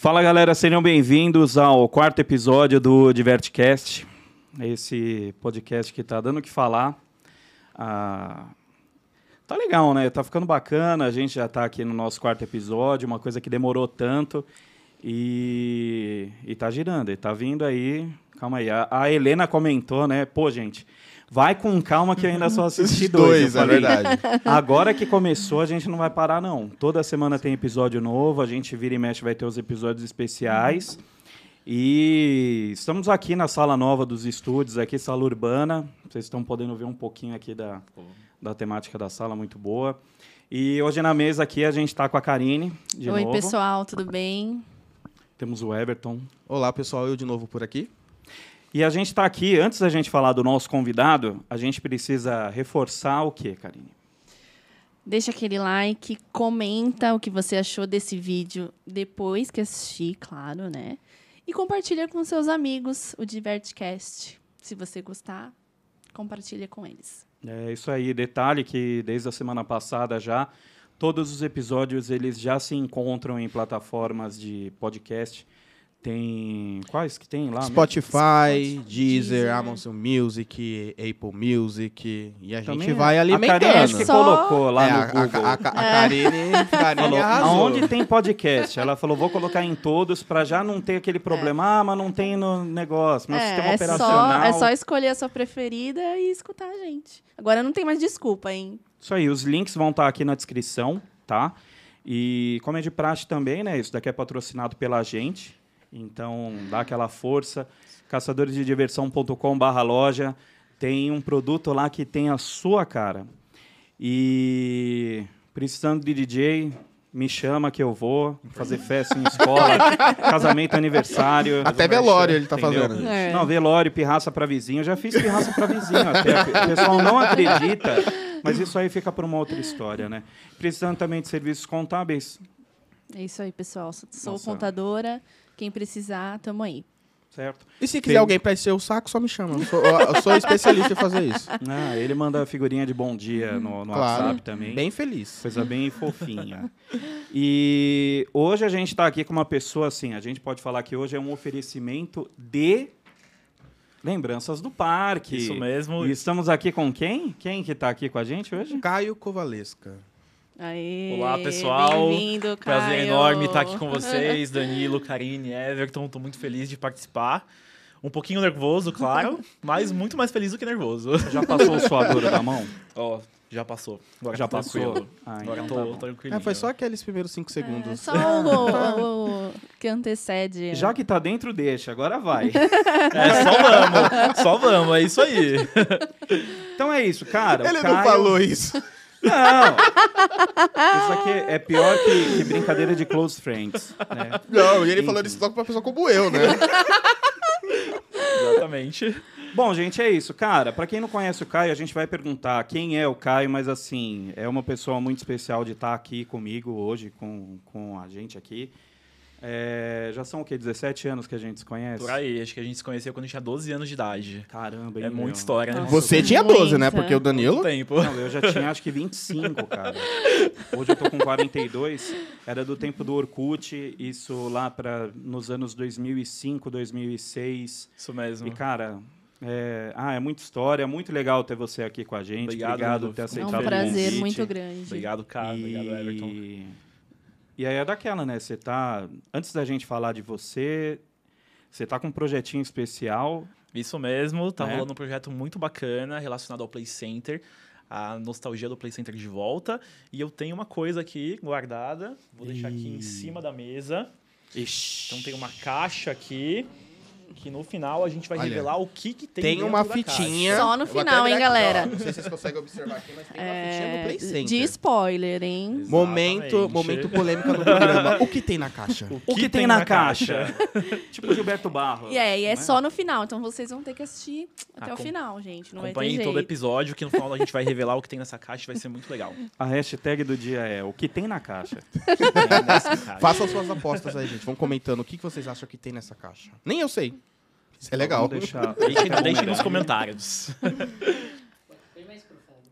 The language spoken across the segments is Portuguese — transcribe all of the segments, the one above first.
Fala galera, sejam bem-vindos ao quarto episódio do Divertcast. Esse podcast que tá dando o que falar. Ah, tá legal, né? Tá ficando bacana. A gente já tá aqui no nosso quarto episódio, uma coisa que demorou tanto. E, e tá girando, e tá vindo aí. Calma aí. A, a Helena comentou, né? Pô, gente, vai com calma que eu ainda só assisti Os dois. dois, é verdade. Agora que começou, a gente não vai parar, não. Toda semana tem episódio novo, a gente vira e mexe, vai ter os episódios especiais. E estamos aqui na sala nova dos estúdios, aqui, sala urbana. Vocês estão podendo ver um pouquinho aqui da, da temática da sala, muito boa. E hoje na mesa aqui a gente está com a Karine, de Oi, novo. pessoal, tudo bem? Temos o Everton. Olá, pessoal, eu de novo por aqui. E a gente está aqui, antes da gente falar do nosso convidado, a gente precisa reforçar o quê, Karine? Deixa aquele like, comenta o que você achou desse vídeo depois que assistir, claro, né? E compartilha com seus amigos o Divertcast. Se você gostar, compartilha com eles. É isso aí. Detalhe que desde a semana passada já todos os episódios eles já se encontram em plataformas de podcast. Tem quais que tem lá? Spotify, Spotify, Deezer, Deezer. Amazon Music, Apple Music. E a Também gente é. vai A Karine alimentando. acho que Só- colocou lá É, no a, a, Google. a, a Karine, Karine Falou, aonde tem podcast? Ela falou, vou colocar em todos para já não ter aquele problema. Ah, mas não tem no negócio, no sistema é, só, operacional. é só escolher a sua preferida e escutar a gente. Agora não tem mais desculpa, hein? Isso aí, os links vão estar aqui na descrição, tá? E como é de praxe também, né? Isso daqui é patrocinado pela gente. Então, dá aquela força. caçadoresdediversão.com barra loja. Tem um produto lá que tem a sua cara. E precisando de DJ, me chama que eu vou fazer festa em escola, casamento, aniversário. Até velório ele tá Entendeu? fazendo. É. Não, velório, pirraça para vizinho. Eu já fiz pirraça para vizinho até. O pessoal não acredita, mas isso aí fica para uma outra história, né? Precisando também de serviços contábeis, É isso aí, pessoal. Sou sou Nossa. contadora. Quem precisar, tamo aí. certo? E se quiser Tem- alguém pra encher o saco, só me chama. Eu sou, eu sou especialista em fazer isso. Ah, ele manda figurinha de bom dia no, no Claro. WhatsApp também. Bem feliz. Coisa bem fofinha. E hoje a gente está aqui com uma pessoa assim, a gente pode falar que hoje é um oferecimento de lembranças do parque. Isso mesmo. E estamos aqui com quem? Quem que está aqui com a gente hoje? Caio Covalesca. Aê, Olá, pessoal. Bem-vindo, Prazer Caio. enorme estar aqui com vocês, Danilo, Karine, Everton. Estou muito feliz de participar. Um pouquinho nervoso, claro, mas muito mais feliz do que nervoso. Já passou o suador da mão? Ó, já passou. Agora Já tô passou? tranquilo. Ah, Agora então tô tá tranquilo. É, foi só aqueles primeiros cinco É, segundos. só o, o- que antecede. Já que tá dentro, deixa. Agora vai. É, só vamos. Só vamos, é isso aí. Então é isso, cara. Ele não Caio- falou isso. Não. Isso aqui é pior que, que brincadeira de close friends. Né? Não, e ele Enfim. falou isso só pra pessoa como eu, né? Exatamente. Bom, gente, é isso. Cara, pra quem não conhece o Caio, a gente vai perguntar quem é o Caio, mas assim, é uma pessoa muito especial de estar aqui comigo hoje, com, com a gente aqui. É, já são o quê? 17 anos que a gente se conhece? Por aí, acho que a gente se conheceu quando tinha 12 anos de idade. Caramba, hein, É meu? muita história, né? Nossa. Você tinha Muita. 12, né? Porque o Danilo. Tempo. Não, eu já tinha acho que 25, cara. Hoje eu tô com 42. Era do tempo do Orkut, isso lá para nos anos 2005, 2006. Isso mesmo. E, cara, é, ah, é muita história, é muito legal ter você aqui com a gente. Obrigado, Obrigado, por ter É aceitado um o prazer convite. muito grande. Obrigado, cara. Obrigado, Everton. E... aí é daquela, né? Você tá. Antes da gente falar de você, você tá com um projetinho especial. Isso mesmo, tá Né? rolando um projeto muito bacana relacionado ao Play Center, a nostalgia do Play Center de volta. E eu tenho uma coisa aqui guardada, vou deixar aqui em cima da mesa. Ixi. Então tem uma caixa aqui, que no final a gente vai Olha, revelar o que, que tem Tem uma da fitinha. Só no final, hein, aqui, galera? ó. Não sei se vocês conseguem observar aqui, mas tem uma fitinha do É, Play Center. de spoiler, hein? Momento, Exatamente. momento polêmica no programa. O que tem na caixa? O que, tem, na, caixa? tipo Gilberto Barros. E é, e é né? só no final, então vocês vão ter que assistir até o Acom- final, gente. Não vai ter Acompanhem jeito. todo episódio, que no final a gente vai revelar o que tem nessa caixa, vai ser muito legal. A hashtag do dia é o que tem na caixa. É caixa. Façam suas apostas aí, gente. Vão comentando o que que vocês acham que tem nessa caixa. Nem eu sei. Isso é legal. Vamos deixar. Deixem, deixem nos comentários. Bem mais profundo.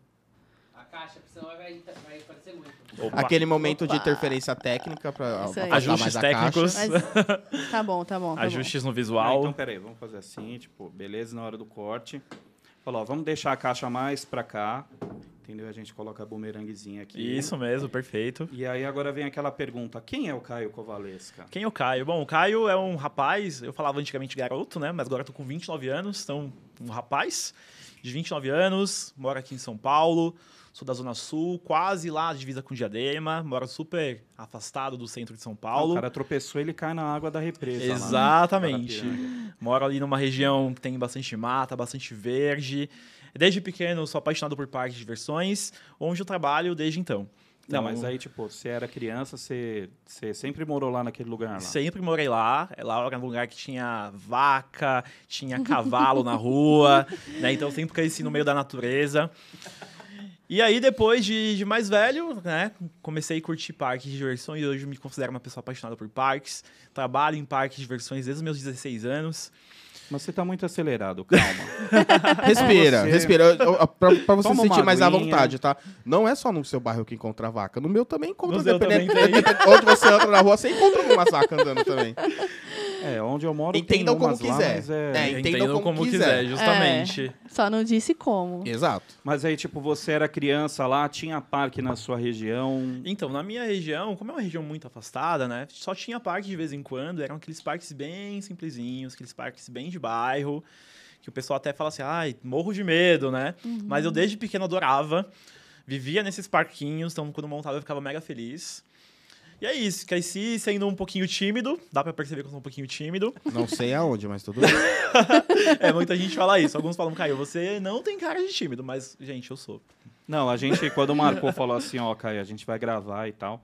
A caixa, senão vai, vai aparecer muito. Opa. Aquele momento de Opa. interferência técnica afastar Ajustes mais a caixa. técnicos, Mas tá bom, tá bom. Tá ajustes no Ah, visual. então, peraí, vamos fazer assim, tipo, beleza, na hora do corte. Falou, ó, vamos deixar a caixa mais pra cá, entendeu? A gente coloca a bumeranguezinha aqui. Isso mesmo, perfeito. E aí agora vem aquela pergunta, quem é o Caio Covalesca? Quem é o Caio? Bom, o Caio é um rapaz, eu falava antigamente garoto, né? Mas agora eu tô com 29 anos, então um rapaz de 29 anos, mora aqui em São Paulo, sou da Zona Sul, quase lá, divisa com Diadema, mora super afastado do centro de São Ah, Paulo. o cara tropeçou, ele cai na água da represa. lá, né? Exatamente. Moro ali numa região que tem bastante mata, bastante verde. Desde pequeno sou apaixonado por parques de diversões, onde eu trabalho desde então. Não, Então, mas aí, tipo, você era criança, você, você sempre morou lá naquele lugar lá. Sempre morei lá. Lá era um lugar que tinha vaca, tinha cavalo na rua, né? Então sempre cresci no meio da natureza. E aí, depois de, de mais velho, né? Comecei a curtir parques de diversões. Hoje me considero uma pessoa apaixonada por parques. Trabalho em parques de diversões desde os meus 16 anos. Mas você tá muito acelerado, calma. Respira, Você- respira. Pra você Toma sentir mais à vontade, tá? Não é só no seu bairro que encontra vaca. No meu também encontra. Dependendo, também onde você entra na rua, você encontra uma vaca andando também. É, onde eu moro Entendam tem como lá, quiser. mas é... É, entendam como quiser. justamente. É, só não disse como. Exato. Mas aí, tipo, você era criança lá, tinha parque na sua região. Então, na minha região, como é uma região muito afastada, né? Só tinha parque de vez em quando, eram aqueles parques bem simplesinhos, aqueles parques bem de bairro, que o pessoal até fala assim, ai, morro de medo, né? Mas eu desde pequeno adorava, vivia nesses parquinhos, então quando montava eu ficava mega feliz. E é isso, cresci sendo um pouquinho tímido, dá pra perceber que eu sou um pouquinho tímido. Não sei aonde, mas tudo bem. É, muita gente fala isso, alguns falam, Caio, você não tem cara de tímido, mas, gente, eu sou. Não, a gente, quando marcou, falou assim, ó, Caio, a gente vai gravar e tal.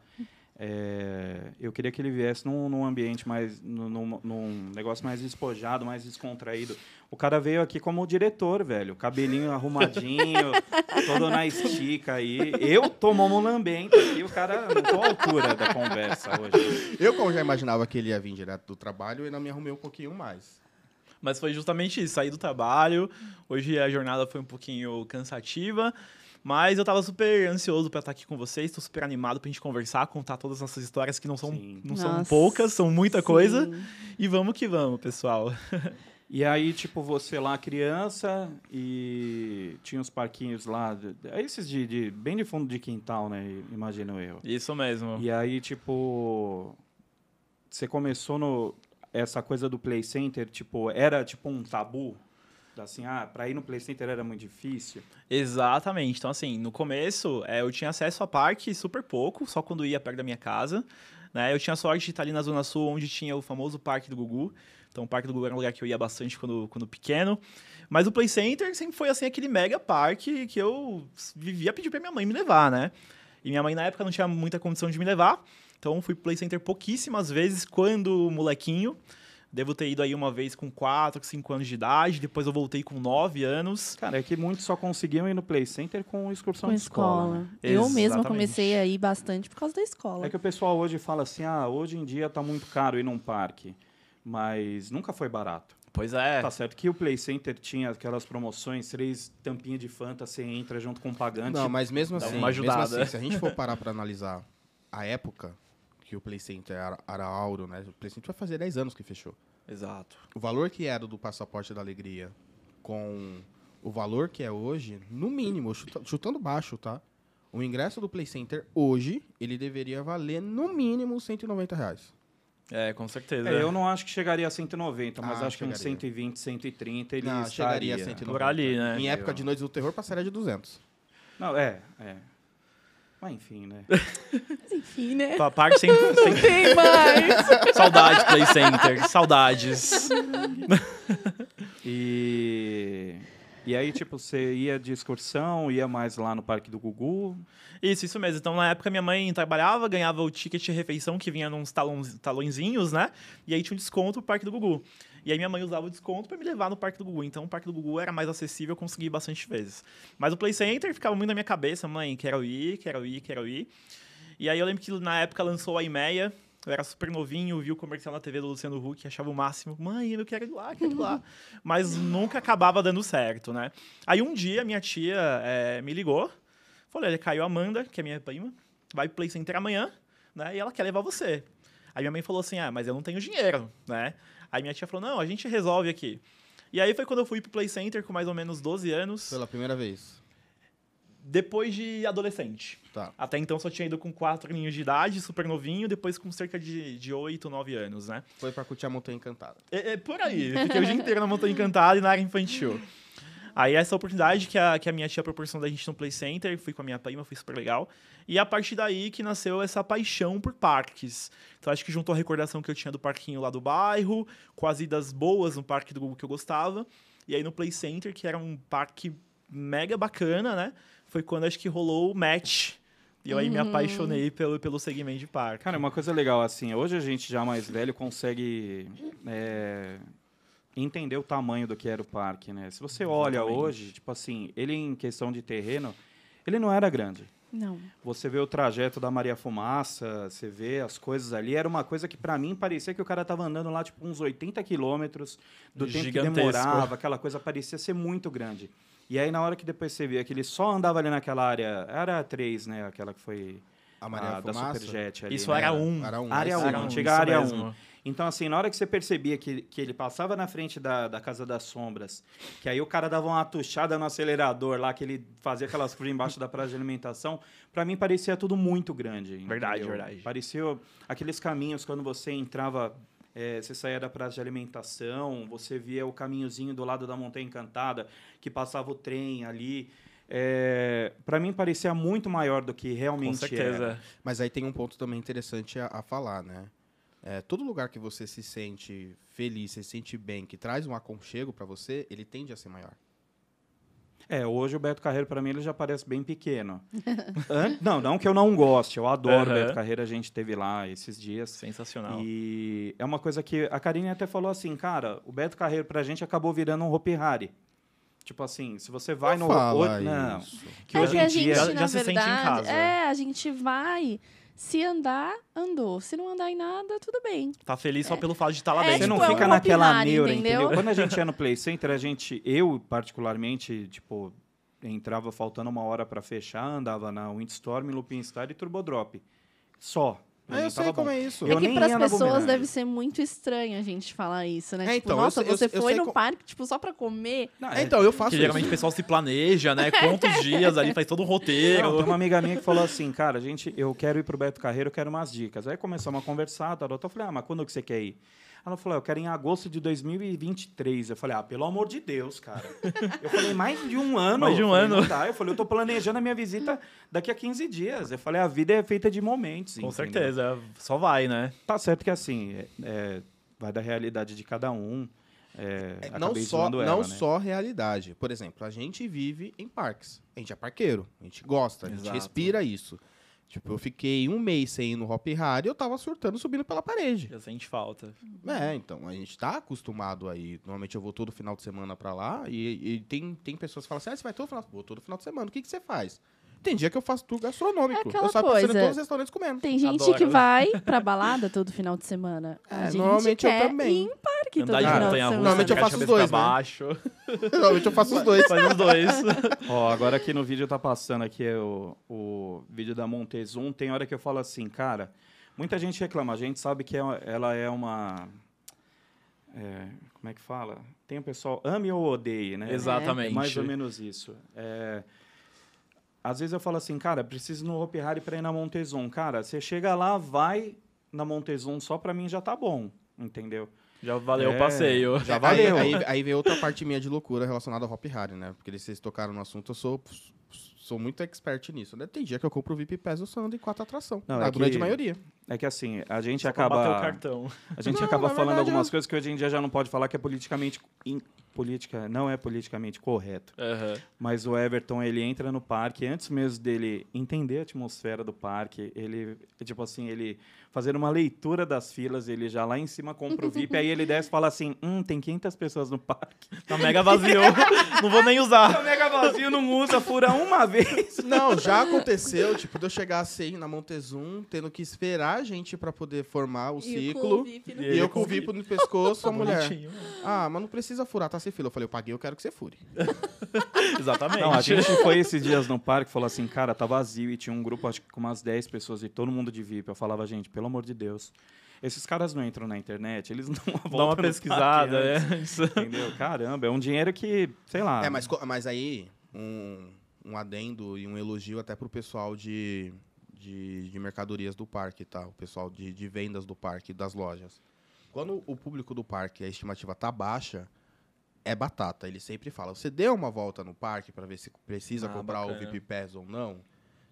É, eu queria que ele viesse num, num ambiente mais, num, num- num negócio mais despojado, mais descontraído. O cara veio aqui como diretor, velho. Cabelinho arrumadinho, todo na estica aí. Eu tô mamulambento aqui, o cara não tô à altura da conversa hoje. Eu, como já imaginava que ele ia vir direto do trabalho, ainda me arrumei um pouquinho mais. Mas foi justamente isso, saí do trabalho. Hoje a jornada foi um pouquinho cansativa, mas eu tava super ansioso para estar aqui com vocês, tô super animado pra gente conversar, contar todas as nossas histórias que não são, Sim. não são poucas, são muita Sim. coisa. E vamos que vamos, pessoal. E aí, tipo, você lá criança e tinha os parquinhos lá, é esses de, de- bem de fundo de quintal, né? Imagino eu. Isso mesmo. E aí, tipo, você começou no essa coisa do Play Center, tipo, era tipo um tabu? Assim, ah, pra ir no Play Center era muito difícil. Exatamente. Então, assim, no começo, é, eu tinha acesso a parque super pouco, só quando ia perto da minha casa. Né? Eu tinha sorte de estar ali na Zona Sul, onde tinha o famoso Parque do Gugu. Então, o Parque do Gugu era um lugar que eu ia bastante quando, quando pequeno. Mas o Play Center sempre foi, assim, aquele mega parque que eu vivia pedir pra minha mãe me levar, né? E minha mãe, na época, não tinha muita condição de me levar. Então, fui pro Play Center pouquíssimas vezes quando molequinho. Devo ter ido aí uma vez com 4, 5 anos de idade. Depois eu voltei com 9 anos. Cara, é que muitos só conseguiam ir no Play Center com excursão Com de escola. escola. né? Eu mesma Exatamente. comecei a ir bastante por causa da escola. É que o pessoal hoje fala assim, ah, hoje em dia tá muito caro ir num parque. Mas nunca foi barato. Pois é. Tá certo que o Play Center tinha aquelas promoções, três tampinhas de Fanta, você entra junto com o pagante. Não, mas mesmo assim, uma mesmo ajudada. assim, se a gente for parar pra analisar a época que o Play Center era, era Auro, né? O Play Center vai fazer 10 anos que fechou. Exato. O valor que era do Passaporte da Alegria com o valor que é hoje, no mínimo, chuta- chutando baixo, tá? O ingresso do Play Center hoje, ele deveria valer no mínimo 190 reais. É, com certeza. É, eu não acho que chegaria a 190, mas Ah, acho que uns chegaria. 120, 130 ele Não, chegaria a estaria. 190. Por ali, né? Em época de Noites do Terror, passaria de 200. Não, é, é. Mas enfim, né? Mas enfim, né? Pa- Parque sempre, sempre... Tem mais! Saudades, Play Center. Saudades. E... E aí, tipo, você ia de excursão, ia mais lá no Parque do Gugu. Isso, isso mesmo. Então, na época, minha mãe trabalhava, ganhava o ticket de refeição que vinha nos talões, talõezinhos, né? E aí tinha um desconto pro Parque do Gugu. E aí minha mãe usava o desconto para me levar no Parque do Gugu. Então, o Parque do Gugu era mais acessível, eu consegui bastante vezes. Mas o Play Center ficava muito na minha cabeça. Mãe, quero ir, quero ir, quero ir. E aí eu lembro que na época lançou a IMEA. Eu era super novinho, vi o comercial na TV do Luciano Huck, achava o máximo. Mãe, eu quero ir lá, quero ir lá. Mas nunca acabava dando certo, né? Aí um dia minha tia eh, me ligou, Falei, olha, caiu a Amanda, que é minha prima, vai pro Play Center amanhã, né? E ela quer levar você. Aí minha mãe falou assim, ah, mas eu não tenho dinheiro, né? Aí minha tia falou, não, a gente resolve aqui. E aí foi quando eu fui pro Play Center com mais ou menos 12 anos, Pela primeira vez. Depois de adolescente. Tá. Até então só tinha ido com 4 aninhos de idade, super novinho, depois com cerca de, de 8, 9 anos, né? Foi pra curtir a Montanha Encantada. É, é por aí. Fiquei o dia inteiro na Montanha Encantada e na área infantil. Aí essa oportunidade que a, que a minha tia proporcionou da gente no Play Center, fui com a minha prima, foi super legal. E a partir daí que nasceu essa paixão por parques. Então acho que juntou a recordação que eu tinha do parquinho lá do bairro, com as idas boas no parque do Google que eu gostava. E aí no Play Center, que era um parque mega bacana, né? Foi quando acho que rolou o match. E eu aí me apaixonei pelo, pelo segmento de parque. Cara, uma coisa legal, assim, hoje a gente já mais velho consegue é, entender o tamanho do que era o parque, né? Se você olha Exatamente. hoje, tipo assim, ele em questão de terreno, ele não era grande. Não. Você vê o trajeto da Maria Fumaça, você vê as coisas ali, era uma coisa que pra mim parecia que o cara tava andando lá tipo uns 80 quilômetros do tempo que Gigantesco. demorava, aquela coisa parecia ser muito grande. E aí na hora que depois você via que ele só andava ali naquela área, era a 3, né, aquela que foi A Maria a da. Superjet ali. Isso né? era um. Era um. Área esse um, era antiga área mesmo. 1. Então, assim, na hora que você percebia que, que ele passava na frente da, da Casa das Sombras, que aí o cara dava uma tuchada no acelerador lá, que ele fazia aquelas curvas embaixo da praça de alimentação, pra mim parecia tudo muito grande. Verdade, entendeu? verdade. Parecia aqueles caminhos quando você entrava, eh, você saía da praça de alimentação, você via o caminhozinho do lado da Montanha Encantada, que passava o trem ali. É, para mim parecia muito maior do que realmente Com era. certeza. Mas aí tem um ponto também interessante a, a falar, né? É, todo lugar que você se sente feliz, se sente bem, que traz um aconchego pra você, ele tende a ser maior. É, hoje o Beto Carreiro, pra mim, ele já parece bem pequeno. An- não, não que eu não goste, eu adoro o. Beto Carreiro, a gente teve lá esses dias. Sensacional. E é uma coisa que a Karine até falou assim, cara, o Beto Carreiro pra gente acabou virando um Hopi Hari. Tipo assim, se você vai Não no... fala o- não, isso. que é hoje que em a dia... gente, Já- na já se sente em verdade, casa. é, a gente vai. Se andar, andou. Se não andar em nada, tudo bem. Tá feliz só pelo fato de estar lá É, Você dentro. não tipo, é fica um naquela Hopi Hari, neura, entendeu? entendeu? Quando a gente ia no Play Center, a gente, eu particularmente, tipo, entrava faltando uma hora pra fechar, andava na Windstorm, Lupin Star e Turbo Drop. Só. Ah, eu sei como bom. é isso. Eu é que para as pessoas deve ser muito estranho a gente falar isso, né? É, tipo, então, eu nossa, eu- você eu foi sei no co- parque, tipo, só pra comer. Não, É, então, eu faço Que isso. geralmente o pessoal se planeja, né? Conta os dias ali, faz todo um roteiro. Não, tem uma amiga minha que falou assim, cara, gente, eu quero ir pro Beto Carreiro, eu quero umas dicas. Aí começamos a conversar, tal, tal. eu falei, ah, mas quando que você quer ir? Ela falou, eu quero em agosto de 2023. Eu falei, ah, pelo amor de Deus, cara. Eu falei, mais de um ano. Mais de um Eu falei, ano. Dá. Eu falei, eu tô planejando a minha visita daqui a 15 dias. Eu falei, a vida é feita de momentos. Com entendeu? certeza. Só vai, né? Tá certo que assim, é- é, vai da realidade de cada um. É, É, não só, ela, não né? só realidade. Por exemplo, a gente vive em parques. A gente é parqueiro. A gente gosta, a gente Exato. respira isso. Tipo, eu fiquei um mês sem ir no Hop Hari e eu tava surtando subindo pela parede. Já sente falta. É, então, a gente tá acostumado aí. Normalmente eu vou todo final de semana pra lá e, e tem, tem pessoas que falam assim: ah, você vai todo final Vou todo final de semana. O que, que você faz? Tem dia que eu faço tour gastronômico. É aquela eu saio passando em coisa. todos os restaurantes comendo. Tem gente Adoro. que vai pra balada todo final de semana. A É, gente normalmente eu também. em parque todo Andar de final de semana. Normalmente eu faço os dois, né? baixo. Normalmente eu faço os dois. Faz os dois. Ó, agora aqui no vídeo tá passando aqui o, o vídeo da Montezum. Tem hora que eu falo assim, cara, muita gente reclama. A gente sabe que é- ela é uma... é, como é que fala? Tem o pessoal, ame ou odeie, né? Exatamente. É mais ou menos isso. É, às vezes eu falo assim, cara, preciso ir no Hopi Hari pra ir na Montezum. Cara, você chega lá, vai na Montezum, só pra mim já tá bom, entendeu? Já valeu É. o passeio. Já Aí- valeu. Aí, aí, vem outra parte minha de loucura relacionada ao Hop Hari, né? Porque vocês tocaram no assunto, eu sou, sou muito expert nisso, né? Tem dia que eu compro o VIP Pass e eu só ando em quatro atração. Não, na é grande que- maioria. É que assim, a gente Só pra bater o acaba... cartão. A gente Não, acaba falando verdade, algumas eu- coisas que hoje em dia já não pode falar que é politicamente in- política não é politicamente correto. Aham. Mas o Everton ele entra no parque antes mesmo dele entender a atmosfera do parque, ele tipo assim ele fazer uma leitura das filas, ele já lá em cima compra o VIP, aí ele desce e fala assim, hum, tem 500 pessoas no parque. Tá mega vazio. não vou nem usar. O mega vazio não usa, fura uma vez. Não, já aconteceu, tipo, de eu chegar assim na Montezum, tendo que esperar a gente pra poder formar o E o ciclo. VIP no E eu com o VIP no pescoço, a mulher. Bonitinho. Ah, mas não precisa furar, tá fazer fila. Eu falei, eu paguei, eu quero que você fure. Exatamente. Não, a gente foi esses dias no parque e falou assim, cara, tá vazio e tinha um grupo, acho que com umas 10 pessoas e todo mundo de VIP. Eu falava, gente, pelo amor de Deus, esses caras não entram na internet, eles não Dá uma pesquisada, é. né? Entendeu? Caramba, é um dinheiro que, sei lá. É, mas, mas aí, um, um adendo e um elogio até pro pessoal de, de, de mercadorias do parque, tá? O pessoal de, de vendas do parque, das lojas. Quando o público do parque, a estimativa tá baixa, é batata. Ele sempre fala, você deu uma volta no parque para ver se precisa Ah, comprar o bacana. VIP Pass ou não?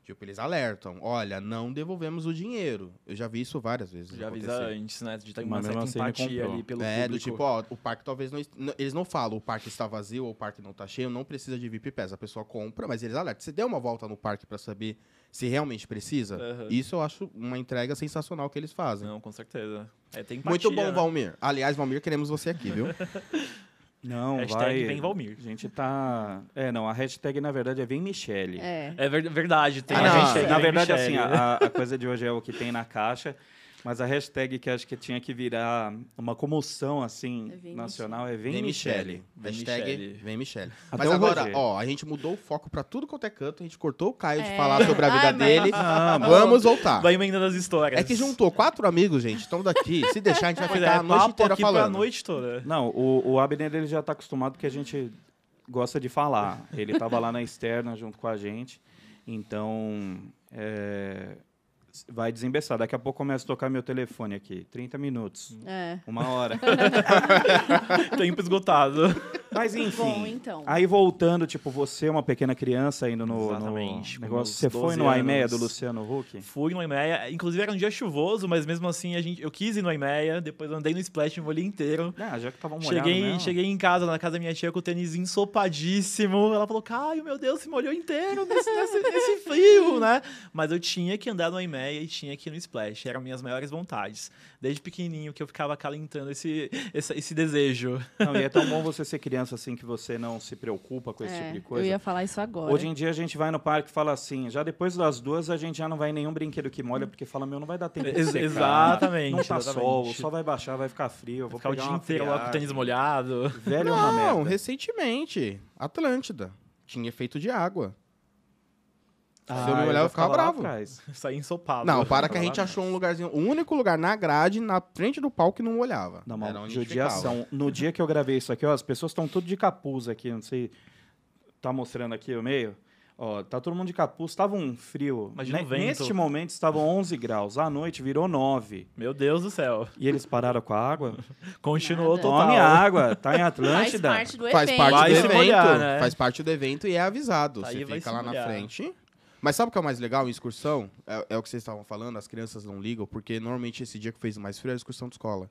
Tipo, eles alertam, olha, não devolvemos o dinheiro. Eu já vi isso várias vezes Já avisa acontecer. antes, né? De ter Mas uma mesmo certa assim ele empatia comprou. ali pelo é, do público. tipo, ó, o parque talvez não, Eles não falam o parque está vazio ou o parque não está cheio, não precisa de VIP Pass. A pessoa compra, mas eles alertam. Você deu uma volta no parque para saber se realmente precisa? Aham. Isso eu acho uma entrega sensacional que eles fazem. Não, com certeza. É, tem empatia, Muito bom, né? Valmir. Aliás, Valmir, queremos você aqui, viu? Não, Hashtag vai. vem Valmir. A gente tá. É, não, a hashtag na verdade é Vem Michele. É. É ver- verdade, tem Ah, a hashtag Na verdade, Michele. assim, a, a coisa de hoje é o que tem na caixa, mas a hashtag que acho que tinha que virar uma comoção, assim, É nacional é Vem, Vem Michele. Vem Hashtag Michele. Vem Michele. Até Mas agora, Roger. ó, a gente mudou o foco pra tudo quanto é canto, a gente cortou o Caio de É. falar sobre a vida Ai, mas- dele. Não, Vamos voltar. Vai emendando as histórias. É que juntou quatro amigos, gente, estão daqui. Se deixar, a gente vai Pois ficar é, a noite papo inteira aqui pra falando. noite toda. Não, o, o Abner ele já tá acostumado porque a gente gosta de falar. Ele tava lá na externa junto com a gente. Então, é, vai desembeçar. Daqui a pouco começa a tocar meu telefone aqui. 30 minutos. É. Uma hora. Tempo esgotado. Mas enfim. Bom, então. Aí voltando, tipo, você é uma pequena criança indo no, Exatamente, no negócio. Você foi 12 no IMEA do. Luciano Huck? Fui no Imeia, inclusive era um dia chuvoso, mas mesmo assim a gente, eu quis ir no Imeia, depois andei no Splash, me molhei inteiro. Ah, já que tava molhado Cheguei, mesmo. cheguei em casa, na casa da minha tia, com o tênis ensopadíssimo. Ela falou, Caio, meu Deus, se molhou inteiro nesse, nesse, nesse frio, né? Mas eu tinha que andar no Imeia e tinha que ir no Splash. Eram minhas maiores vontades. Desde pequenininho que eu ficava acalentando esse, esse, esse desejo. Não, e é tão bom você ser criança assim que você não se preocupa com esse É, tipo de eu coisa. ia falar isso agora. Hoje em dia a gente vai no parque e fala assim, já depois das duas a gente já não vai em nenhum brinquedo que molha, porque fala, meu, não vai dar tempo de secar. exatamente, Não tá exatamente. sol, só vai baixar, vai ficar frio, eu vou Ficar o dia inteiro lá com o tênis molhado. Velho é uma Não, merda. recentemente, Atlântida. Tinha efeito de água. Ah, Se eu me olhar, eu já ficava bravo. Saí ensopado. Não, para que a gente achou um lugarzinho, o único lugar na grade, na frente do palco que não molhava. Não, onde judiação. No dia que eu gravei isso aqui, ó, as pessoas estão tudo de capuz aqui, não sei. Tá mostrando aqui o meio? Ó, tá todo mundo de capuz, tava um frio. Imagina vento. Neste momento estavam 11 graus, à noite virou 9. Meu Deus do céu. E eles pararam com a água? Continuou Nada. total. Tome água, tá em Faz Atlântida. parte do Faz evento. parte do evento. molhar, né? Faz parte do evento e é avisado. Aí Você fica lá na frente. Mas sabe o que é o mais legal em excursão? É, é o que vocês estavam falando, as crianças não ligam, porque normalmente esse dia que fez mais frio era a excursão de escola.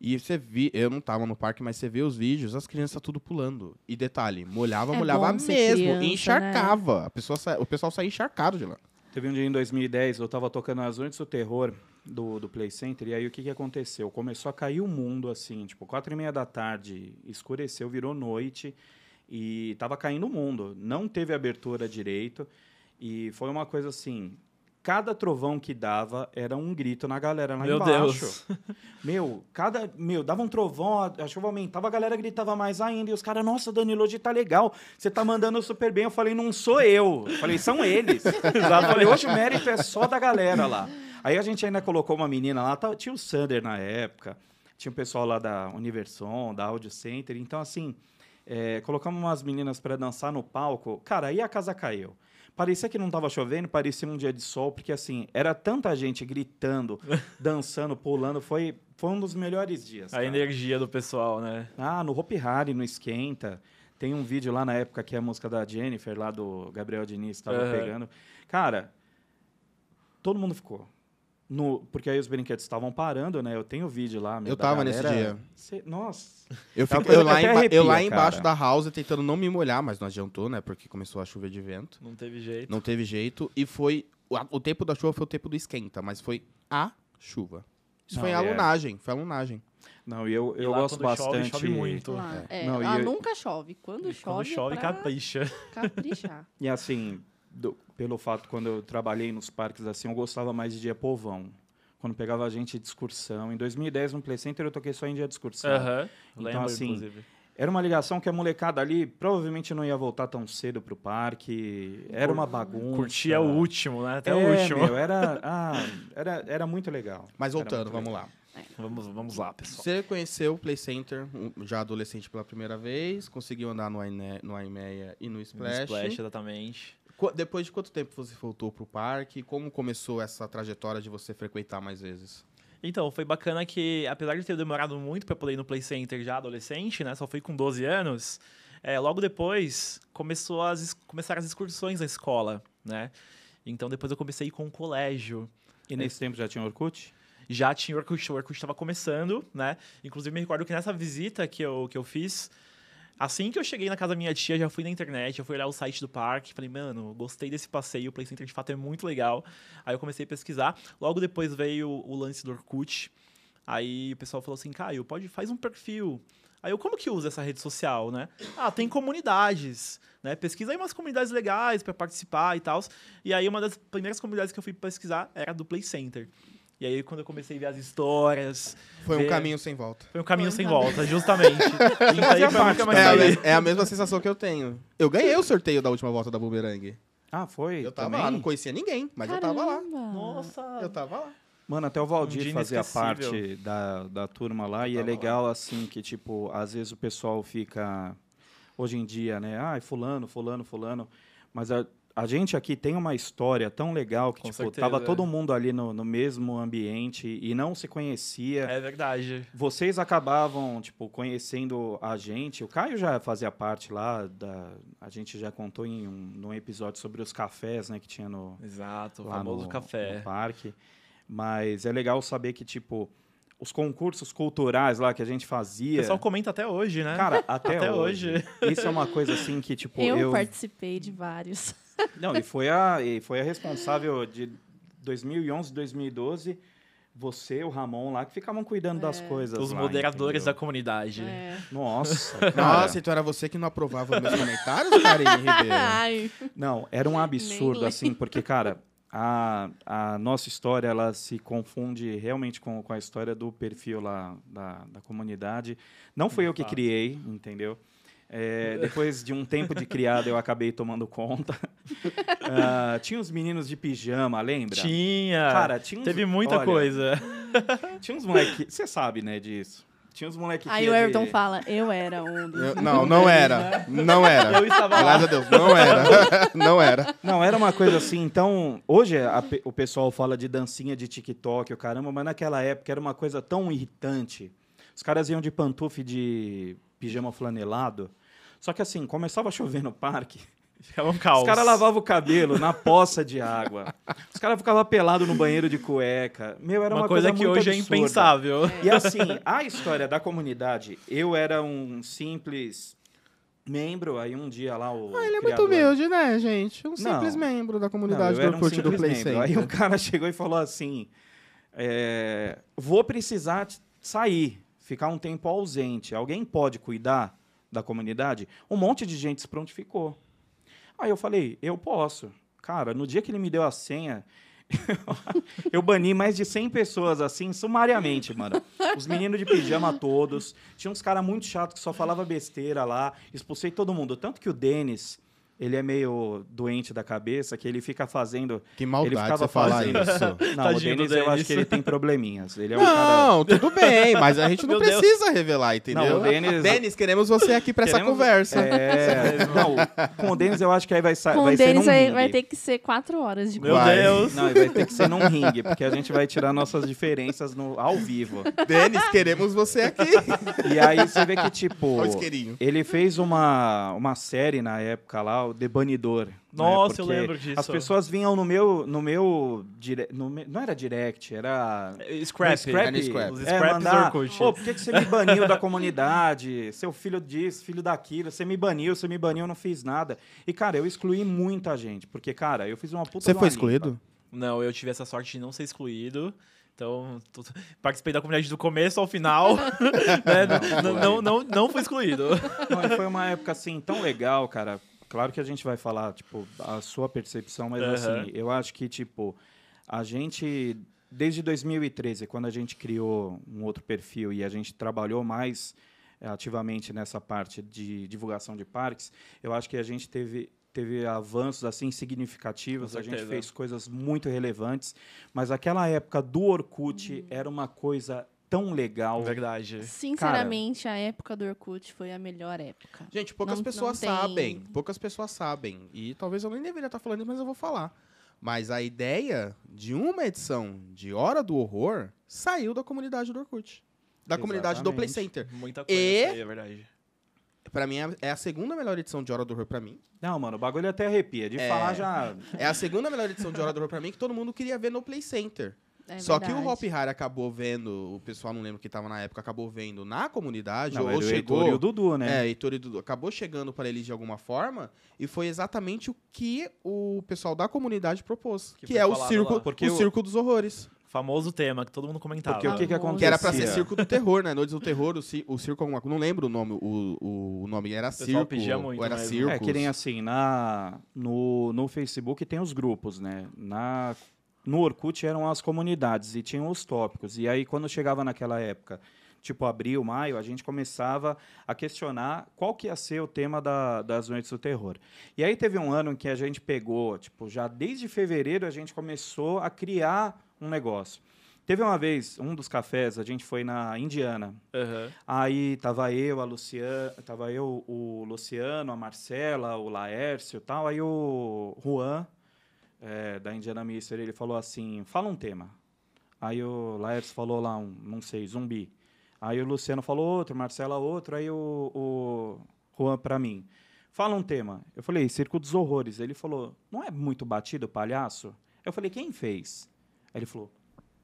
E você vi, eu não tava no parque, mas você vê os vídeos, as crianças tudo pulando. E detalhe, molhava, É molhava mesmo, criança, né? e encharcava. A pessoa sa- o pessoal saía encharcado de lá. Teve um dia em 2010, eu tava tocando as noites do terror do, do Play Center, e aí o que, que aconteceu? Começou a cair o mundo, assim, tipo, quatro e meia da tarde, escureceu, virou noite, e tava caindo o mundo. Não teve abertura direito, e foi uma coisa assim, cada trovão que dava era um grito na galera lá Meu embaixo. Deus. Meu, cada. Meu, dava um trovão, a, chuva aumentava, a galera gritava mais ainda. E os caras, nossa, Danilo, hoje tá legal. Você tá mandando super bem. Eu falei, não sou eu. Eu falei, são eles. eu falei, hoje o mérito é só da galera lá. Aí a gente ainda colocou uma menina lá, tá- tinha o Sander na época, tinha o pessoal lá da Universon, da Audio Center. Então, assim, é, colocamos umas meninas para dançar no palco. Cara, aí a casa caiu. Parecia que não tava chovendo, parecia um dia de sol, porque assim, era tanta gente gritando, dançando, pulando, foi, foi um dos melhores dias. A cara. energia do pessoal, né? Ah, no Hopi Hari, no Esquenta. Tem um vídeo lá na época que é a música da Jennifer, lá do Gabriel Diniz, tava Aham. pegando. Cara, todo mundo ficou. No, porque aí os brinquedos estavam parando, né? Eu tenho vídeo lá. meu, Eu tava nesse galera. dia. Cê- nossa. Eu, É fico, eu, lá, até emba- eu lá arrepia, embaixo cara. da house tentando não me molhar, mas não adiantou, né? Porque começou a chover de vento. Não teve jeito. Não teve jeito. E foi. O, o tempo da chuva foi o tempo do esquenta, mas foi a chuva. Isso Não, foi e é- alunagem, foi alunagem. Não, e eu, E eu lá gosto quando chove, bastante. chove muito. Lá, é, Não, e lá eu- nunca chove. Quando E chove, Quando chove, é pra capricha. caprichar. E assim, do- pelo fato quando eu trabalhei nos parques assim, eu gostava mais de dia povão. Quando pegava a gente de excursão. Em 2010, no Play Center, eu toquei só em dia de excursão. Aham. Então, Lembro, assim, inclusive. Era uma ligação que a molecada ali provavelmente não ia voltar tão cedo pro parque. Era uma bagunça. Curtia o último, né? Até é, o último. meu, era, ah, era, era muito legal. Mas voltando, vamos legal. lá. Vamos, vamos lá, pessoal. Você conheceu o Play Center já adolescente pela primeira vez, conseguiu andar no, Aine, no Aimeia e no Splash. Splash, exatamente. Depois de quanto tempo você voltou pro parque? Como começou essa trajetória de você frequentar mais vezes? Então, foi bacana que, apesar de ter demorado muito para poder ir no Play Center já adolescente, né? Só fui com 12 anos. é, logo depois, começou as, começaram as excursões na escola, né? Então, depois eu comecei com o colégio. E nesse tempo já tinha Orkut? já tinha o Orkut, o Orkut estava começando, né? Inclusive, me recordo que nessa visita que eu, que eu fiz, assim que eu cheguei na casa da minha tia, já fui na internet, já fui olhar o site do parque, falei, mano, gostei desse passeio, o Play Center de fato é muito legal. Aí eu comecei a pesquisar. Logo depois veio o lance do Orkut. Aí o pessoal falou assim, Caio, pode, faz um perfil. Aí eu, como que usa essa rede social, né? Ah, tem comunidades, né? Pesquisa aí umas comunidades legais para participar e tal. E aí uma das primeiras comunidades que eu fui pesquisar era do Play Center. E aí quando eu comecei a ver as histórias, Foi um Ver- caminho sem volta. foi um caminho Foi um sem caminho. volta, justamente. e aí foi parte mais É a, é mesma sensação que eu tenho. Eu ganhei o sorteio da última volta da Boomerang. Ah, foi? Eu tava também? lá, não conhecia ninguém, mas eu tava lá. Caramba. Nossa! Eu tava lá. Mano, até o Um Valdir dia fazia parte da, da turma lá e é legal assim que, tipo, às vezes o pessoal fica, hoje em dia, né? Ah, fulano, fulano, fulano. Mas a, a gente aqui tem uma história tão legal que, Com tipo, certeza, tava é. todo mundo ali no, no mesmo ambiente e não se conhecia. É verdade. Vocês acabavam, tipo, conhecendo a gente. O Caio já fazia parte lá da... A gente já contou em um, num episódio sobre os cafés, né, que tinha no, Exato, o famoso no, café. no parque. Mas é legal saber que, tipo, os concursos culturais lá que a gente O fazia. pessoal comenta até hoje, né? Cara, até, Até hoje. Isso é uma coisa assim que, tipo, Eu, eu. participei de vários. Não, e foi a, e foi a responsável de 2011, 2012. Você, o Ramon lá, que ficavam cuidando das coisas. Os lá, moderadores da entendeu? comunidade. É. Nossa. cara. Nossa, então era você que não aprovava os meus comentários, Karine Ribeiro? Ai, Não, era um absurdo, assim, porque, cara, a, a nossa história, ela se confunde realmente com, com a história do perfil lá da, da comunidade. Não fui eu que fato. criei, entendeu? É, depois de um tempo de criado, eu acabei tomando conta. Ah, tinha os meninos de pijama, lembra? Tinha. Cara, tinha uns, Teve muita olha, coisa. Tinha uns moleque, você sabe, né, disso. Tinha uns moleque aí que o Ayrton de- fala, eu era um dos... Eu- não, não era. Não era. Eu estava lá. Graças a Deus, não era. Não era. Não, era uma coisa assim. Então, hoje a o pessoal fala de dancinha de TikTok, o caramba, mas naquela época era uma coisa tão irritante. Os caras iam de pantufe de pijama flanelado. Só que assim, começava a chover no parque. Ficava um caos. Os caras lavavam o cabelo na poça de água. Os caras ficavam pelados no banheiro de cueca. Meu, era uma, uma, coisa, que muito hoje é absurda. impensável. E assim, a história da comunidade, eu era um simples membro, aí um dia lá o Ah, ele é muito humilde, né, gente? Um simples Não. membro da Não, comunidade eu do era um Orkut do Play membro. Center. Aí o cara chegou e falou assim: é, vou precisar sair, ficar um tempo ausente. Alguém pode cuidar da comunidade? Um monte de gente se prontificou. Aí eu falei, eu posso. Cara, no dia que ele me deu a senha, eu bani mais de 100 pessoas, assim, sumariamente, mano. Os meninos de pijama todos. Tinha uns caras muito chatos que só falava besteira lá. Expulsei todo mundo. Tanto que o Denis, ele é meio doente da cabeça, que ele fica fazendo... Que ele maldade ficava você falar fazendo... isso. Não, Tadinho o Denis, eu acho que ele tem probleminhas. Ele é um cara... Não, tudo bem, mas a gente não Meu Deus. precisa revelar, entendeu? Não, o Denis- Denis, queremos você aqui pra essa conversa. É, não, com o Denis eu acho que aí vai, sa- Com vai o ser Denis vai, ter que ser quatro horas de Meu Vai. Deus. Não, vai ter que ser num ringue, porque a gente vai tirar nossas diferenças no, ao vivo. Denis, queremos você aqui. E aí você vê que, tipo, ele fez uma, uma série na época lá, o Debanidor. né? Nossa, eu Porque lembro disso. As pessoas vinham no meu. No meu dire... no me- Não era direct, era. Scrap. no Scrap. É no Scrap. Os É, mandar. Pô, por que, que você me baniu da comunidade? Seu filho disso, filho daquilo. Você me baniu, você me baniu, eu não fiz nada. E, cara, eu excluí muita gente. Porque, cara, eu fiz uma puta. Você foi excluído? limpa. Não, eu tive essa sorte de não ser excluído. Então, tô- participei da comunidade do começo ao final. né? não, não, não, não fui excluído. Não, foi uma época assim tão legal, cara. Claro que a gente vai falar, tipo, a sua percepção, mas Aham. assim, eu acho que, tipo, a gente, desde 2013, quando a gente criou um outro perfil e a gente trabalhou mais eh, ativamente nessa parte de divulgação de parques, eu acho que a gente teve teve avanços assim significativos, a gente fez coisas muito relevantes, mas aquela época do Orkut era uma coisa tão legal. Verdade. Sinceramente, a época do Orkut foi a melhor época. Gente, poucas Não- pessoas não tem- sabem. Poucas pessoas sabem. E talvez eu nem deveria estar falando, mas eu vou falar. Mas a ideia de uma edição de Hora do Horror saiu da comunidade do Orkut. Da comunidade do Play Exatamente. Center. Muita coisa, E- aí, é verdade. Pra mim, é- é a segunda melhor edição de Hora do Horror pra mim. Não, mano, o bagulho até arrepia. De É. falar já. É a segunda melhor edição de Hora do Horror pra mim que todo mundo queria ver no Play Center. É Só que o. Hop Hari acabou vendo, o pessoal não lembro que tava na época, acabou vendo na comunidade, Não, ou o chegou... Heitor e o Dudu, né? É, Heitor e Dudu. Acabou chegando para eles de alguma forma e foi exatamente o que o pessoal da comunidade propôs. Que, Que é o circo, o o- circo dos horrores. Famoso tema que todo mundo comentava. Porque o que, que acontecia? Que era pra ser circo do terror, né? Noites do terror, o, ci- o circo alguma coisa. Não lembro o nome, o, o, o nome era circo. pedia muito ou era mesmo. circo. É que nem assim, na, no, no Facebook tem os grupos, né? Na, no Orkut eram as comunidades e tinham os tópicos. E aí, quando chegava naquela época, tipo abril, maio, a gente começava a questionar qual que ia ser o tema da- das Noites do Terror. E aí teve um ano em que a gente pegou, tipo, já desde fevereiro a gente começou a criar um negócio. Teve uma vez, um dos cafés, a gente foi na Indiana, Aham. Aí tava eu, a Luciana, tava eu, o Luciano, a Marcela, o Laércio e tal. Aí o Juan, é, da Indiana Mister, ele falou assim, fala um tema. Aí o Laércio falou lá um, não sei, zumbi. Aí o Luciano falou outro, Marcela outro, aí o, o Juan pra mim. Fala um tema. Eu falei, Circo dos Horrores. Ele falou, não é muito batido, palhaço? Eu falei, quem fez? Aí ele falou,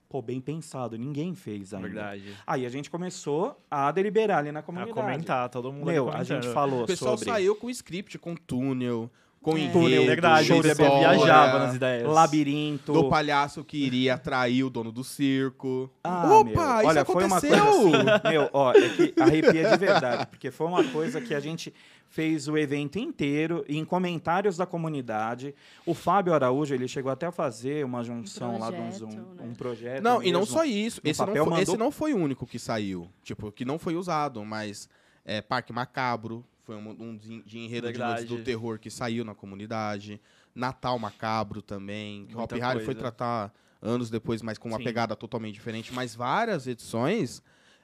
pô, bem pensado, ninguém fez ainda. Verdade. Aí a gente começou a deliberar ali na A comunidade. comentar, todo mundo Meu, a gente falou O pessoal sobre saiu com script, com túnel, com É. enredo, Túnel, verdade. show O de viajava nas ideias. labirinto. do palhaço que iria atrair o dono do circo. Ah, Opa, meu, isso olha, foi uma aconteceu! coisa assim, meu, ó, é que arrepia de verdade, porque foi uma coisa que a gente fez o evento inteiro em comentários da comunidade. O Fábio Araújo, ele chegou até a fazer uma junção lá de um, projeto, Zoom, né? um projeto. Não, e não mesmo. só isso. Esse não, foi, esse mandou- não foi o único que saiu. Tipo, que não foi usado, mas é, Parque Macabro foi um, um de, de enredo de do terror que saiu na comunidade. Natal Macabro também. Que o Hop Muita Hari foi tratar anos depois, mas com uma Sim. pegada totalmente diferente. Mas várias edições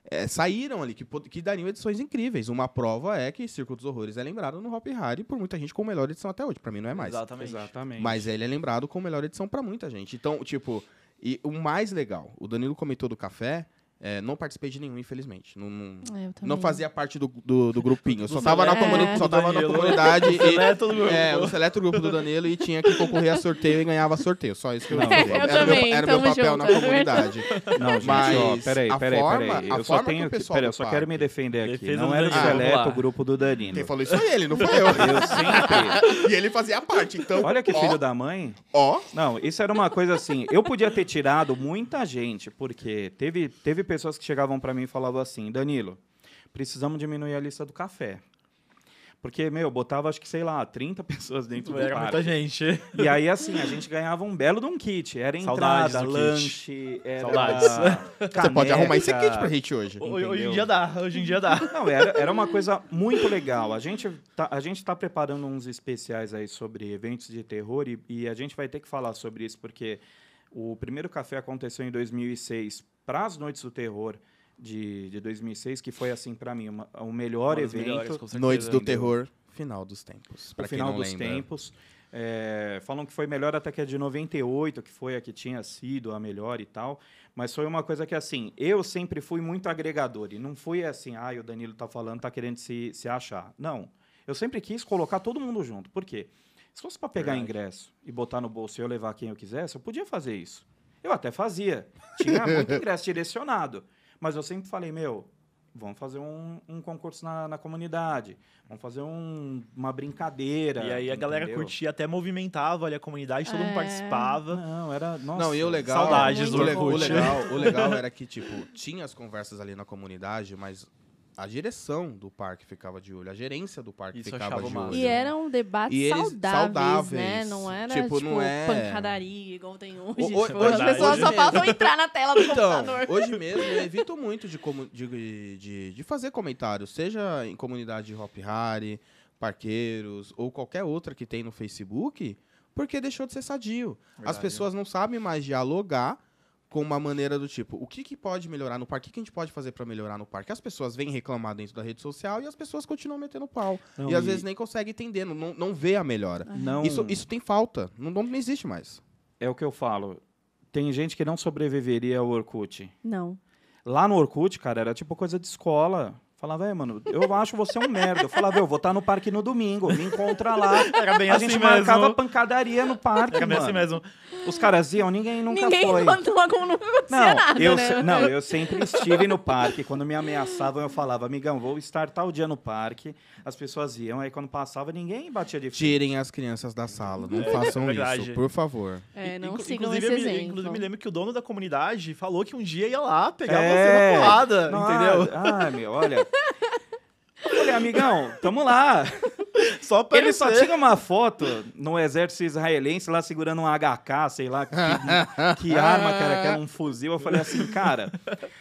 é, saíram ali, que, que dariam edições incríveis. Uma prova é que Circo dos Horrores é lembrado no Hop Hari por muita gente como melhor edição até hoje. Pra mim não é mais. Exatamente. Exatamente. Mas ele é lembrado como melhor edição pra muita gente. Então, tipo, e o mais legal, o Danilo comentou do café, é, não participei de nenhum, infelizmente. Não, não, É, não fazia parte do, do, do grupinho. Eu só Do tava, na, comuni só tava na comunidade e. Seleto do grupo. É, o seleto grupo do Danilo e tinha que concorrer a sorteio e ganhava sorteio. Só isso que eu Não, eu Era, também, meu, era meu papel junto, na é comunidade. Não, gente, Mas ó, peraí, a peraí, forma- peraí. a Eu só forma que tenho o que. pessoal Peraí, eu só quero me defender aqui. Defesa Não era o Danilo, vamos seleto o grupo do Danilo. Quem falou isso foi ele, não foi eu. Eu sempre. e ele fazia parte, então. Olha que ó, filho da mãe. Ó, Não, isso era uma coisa assim. Eu podia ter tirado muita gente, porque teve, teve pessoas que chegavam pra mim e falavam assim: Danilo, precisamos diminuir a lista do café. Porque, meu, botava acho que, sei lá, 30 pessoas dentro do Era parque. muita gente. E aí, assim, a gente ganhava um belo de um kit. Era Saudades entrada, do kit. lanche, era Saudades. você pode arrumar esse kit pra gente hoje. Hoje, hoje em Entendeu? dia dá, hoje em dia dá. Não, era, era uma coisa muito legal. A gente tá, a gente tá preparando uns especiais aí sobre eventos de terror e, e a gente vai ter que falar sobre isso porque o primeiro café aconteceu em 2006 para as Noites do Terror de, de 2006, que foi assim para mim uma- o melhor Um dos evento melhores. Noites do entendeu? Terror, final dos tempos. Quem final não dos lembra. tempos. É, falam que foi melhor até que a de 98, que foi a que tinha sido a melhor e tal. Mas foi uma coisa que, assim, eu sempre fui muito agregador. E não fui assim, ah, o Danilo tá falando, tá querendo se, se achar. Não. Eu sempre quis colocar todo mundo junto. Por quê? Se fosse para pegar Verdade. ingresso e botar no bolso e eu levar quem eu quisesse, eu podia fazer isso. Eu até fazia. Tinha muito ingresso direcionado. Mas eu sempre falei, meu, vamos fazer um, um concurso na, na comunidade. Vamos fazer um- uma brincadeira. E aí a galera entendeu? curtia, até movimentava ali a comunidade, todo É. mundo participava. Não, era. Nossa, Não, e o legal. Saudades o, do le- o Orkut. legal, o legal era que, tipo, tinha as conversas ali na comunidade, mas A direção do parque ficava de olho, a gerência do parque Isso ficava de olho. E eram debates E eles saudáveis, saudáveis. né? Não era, Tipo, tipo, não é- pancadaria igual tem hoje. O- o- tipo, hoje- as pessoas hoje só mesmo. faltam entrar na tela do Então, computador. hoje mesmo eu evito muito de, de, de, de fazer comentários, seja em comunidade de Hop Harry, Parqueiros ou qualquer outra que tem no Facebook, porque deixou de ser sadio. As Verdade. pessoas não sabem mais dialogar com uma maneira do tipo, o que, que pode melhorar no parque? O que, que a gente pode fazer para melhorar no parque? As pessoas vêm reclamar dentro da rede social e as pessoas continuam metendo pau. Não, e às vezes nem conseguem entender, não, não vê a melhora. não, Isso, isso tem falta, não, não existe mais. é o que eu falo. Tem gente que não sobreviveria ao Orkut. Não. Lá no Orkut, cara, era tipo coisa de escola. Falava, é, mano, eu acho você um merda. Eu falava, eu vou estar no parque no domingo, me encontra lá. Era bem a assim gente mesmo. marcava pancadaria no parque, Era bem mano. assim mesmo. Os caras iam, ninguém nunca Ninguém foi. contou como acontecia Não, nada, eu, né? se- não, eu sempre estive no parque. Quando me ameaçavam, eu falava, amigão, vou estar tal dia no parque. As pessoas iam, aí quando passava, ninguém batia de frente. Tirem as crianças da sala, não É, façam é verdade. isso, por favor. É, não Inclu- sigam inclusive, esse eu me- exemplo. Inclusive, me lembro que o dono da comunidade falou que um dia ia lá pegar É. você na porrada, Não, entendeu? Ah, meu, olha. Eu falei, amigão, tamo lá. Só pra Ele só tinha uma foto no exército israelense lá segurando um HK, sei lá, que, que arma que era, que era um fuzil. Eu falei assim, cara,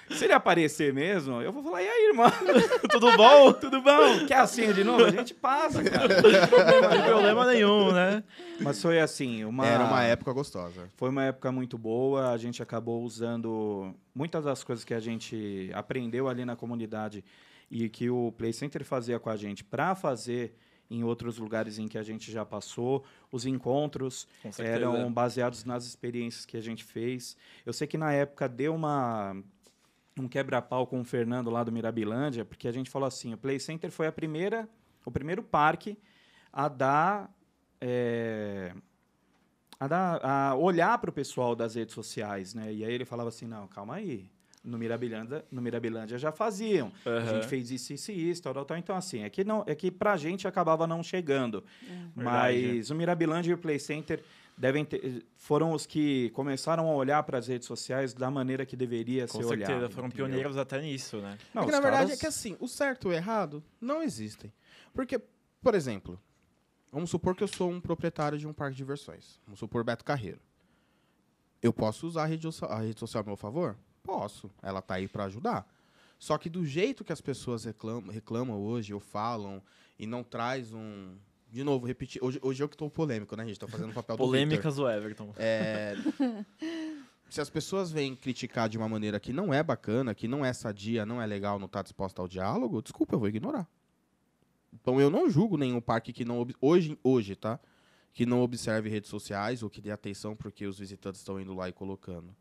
se ele aparecer mesmo, eu vou falar, e aí, irmão? Tudo bom? Tudo bom? Quer a senha de novo? A gente passa, cara. Não tem problema nenhum, né? Mas foi assim, uma... Era uma época gostosa. Foi uma época muito boa, a gente acabou usando muitas das coisas que a gente aprendeu ali na comunidade e que o Play Center fazia com a gente para fazer em outros lugares em que a gente já passou. Os encontros eram baseados nas experiências que a gente fez. Eu sei que na época deu uma um quebra-pau com o Fernando lá do Mirabilândia, porque a gente falou assim, o Play Center foi a primeira, o primeiro parque a dar é, a, dar, a olhar para o pessoal das redes sociais, né? E aí ele falava assim, não, calma aí. No Mirabilândia, no Mirabilândia já faziam. A Aham. gente fez isso, isso e isso, tal, tal, tal. Então, assim, é que, não, é que pra gente acabava não chegando. Verdade. Mas o Mirabilândia e o Play Center devem ter, foram os que começaram a olhar para as redes sociais da maneira que deveria Com ser certeza, olhado. foram entendeu? pioneiros até nisso, né? Não, é que na verdade caras- é que assim, o certo e o errado não existem. Porque, por exemplo, vamos supor que eu sou um proprietário de um parque de diversões. Vamos supor Beto Carreiro. Eu posso usar a rede, a rede social a meu favor? Posso. Ela tá aí para ajudar. Só que do jeito que as pessoas reclamam, reclamam hoje, ou falam, e não traz um. De novo, repetir. Hoje, hoje eu que tô polêmico, né, gente? Tô fazendo o papel do Victor. Polêmicas do Everton. É, se as pessoas vêm criticar de uma maneira que não é bacana, que não é sadia, não é legal, não está disposta ao diálogo, desculpa, eu vou ignorar. Então eu não julgo nenhum parque que não ob- hoje hoje, tá? Que não observe redes sociais ou que dê atenção porque os visitantes estão indo lá e colocando.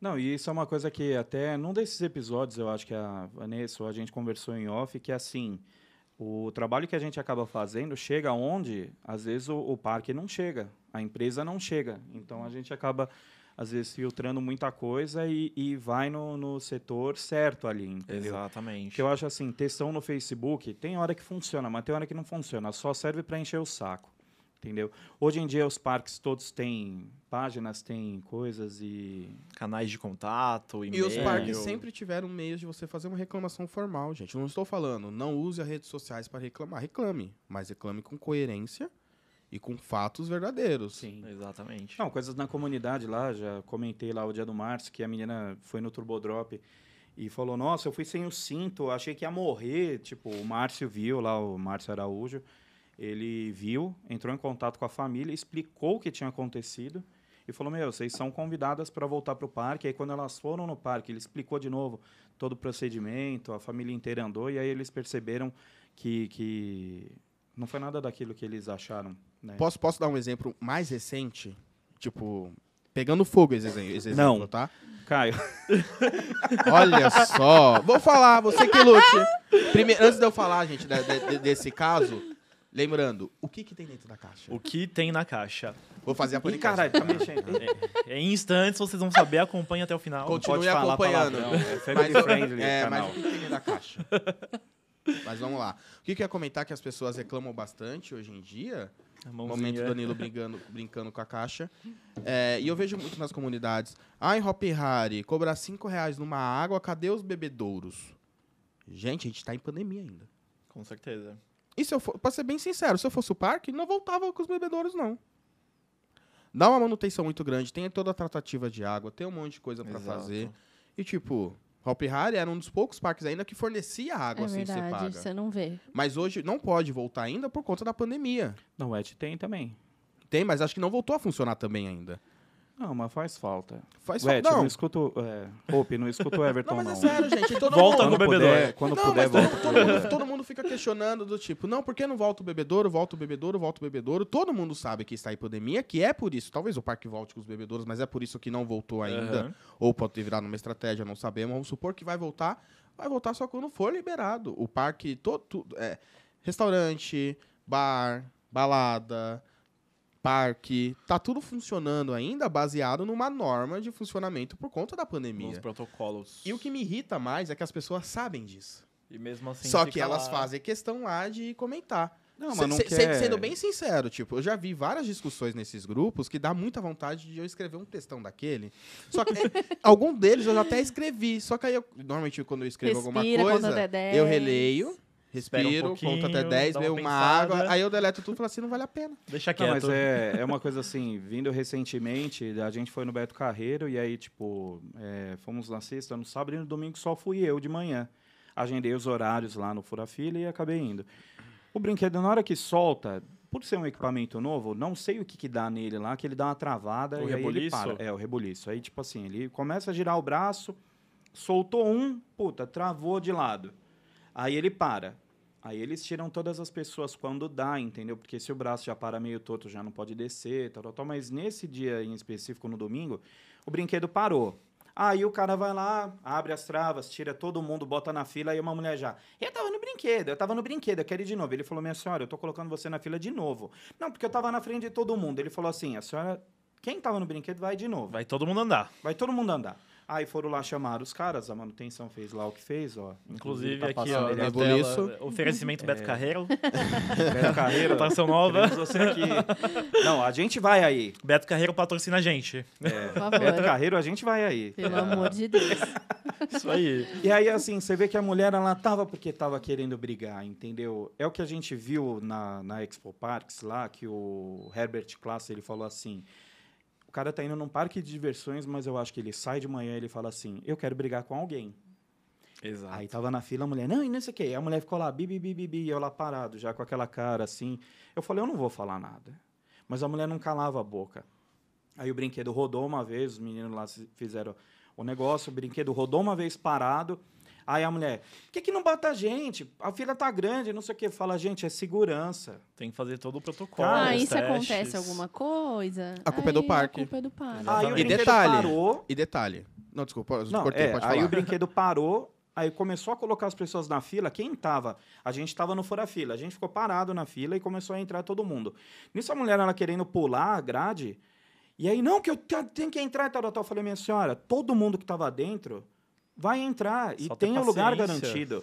Não, e isso é uma coisa que até num desses episódios, eu acho que a Vanessa ou a gente conversou em off, que é assim, o trabalho que a gente acaba fazendo chega onde, às vezes, o, o parque não chega, a empresa não chega. Então, a gente acaba, às vezes, filtrando muita coisa e, e vai no, no setor certo ali, entendeu? Exatamente. Que eu acho assim, textão no Facebook, tem hora que funciona, mas tem hora que não funciona. Só serve para encher o saco, entendeu? Hoje em dia os parques todos têm páginas, têm coisas e Canais de contato, E e-mail. os parques sempre tiveram meios de você fazer uma reclamação formal, gente. Eu não estou falando, não use as redes sociais para reclamar. Reclame, mas reclame com coerência e com fatos verdadeiros. sim. Exatamente. Não, coisas na comunidade lá, já comentei lá o dia do Márcio, que a menina foi no Turbodrop e falou, nossa, eu fui sem o cinto, achei que ia morrer. Tipo, o Márcio viu lá, o Márcio Araújo, ele viu, entrou em contato com a família, explicou o que tinha acontecido e falou, meu, vocês são convidadas para voltar para o parque. Aí quando elas foram no parque, ele explicou de novo todo o procedimento, a família inteira andou e aí eles perceberam que, que não foi nada daquilo que eles acharam. Né? Posso, posso dar um exemplo mais recente? Tipo, pegando fogo esse exemplo, esse exemplo, Não. tá? Caio, Olha só. Vou falar, você que lute. Primeiro, antes de eu falar, gente, de- de- desse caso, lembrando, o que, que tem dentro da caixa? O que tem na caixa? Vou fazer a Ih, podcast. caralho, tá mexendo. É, em instantes vocês vão saber, acompanhe até o final. Continue Pode falar acompanhando. palavrão, É family Mas, friendly é, o mas o que tem dentro da caixa? Mas vamos lá. O que, que eu ia comentar que as pessoas reclamam bastante hoje em dia? A Momento do Danilo brincando, brincando com a caixa. É, e eu vejo muito nas comunidades. Ah, em Hop Harry, cobrar 5 reais numa água, cadê os bebedouros? Gente, a gente tá em pandemia ainda. Com certeza. E se eu for, pra ser bem sincero, se eu fosse o parque, não voltava com os bebedouros, não. Dá uma manutenção muito grande, tem toda a tratativa de água, tem um monte de coisa pra Exato. fazer. E tipo, Hopi Hari era um dos poucos parques ainda que fornecia água É assim que você verdade, paga. você não vê. Mas hoje não pode voltar ainda por conta da pandemia. Não, o Et tem também. Tem, mas acho que não voltou a funcionar também ainda. Não, mas faz falta. Faz falta. não, Não, escuta o... É, Hope, não escuta o Everton, não, não. mas é sério, gente. Todo Volta mundo... no bebedor. puder, quando não, puder, mas todo, volta. todo mundo, todo mundo fica questionando do tipo, não, por que não volta o bebedouro, volta o bebedouro, volta o bebedouro? Todo mundo sabe que está em epidemia, que é por isso. Talvez o parque volte com os bebedouros, mas é por isso que não voltou ainda. Aham. Ou pode ter virado uma estratégia, não sabemos. Vamos supor que vai voltar. Vai voltar só quando for liberado. O parque, todo, tudo, é, restaurante, bar, balada, parque, tá tudo funcionando ainda baseado numa norma de funcionamento por conta da Nos pandemia. protocolos. E o que me irrita mais é que as pessoas sabem disso. E mesmo assim. Só que elas lá. fazem questão lá de comentar. Não, Se- mas não se- quer... Sendo bem sincero, tipo, eu já vi várias discussões nesses grupos que dá muita vontade de eu escrever um textão daquele. Só que é, algum deles eu já até escrevi. Só que aí eu, normalmente quando eu escrevo alguma Respira, conta coisa, até 10. eu releio, Espera um respiro, conto até pouquinho, 10, dá veio uma água, aí eu deleto tudo e falo assim, não vale a pena. Deixa Não, quieto. mas é, é uma coisa assim, vindo recentemente, a gente foi no Beto Carreiro e aí, tipo, é, fomos na sexta, no sábado e no domingo só fui eu de manhã. Agendei os horários lá no Furafila e acabei indo. O brinquedo, na hora que solta, por ser um equipamento novo, não sei o que, que dá nele lá, que ele dá uma travada O e aí ele para. É, o reboliço. Aí, tipo assim, ele começa a girar o braço, soltou um, puta, travou de lado. Aí ele para. Aí eles tiram todas as pessoas quando dá, entendeu? Porque se o braço já para meio torto, já não pode descer, tal, tal, tal. Mas nesse dia em específico, no domingo, o brinquedo parou. Aí o cara vai lá, abre as travas, tira todo mundo, bota na fila, aí uma mulher já. Eu tava no brinquedo, eu tava no brinquedo, eu quero ir de novo. Ele falou, minha senhora, eu tô colocando você na fila de novo. Não, porque eu tava na frente de todo mundo. Ele falou assim, a senhora, quem tava no brinquedo vai de novo. Vai todo mundo andar. Vai todo mundo andar. Aí foram lá chamar os caras, a manutenção fez lá o que fez, ó. Inclusive, tá aqui, ó, ele na tela, oferecimento Beto Carreiro. Beto Carreiro. Atração nova. você aqui. Não, a gente vai aí. Beto Carreiro patrocina a gente. É, Por favor. Beto Carreiro, a gente vai aí. Pelo amor de Deus. Isso aí. E aí, assim, você vê que a mulher, ela tava porque tava querendo brigar, entendeu? É o que a gente viu na, na Expo Parks lá, que o Herbert Klass, ele falou assim, cara tá indo num parque de diversões, mas eu acho que ele sai de manhã e ele fala assim, eu quero brigar com alguém. Exato. Aí tava na fila, a mulher, não, e não sei o quê. Aí a mulher ficou lá, bi, bi, bi, e eu lá parado, já com aquela cara assim. Eu falei, eu não vou falar nada. Mas a mulher não calava a boca. Aí o brinquedo rodou uma vez, os meninos lá fizeram o negócio, o brinquedo rodou uma vez parado. Aí a mulher, por que, que não bota a gente? A fila tá grande, não sei o quê. Fala, gente, é segurança. Tem que fazer todo o protocolo. Ah, e se testes. acontece alguma coisa? A culpa é do aí parque. A culpa é do parque. Aí o. E brinquedo detalhe, parou. E detalhe. Não, desculpa, Não, cortei, é, pode aí falar. o brinquedo parou, aí começou a colocar as pessoas na fila. Quem tava? A gente tava no fora-fila. A gente ficou parado na fila e começou a entrar todo mundo. Nisso a mulher, ela querendo pular a grade. E aí, não, que eu te- tenho que entrar e tal, tal, tal. Eu falei, minha senhora, todo mundo que tava dentro vai entrar e Só tem o lugar garantido.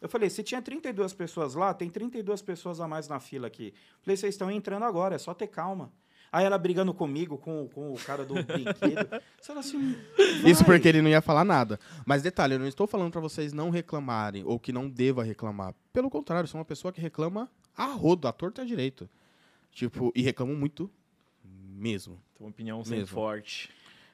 Eu falei, se tinha 32 pessoas lá, tem 32 pessoas a mais na fila aqui. Falei, vocês estão entrando agora, é só ter calma. Aí ela brigando comigo, com, com o cara do brinquedo. Você fala assim, Isso porque ele não ia falar nada. Mas detalhe, eu não estou falando pra vocês não reclamarem ou que não deva reclamar. Pelo contrário, sou uma pessoa que reclama a rodo, a torta direito. Tipo, e reclamo muito mesmo. Tem uma opinião sempre forte.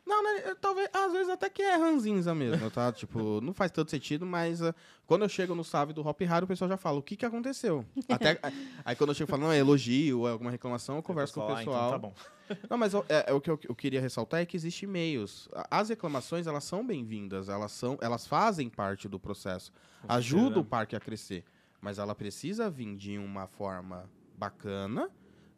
Não, né, talvez, às vezes até que é ranzinza mesmo, tá? tipo, não faz tanto sentido, mas ah, quando eu chego no sábado do Hop Hard, o pessoal já fala, o que que aconteceu? Até, aí quando eu chego e falo, não, é elogio, é alguma reclamação, eu converso com o Ah, pessoal. então tá bom. Não, mas é, é o que eu, eu queria ressaltar é que existem meios. As reclamações, elas são bem-vindas, elas são, elas fazem parte do processo. Com Ajuda certeza. o parque a crescer, mas ela precisa vir de uma forma bacana,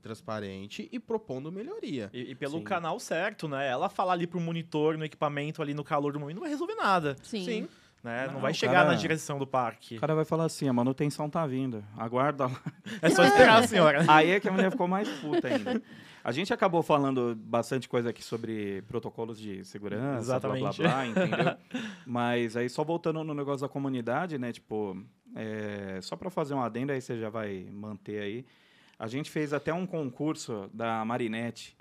transparente e propondo melhoria. E, e pelo Sim. canal certo, né? Ela falar ali pro monitor, no equipamento, ali no calor do momento, não vai resolver nada. Sim. Né? Não, Não, vai chegar cara- na direção do parque. O cara vai falar assim, a manutenção tá vindo, aguarda lá. É só esperar, senhora. Aí é que a mulher ficou mais puta ainda. A gente acabou falando bastante coisa aqui sobre protocolos de segurança, Exatamente. blá, blá, blá, entendeu? Mas aí só voltando no negócio da comunidade, né, tipo, é, só para fazer um adendo, aí você já vai manter aí. A gente fez até um concurso da Marinette,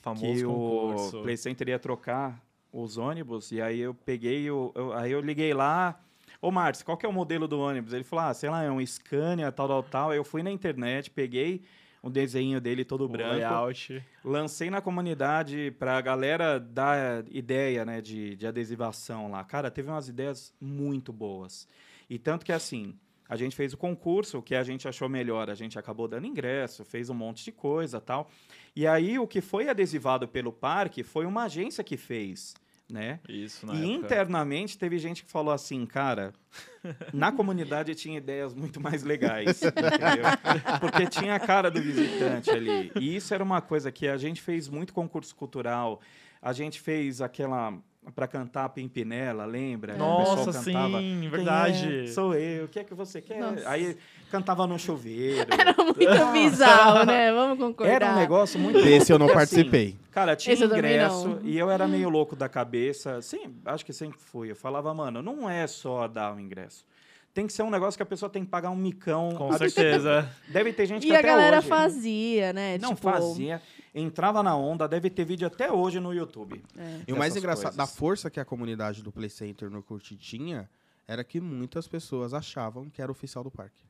Famoso que concurso. o Play Center ia trocar os ônibus, e aí eu peguei, o, eu- aí eu liguei lá, Ô, Márcio, qual que é o modelo do ônibus? Ele falou, ah, sei lá, é um Scania, tal, tal, tal. Aí eu fui na internet, peguei um desenho dele todo O branco, layout. lancei na comunidade pra galera dar ideia, né, de, de adesivação lá. Cara, teve umas ideias muito boas. E tanto que, assim, a gente fez o concurso, o que a gente achou melhor, a gente acabou dando ingresso, fez um monte de coisa tal. E aí, o que foi adesivado pelo parque foi uma agência que fez, né? Isso, na E época. internamente teve gente que falou assim, cara, na comunidade tinha ideias muito mais legais? Porque tinha a cara do visitante ali. E isso era uma coisa que a gente fez muito concurso cultural. A gente fez aquela para cantar Pimpinela, lembra? O Nossa, pessoal cantava, sim, "Quem verdade. é? Sou eu. O que é que você quer? Nossa. Aí cantava no chuveiro. Era muito bizarro, né? Vamos concordar. Era um negócio muito Desse eu não assim, participei. Cara, tinha Esse ingresso e eu era meio louco da cabeça. Sim, acho que sempre fui. Eu falava, mano, não é só dar o ingresso. Tem que ser um negócio que a pessoa tem que pagar um micão. Com absurdo. certeza. Deve ter gente E que a até galera hoje fazia, né? não tipo, fazia. Entrava na onda, deve ter vídeo até hoje no YouTube. é. E o mais engraçado, da coisas. força que a comunidade do Play Center no Curti tinha, era que muitas pessoas achavam que era oficial do parque.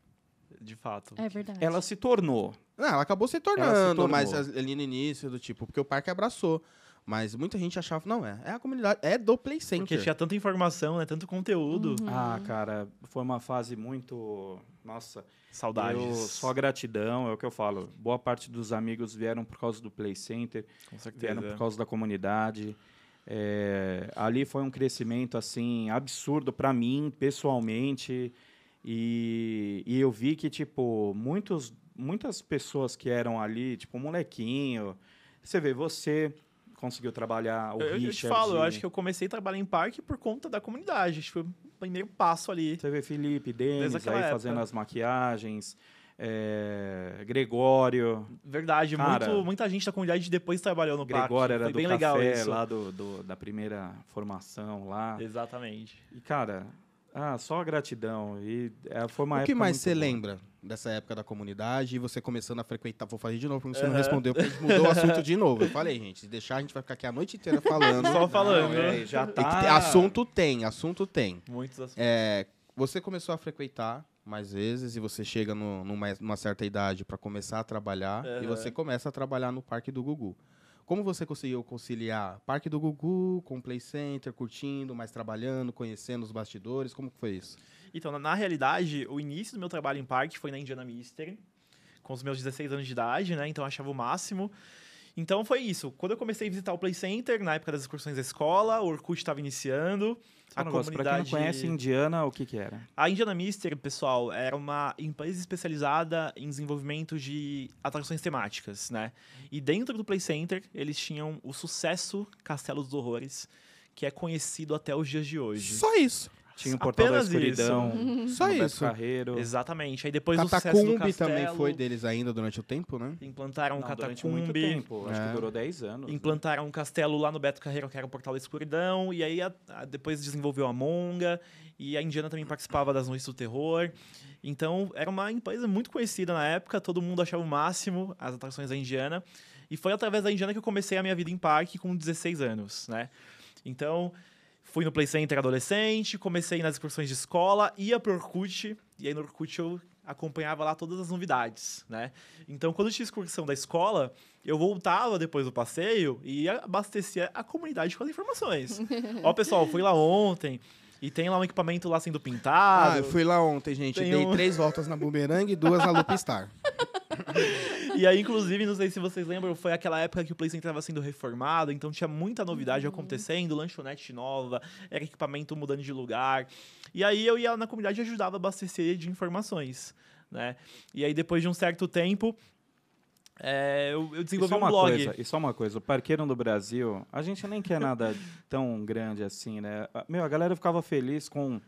De fato. É verdade. Ela se tornou. Não, ela acabou se se tornando, tornou. mas ali no início do tipo, porque o parque abraçou. Mas muita gente achava, não, é, é a comunidade, é do Play Center. Porque tinha tanta informação, né? Tanto conteúdo. Uhum. Ah, cara, foi uma fase muito. Nossa, Saudades. eu só gratidão, é o que eu falo. Boa parte dos amigos vieram por causa do Play Center. Com certeza. vieram por causa da comunidade. É, ali foi um crescimento assim absurdo para mim pessoalmente e, e eu vi que tipo muitos muitas pessoas que eram ali tipo um molequinho você vê você conseguiu trabalhar o Eu, eu te Richard falo, eu acho que eu comecei a trabalhar em parque por conta da comunidade. Acho que foi o primeiro passo ali. você vê Felipe Denis aí época. fazendo as maquiagens é, Gregório Verdade, Cara, muito, muita gente da comunidade depois trabalhou no parque. Gregório era Foi do bem café legal isso. lá do, do- da primeira formação lá Exatamente. E, cara, ah, só gratidão. E é, foi uma O que época mais você boa. lembra dessa época da comunidade e você começando a frequentar? Vou fazer de novo, porque você não Aham. respondeu, porque a gente mudou o assunto de novo. Eu falei, gente, se deixar a gente vai ficar aqui a noite inteira falando. Só falando. Não, é, já É que tá... tem- assunto tem, assunto tem. Muitos assuntos. É, você começou a frequentar mais vezes e você chega no- numa, numa certa idade para começar a trabalhar e Aham. você começa a trabalhar no Parque do Gugu. Como você conseguiu conciliar Parque do Gugu com Play Center, curtindo, mais trabalhando, conhecendo os bastidores? Como foi isso? Então, na, na realidade, o início do meu trabalho em parque foi na Indiana Mystery, com os meus 16 anos de idade, né? Então, eu achava o máximo. Então, foi isso. Quando eu comecei a visitar o Play Center, na época das excursões da escola, o Orkut estava iniciando. Só um negócio, Pra quem não conhece Indiana, o que que era? A Indiana Mystery, pessoal, era uma empresa especializada em desenvolvimento de atrações temáticas, né? E dentro do Play Center, eles tinham o sucesso Castelo dos Horrores, que é conhecido até os dias de hoje. Só isso. Tinha o Portal da Apenas Escuridão, Só Roberto isso. Carreiro. Exatamente. Aí depois do sucesso do Catacumbi Castelo, também foi deles ainda durante o tempo, né? implantaram um Não, durante muito Catacumbi, tempo. Acho É. que durou 10 anos. implantaram um castelo lá no Beto Carreiro, que era o Portal da Escuridão, e aí a- a- depois desenvolveu a Monga, e a Indiana também participava das Noites do Terror. Então, era uma empresa muito conhecida na época, todo mundo achava o máximo as atrações da Indiana. E foi através da Indiana que eu comecei a minha vida em parque com 16 anos, né? Então, fui no Play Center adolescente, comecei nas excursões de escola, ia pro Orkut, e aí no Orkut eu acompanhava lá todas as novidades, né? Então, quando tinha excursão da escola, eu voltava depois do passeio e abastecia a comunidade com as informações. Ó, pessoal, fui lá ontem e tem lá um equipamento lá sendo pintado. Ah, eu fui lá ontem, gente. Tem Dei um- três voltas na Boomerang e duas na Loop Star. E aí, inclusive, não sei se vocês lembram, foi aquela época que o Play Center estava sendo reformado, então tinha muita novidade acontecendo, lanchonete nova, era equipamento mudando de lugar. E aí eu ia na comunidade e ajudava a abastecer de informações, né? E aí, depois de um certo tempo, é, eu, eu desenvolvi um blog. coisa, e só uma coisa, o parqueiro no Brasil, a gente nem quer nada tão grande assim, né? Meu, a galera ficava feliz com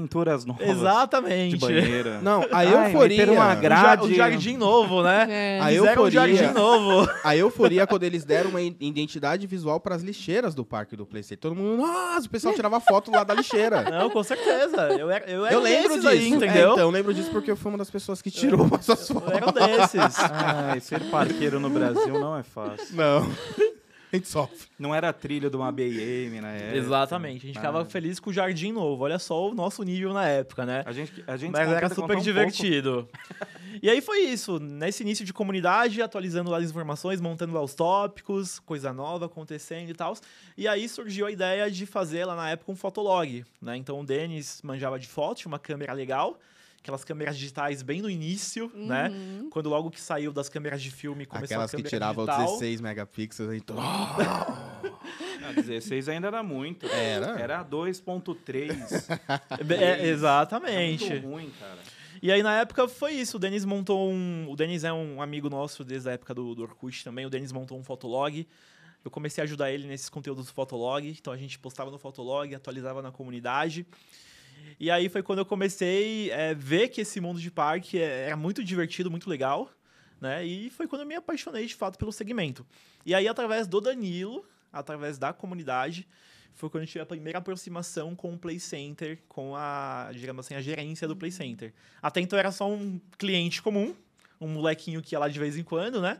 pinturas novas de Exatamente. banheira. Não, a Ai, euforia. meteram uma O, ja- grade. o jardim novo, né? É. A Fizeram um euforia. jardim novo. A euforia quando eles deram uma identidade visual para as lixeiras do parque do PlayStation. Todo mundo, nossa, o pessoal tirava foto lá da lixeira. Não, com certeza. Eu era, eu era Eu lembro desses disso. aí, entendeu? É, então, eu lembro disso porque eu fui uma das pessoas que tirou essas Eu fotos. era um desses. Ai, ser parqueiro no Brasil não é fácil. Não. A gente sofre. Não era trilha de uma BM na época. Exatamente. A gente ficava Ah. feliz com o Jardim Novo. Olha só o nosso nível na época, né? A gente, a gente Mas era super um divertido. e aí foi isso. Nesse início de comunidade, atualizando lá as informações, montando lá os tópicos, coisa nova acontecendo e tal. E aí surgiu a ideia de fazer lá na época um fotolog, né? Então o Denis manjava de foto, tinha uma câmera legal. Aquelas câmeras digitais bem no início, né? Uhum. Quando logo que saiu das câmeras de filme, começou Aquelas a que tiravam digital. 16 megapixels. Então... Ah, 16 ainda era muito. Era? Era 2.3. É, exatamente. Muito ruim, cara. E aí, na época, foi isso. O Denis montou um. O Denis é um amigo nosso desde a época do, do Orkut também. O Denis montou um fotolog. Eu comecei a ajudar ele nesses conteúdos do fotolog. Então a gente postava no fotolog, atualizava na comunidade. E aí foi quando eu comecei a ver que esse mundo de parque é- era muito divertido, muito legal. Né? E foi quando eu me apaixonei de fato pelo segmento. E aí, através do Danilo, através da comunidade, foi quando eu tive a primeira aproximação com o Play Center, com a, digamos assim, a gerência do Play Center. Até então era só um cliente comum, um molequinho que ia lá de vez em quando, né?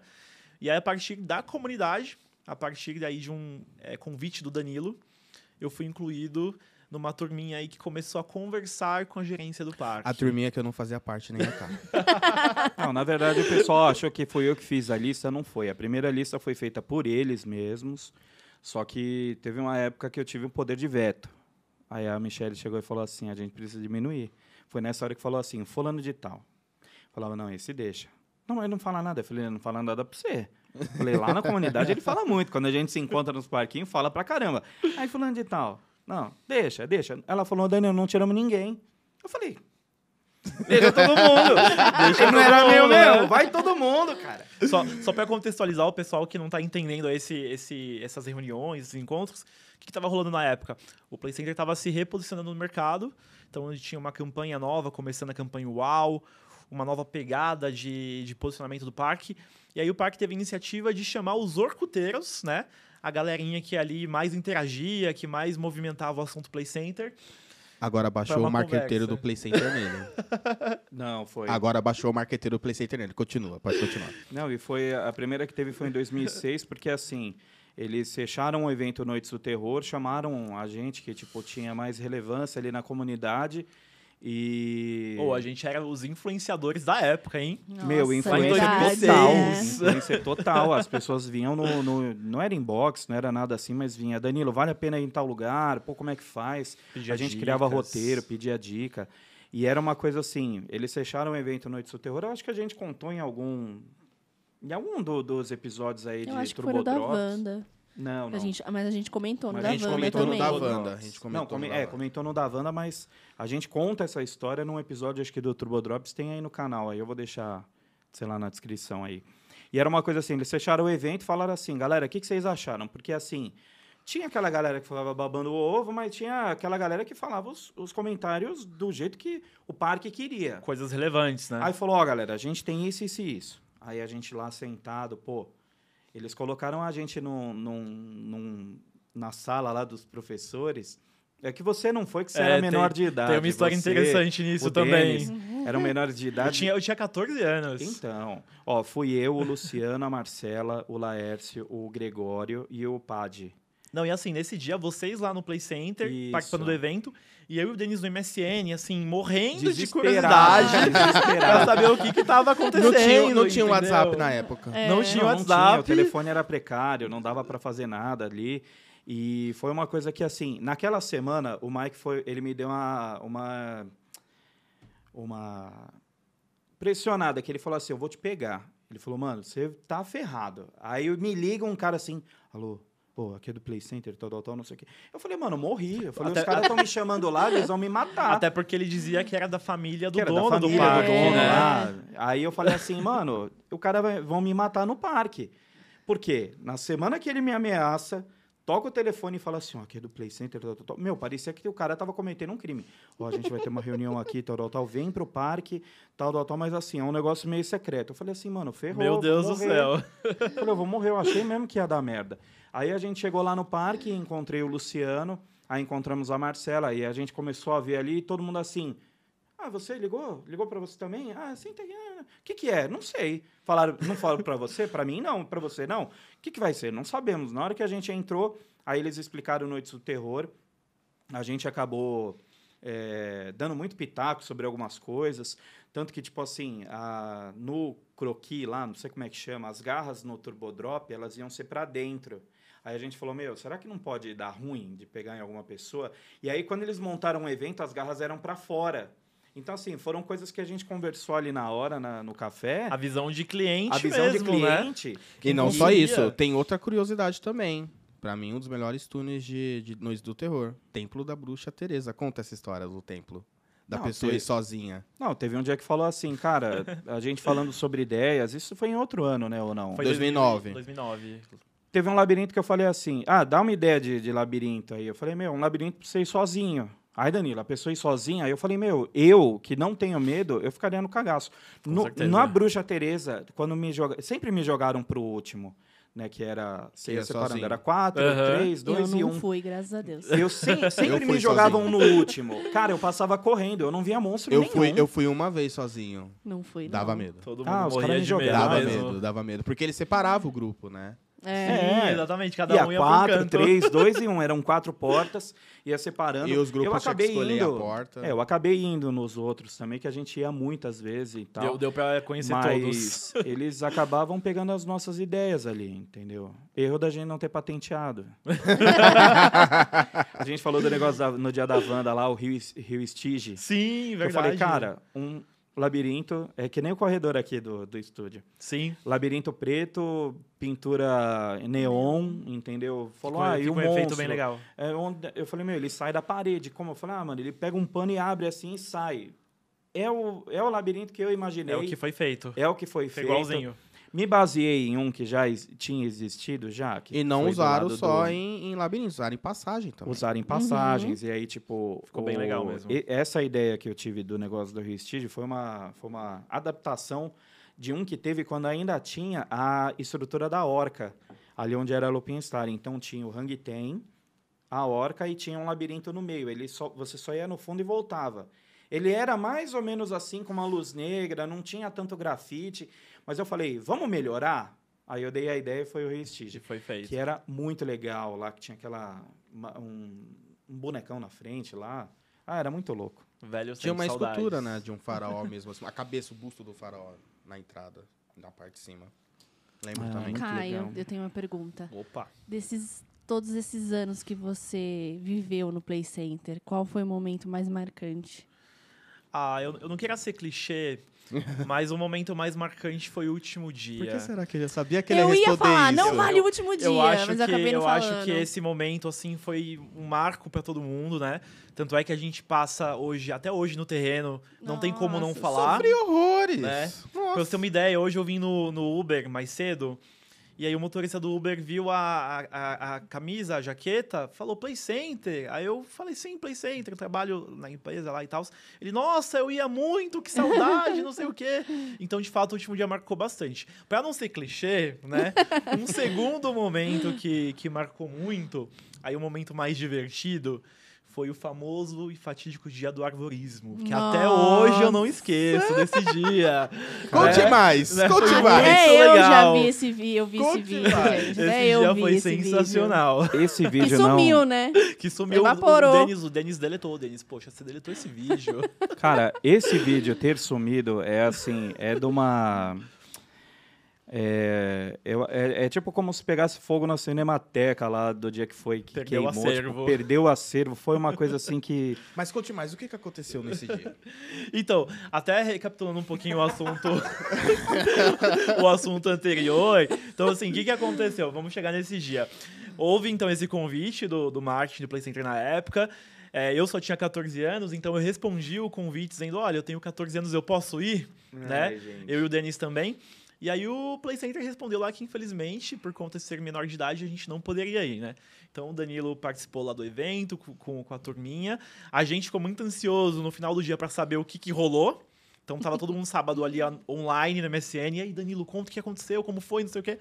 E aí, a partir da comunidade, a partir daí de um é, convite do Danilo, eu fui incluído numa turminha aí que começou a conversar com a gerência do parque. A turminha que eu não fazia parte nem a cá. Não, na verdade o pessoal achou que foi eu que fiz a lista, não foi. A primeira lista foi feita por eles mesmos, só que teve uma época que eu tive um poder de veto. Aí a Michelle chegou e falou assim, a gente precisa diminuir. Foi nessa hora que falou assim, fulano de tal. Falava, não, esse deixa. Não, ele não fala nada. Eu falei, ele não fala nada pra você. Falei, lá na comunidade ele fala muito. Quando a gente se encontra nos parquinhos, fala pra caramba. Aí fulano de tal. Não, deixa, deixa. Ela falou, Daniel, não tiramos ninguém. Eu falei, deixa todo mundo. Deixa não era meu mundo, né? mesmo. Vai todo mundo, cara. Só, só para contextualizar o pessoal que não tá entendendo esse, esse, essas reuniões, esses encontros, o que, que tava rolando na época? O Play Center tava se reposicionando no mercado, então ele tinha uma campanha nova, começando a campanha UAU, uma nova pegada de, de posicionamento do parque, e aí o parque teve a iniciativa de chamar os orcuteiros, né? A galerinha que ali mais interagia, que mais movimentava o assunto Play Center. Agora baixou o marqueteiro conversa. do Play Center nele. Não, foi. Agora baixou o marqueteiro do Play Center nele. Continua, pode continuar. Não, e foi a primeira que teve foi em 2006, porque assim, eles fecharam o evento Noites do Terror, chamaram a gente que tipo tinha mais relevância ali na comunidade e Ou a gente era os influenciadores da época, hein? Meu, Nossa, influência verdade, total. é. Influência total. As pessoas vinham no, no- Não era inbox, não era nada assim, mas vinha. Danilo, vale a pena ir em tal lugar? Pô, como é que faz? Pedia a gente criava dicas. roteiro, pedia dica. E era uma coisa assim, eles fecharam o evento Noites do Terror, eu acho que a gente contou em algum. Em algum do- dos episódios aí Eu de acho que foi da. Wanda. Não, não. A gente, mas a gente comentou no Mas da a gente Wanda comentou no da Wanda, Drops. a gente comentou Não, come- no da é, Wanda. comentou no da Wanda, mas a gente conta essa história num episódio, acho que do Turbo Drops, tem aí no canal. Aí eu vou deixar, sei lá, na descrição aí. E era uma coisa assim, eles fecharam o evento e falaram assim, galera, o que, que vocês acharam? Porque assim, tinha aquela galera que falava babando o ovo, mas tinha aquela galera que falava os, os comentários do jeito que o parque queria. Coisas relevantes, né? Aí falou, ó, galera, a gente tem isso, isso e isso. Aí a gente lá sentado, pô, eles colocaram a gente num, num- num- na sala lá dos professores. É que você não foi, que você É, era menor tem- de idade. Tem uma história Você, interessante nisso o também. Denis, Eram menores de idade. Eu tinha, eu tinha 14 anos. Então, ó, fui eu, o Luciano, a Marcela, o Laércio, o Gregório e o Padi. Não, e assim, nesse dia, vocês lá no Play Center, Isso. participando do evento, e eu e o Denis no MSN, assim, morrendo de Desesperado, curiosidade pra saber o que que tava acontecendo. Não tinha, não tinha um? WhatsApp na época. É. Não tinha Não, WhatsApp. o telefone era precário, não dava para fazer nada ali. E foi uma coisa que, assim, naquela semana, o Mike foi, ele me deu uma, uma, uma pressionada, que ele falou assim, eu vou te pegar. Ele falou, mano, você tá ferrado. Aí me liga um cara assim, alô, pô, aqui é do Play Center, tal, tal, tal, não sei o quê. Eu falei, mano, morri. Eu falei, Até- os caras estão me chamando lá, eles vão me matar. Até porque ele dizia que era da família do Que dono da do família parque, do dono né? lá. Aí eu falei assim, mano, o cara vai, vão me matar no parque. Por quê? Na semana que ele me ameaça, toca o telefone e fala assim, ó, aqui é do Play Center, tal, tal, tal. Meu, parecia que o cara tava cometendo um crime. Ó, a gente vai ter uma reunião aqui, tal, tal, tal, vem pro parque, tal, tal, tal, mas assim, é um negócio meio secreto. Eu falei assim, mano, ferrou. Meu Deus do céu. Eu falei, eu vou morrer, eu achei mesmo que ia dar merda. Aí a gente chegou lá no parque, encontrei o Luciano, aí encontramos a Marcela, aí a gente começou a ver ali, todo mundo assim, Ah, você ligou? Ligou pra você também? Ah, sim, tem. O que, que é? Não sei. Falaram, não falaram pra você? Pra mim, não. Pra você, não. O que, que vai ser? Não sabemos. Na hora que a gente entrou, aí eles explicaram Noites do Terror. A gente acabou é, dando muito pitaco sobre algumas coisas. Tanto que, tipo assim, a, no croqui lá, não sei como é que chama, as garras no turbodrop, elas iam ser pra dentro. Aí a gente falou, meu, será que não pode dar ruim de pegar em alguma pessoa? E aí, quando eles montaram o evento, as garras eram pra fora. Então, assim, foram coisas que a gente conversou ali na hora, na- no café. A visão de cliente A visão mesmo, de né? cliente. E não só isso, tem outra curiosidade também. Pra mim, um dos melhores túneis de, de Noites do Terror. Templo da Bruxa Teresa. Conta essa história do templo. Da Não, pessoa te- ir sozinha. Não, teve um dia que falou assim, cara, a gente falando sobre ideias, isso foi em outro ano, né, ou não? Foi 2009. 2009. Teve um labirinto que eu falei assim, ah, dá uma ideia de, de labirinto aí. Eu falei, meu, um labirinto pra você ir sozinho. Aí, Danilo, a pessoa ir sozinha, aí eu falei, meu, eu, que não tenho medo, eu ficaria no cagaço. No, certeza. na Bruxa Teresa, quando me jogaram, sempre me jogaram pro último, né, que era, você ia separando, era quatro, Aham. três, dois eu e não um. fui, graças a Deus. Eu se- sempre fui me jogavam sozinho. no último. Cara, eu passava correndo, eu não via monstro Eu nenhum. fui, eu fui uma vez sozinho. Não fui, Dava não. medo. Todo mundo Ah, os caras me jogaram. Dava mesmo. medo, dava medo. Porque ele separava o grupo, né? É. É. exatamente. Cada Ia um ia pra um quatro, canto. três, dois e um. Eram quatro portas, ia separando. E os grupos eu acabei indo. a porta. É, eu acabei indo nos outros também, que a gente ia muitas vezes e tal. Deu, deu pra conhecer mas todos. eles acabavam pegando as nossas ideias ali, entendeu? Erro da gente não ter patenteado. a gente falou do negócio da- no dia da Wanda lá, o Rio, Rio Estige. Sim, Eu verdade. falei, cara, um labirinto, é que nem o corredor aqui do, do estúdio. Sim. Labirinto preto, pintura neon, entendeu? Falou, ah, e o um efeito monstro? bem legal. É onde, eu falei, meu, ele sai da parede. Como? Eu falei, ah, mano, ele pega um pano e abre assim e sai. É o, é o labirinto que eu imaginei. É o que foi feito. É o que foi Foi feito. igualzinho. Me baseei em um que já ex- tinha existido já. que E não usaram só do- em, em labirintos, usaram em passagem também. Usarem passagens. E aí, tipo. Ficou bem legal mesmo. e- essa ideia que eu tive do negócio do Rio Stige foi uma, foi uma adaptação de um que teve quando ainda tinha a estrutura da Orca, ali onde era a Lupin Star. Então tinha o Hang Ten, a Orca e tinha um labirinto no meio. Ele só, você só ia no fundo e voltava. Ele era mais ou menos assim, com uma luz negra, não tinha tanto grafite. Mas eu falei, vamos melhorar? Aí eu dei a ideia e foi o Rio Que Stige foi feito. que era muito legal lá, que tinha aquela uma- um, um bonecão na frente lá. Ah, era muito louco. Velho, Tinha uma sente escultura, saudades. né, de um faraó mesmo, assim, a cabeça, o busto do faraó na entrada, na parte de cima. Lembro Ah, também. Caio, legal. eu tenho uma pergunta. Opa. Desses todos esses anos que você viveu no Play Center, qual foi o momento mais marcante? Ah, eu, eu não queria ser clichê, mas o momento mais marcante foi o último dia. Por que será que eu já sabia que eu ele ia ia responder falar, isso? não vale o último dia, eu acho mas que, acabei não eu falando. acho que esse momento assim foi um marco pra todo mundo, né? Tanto é que a gente passa hoje, até hoje no terreno, não tem como não Nossa, falar. Sofri horrores. Né? Pra Nossa. você ter uma ideia, hoje eu vim no, no Uber mais cedo. E aí o motorista do Uber viu a, a, a- camisa, a jaqueta, falou Play Center. Aí eu falei, sim, Play Center, eu trabalho na empresa lá e tal. Ele, nossa, eu ia muito, que saudade, não sei o quê. Então, de fato, o último dia marcou bastante. Pra não ser clichê, né? Um segundo momento que, que marcou muito, aí o momento mais divertido, foi o famoso e fatídico dia do arborismo. Que até hoje eu não esqueço desse dia. Conte né? mais, Né? conte Foi mais. É, eu já vi esse vídeo, eu vi esse vídeo, mais. gente. Esse? Eu dia vi foi esse vídeo. sensacional. Esse vídeo sumiu, não. né? Que sumiu Evaporou. o Denis, o Denis deletou. O Denis, poxa, você deletou esse vídeo. Cara, esse vídeo ter sumido é assim, é de uma. É, eu- é, é tipo como se pegasse fogo na cinemateca lá do dia que foi que Perdeu o queimou. tipo, acervo. perdeu o acervo. Foi uma coisa assim que. Mas conte mais, o que, que aconteceu nesse dia? Então, até recapitulando um pouquinho o assunto o assunto anterior. Então, assim, o que, que aconteceu? Vamos chegar nesse dia. Houve, então, esse convite do, do marketing do Play Center na época. É, eu só tinha 14 anos, então eu respondi o convite dizendo, olha, eu tenho 14 anos, eu posso ir? né? Ai, gente. Eu e o Denis também. E aí o Play Center respondeu lá que, infelizmente, por conta de ser menor de idade, a gente não poderia ir, né? Então o Danilo participou lá do evento com, com, a turminha. A gente ficou muito ansioso no final do dia para saber o que, que rolou. Então tava todo mundo sábado ali on- online no MSN. E aí, Danilo, conta o que aconteceu, como foi, não sei o quê.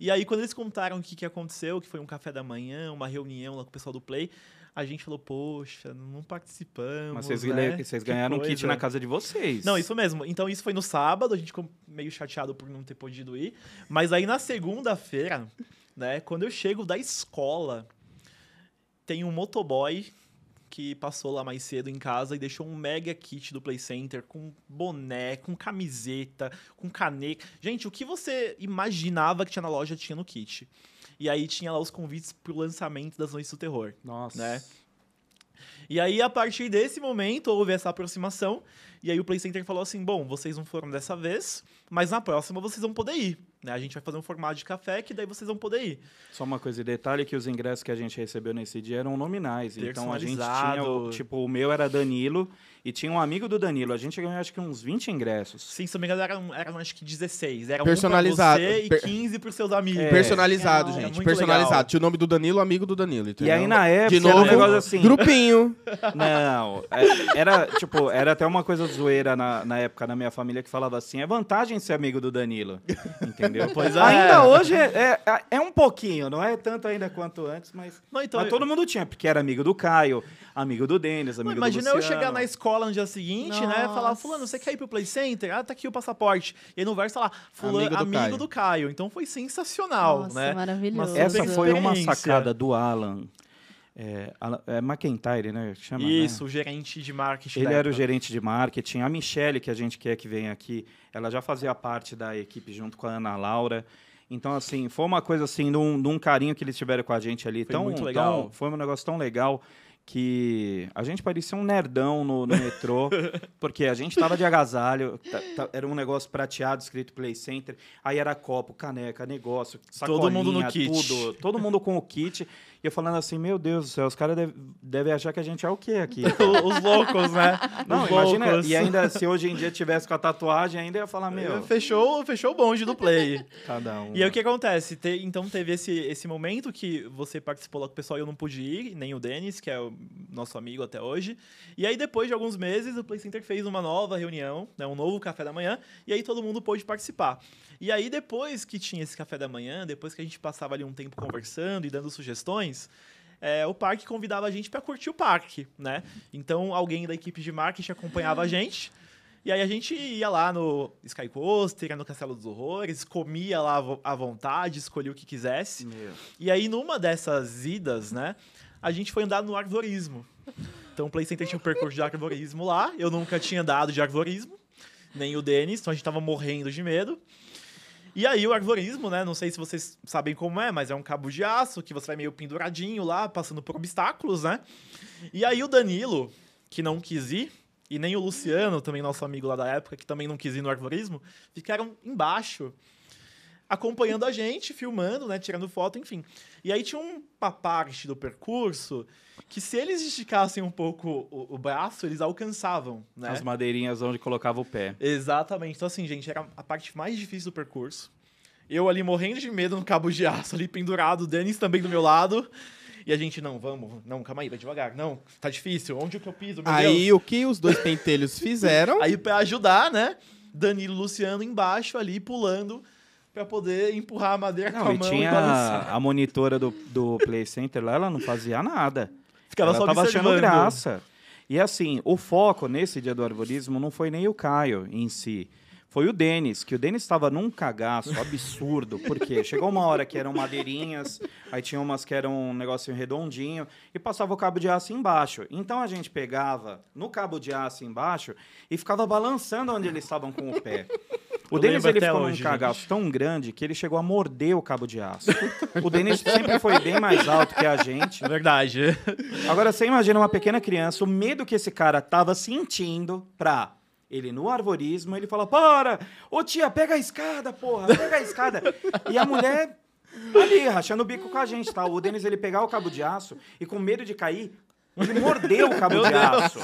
E aí, quando eles contaram o que, que aconteceu, que foi um café da manhã, uma reunião lá com o pessoal do Play, a gente falou, poxa, não participamos. Mas vocês, né? vocês ganharam um kit coisa." na casa de vocês. Não, isso mesmo. Então, isso foi no sábado, a gente ficou meio chateado por não ter podido ir. Mas aí, na segunda-feira, né, quando eu chego da escola, tem um motoboy que passou lá mais cedo em casa e deixou um mega kit do Play Center com boné, com camiseta, com caneca. Gente, o que você imaginava que tinha na loja tinha no kit. E aí tinha lá os convites pro lançamento das Noites do Terror. Nossa. né? E aí, a partir desse momento, houve essa aproximação. E aí, o Play Center falou assim: bom, vocês não foram dessa vez, mas na próxima vocês vão poder ir. Né? A gente vai fazer um formato de café que daí vocês vão poder ir. Só uma coisa de detalhe que os ingressos que a gente recebeu nesse dia eram nominais. Então a gente tinha, o- tipo, o meu era Danilo e tinha um amigo do Danilo. A gente ganhou acho que uns 20 ingressos. Sim, se não me engano, eram, eram acho que 16. Era Personalizado. Um pra você e Per- 15 pros seus amigos. É. Personalizado, gente. É muito personalizado. legal. Tinha o nome do Danilo, amigo do Danilo, E entendeu? aí na época De era um novo, negócio assim. grupinho. Não, é- era tipo, era até uma coisa zoeira na, na época na minha família que falava assim: é vantagem ser amigo do Danilo. Entendeu? Pois é. Ainda hoje é, é, é um pouquinho, não é tanto ainda quanto antes, mas, Não, então, mas todo mundo tinha, porque era amigo do Caio, amigo do Denis, Não, amigo imagina do eu chegar na escola no dia seguinte, né? Falar, Nossa. fulano, você quer ir pro Play Center? Ah, tá aqui o passaporte. E aí no verso, tá lá, fulano, Amigo amigo, do Caio. do, Caio. Então foi sensacional, Nossa, né? maravilhoso. Essa foi uma sacada do Alan. É, é McIntyre, né? Chama, né? Isso, o gerente de marketing. Ele era o gerente de marketing. A Michelle, que a gente quer que venha aqui, ela já fazia parte da equipe junto com a Ana Laura. Então, assim, foi uma coisa assim, de um, de um carinho que eles tiveram com a gente ali. Foi tão, muito legal. tão- foi um negócio tão legal que a gente parecia um nerdão no, no metrô, porque a gente tava de agasalho, era um negócio prateado escrito Play Center, aí era copo, caneca, negócio, sacolinha, Todo mundo no kit. tudo, todo mundo com o kit. E eu falando assim, meu Deus do céu, os caras devem deve achar que a gente é o quê aqui? Os loucos, né? Não, Os imagina, loucos. e ainda se hoje em dia tivesse com a tatuagem, ainda ia falar, meu, Fechou, fechou o bonde do Play. cada um. E aí o que acontece? Te- então teve esse, esse momento que você participou lá com o pessoal e eu não pude ir, nem o Denis, que é o nosso amigo até hoje. E aí depois de alguns meses, o Play Center fez uma nova reunião, né, um novo café da manhã, e aí todo mundo pôde participar. E aí depois que tinha esse café da manhã, depois que a gente passava ali um tempo conversando e dando sugestões, é, o parque convidava a gente para curtir o parque, né? Então alguém da equipe de marketing acompanhava a gente. E aí a gente ia lá no Sky Coaster, ia no Castelo dos Horrores, comia lá à vontade, escolhia o que quisesse. Meu. E aí numa dessas idas, né, a gente foi andar no arvorismo. Então o Play Center tinha um percurso de arvorismo lá, eu nunca tinha andado de arvorismo, nem o Denis, então a gente tava morrendo de medo. E aí o arvorismo, né, não sei se vocês sabem como é, mas é um cabo de aço que você vai meio penduradinho lá, passando por obstáculos, né? E aí o Danilo, que não quis ir, e nem o Luciano, também nosso amigo lá da época, que também não quis ir no arvorismo, ficaram embaixo, acompanhando a gente, filmando, né, tirando foto, enfim. E aí tinha uma parte do percurso que se eles esticassem um pouco o, o braço, eles alcançavam, né? As madeirinhas onde colocava o pé. Exatamente. Então, assim, gente, era a parte mais difícil do percurso. Eu ali morrendo de medo no cabo de aço, ali pendurado, o Denis também do meu lado. E a gente, não, vamos, não, calma aí, vai devagar. Não, tá difícil. Onde que eu piso, meu Aí Deus? o que os dois pentelhos fizeram? Aí pra ajudar, né? Danilo e Luciano embaixo ali, pulando, pra poder empurrar a madeira com Não, a e mão tinha e balançar. a monitora do, do Play Center lá, ela não fazia nada. Ficava ela só tava achando graça. E assim, o foco nesse dia do arborismo não foi nem o Caio em si. Foi o Denis, que o Denis estava num cagaço absurdo, porque chegou uma hora que eram madeirinhas, aí tinha umas que eram um negocinho redondinho, e passava o cabo de aço embaixo. Então a gente pegava no cabo de aço embaixo e ficava balançando onde eles estavam com o pé. O Eu Denis ele ficou hoje, num cagaço tão grande que ele chegou a morder o cabo de aço. O Denis sempre foi bem mais alto que a gente. É verdade. Agora, você imagina uma pequena criança, o medo que esse cara tava sentindo pra ele no arvorismo, ele fala, para! Ô tia, pega a escada, porra, pega a escada. e a mulher ali, rachando o bico com a gente, tá? O Denis, ele pegar o cabo de aço e com medo de cair, ele mordeu o cabo de aço.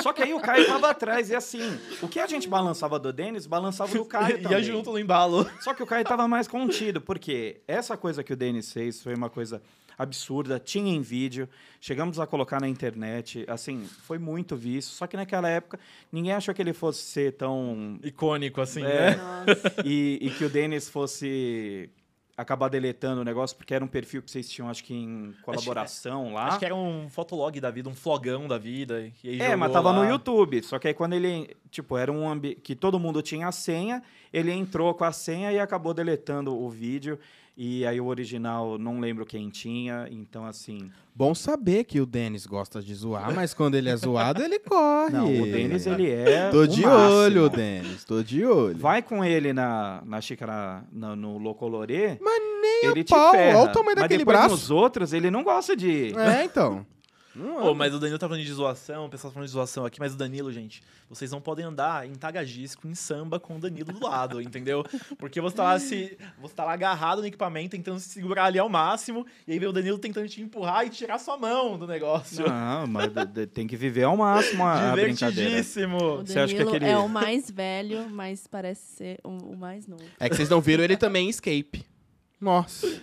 Só que aí o Caio tava atrás, e assim, o que a gente balançava do Denis, balançava do Caio também. Ia junto no embalo. Só que o Caio tava mais contido, porque essa coisa que o Denis fez foi uma coisa absurda, tinha em vídeo, chegamos a colocar na internet, assim, foi muito visto, só que naquela época ninguém achou que ele fosse ser tão... Icônico, assim, É. né? E, e que o Denis fosse acabar deletando o negócio, porque era um perfil que vocês tinham, acho que em colaboração lá. Acho que era um fotolog da vida, um flogão da vida. E aí É, jogou mas tava lá. no YouTube. Só que aí quando ele, tipo, era um ambiente que todo mundo tinha a senha, ele entrou com a senha e acabou deletando o vídeo. E aí o original não lembro quem tinha, então assim. Bom saber que o Denis gosta de zoar, mas quando ele é zoado, ele corre. Não, o Denis ele é. Tô de máximo. olho, Denis, tô de olho. Vai com ele na, na xícara, na- no Locolorê, Mas nem ele a te pau, ferra. olha o tamanho Mas daquele braço. nos outros, ele não gosta de... É, então. Pô, mas o Danilo tá falando de zoação, o pessoal tá falando de zoação aqui, mas o Danilo, gente, vocês não podem andar em tagadisco, em samba com o Danilo do lado, entendeu? Porque você tá lá, se, você tá lá agarrado no equipamento, tentando se segurar ali ao máximo, e aí vem o Danilo tentando te empurrar e tirar sua mão do negócio. Não, mas tem que viver ao máximo a, a brincadeira. Divertidíssimo. O Você acha que Danilo aquele- é o mais velho, mas parece ser o, o mais novo. É que vocês não viram ele também em Escape. Nossa.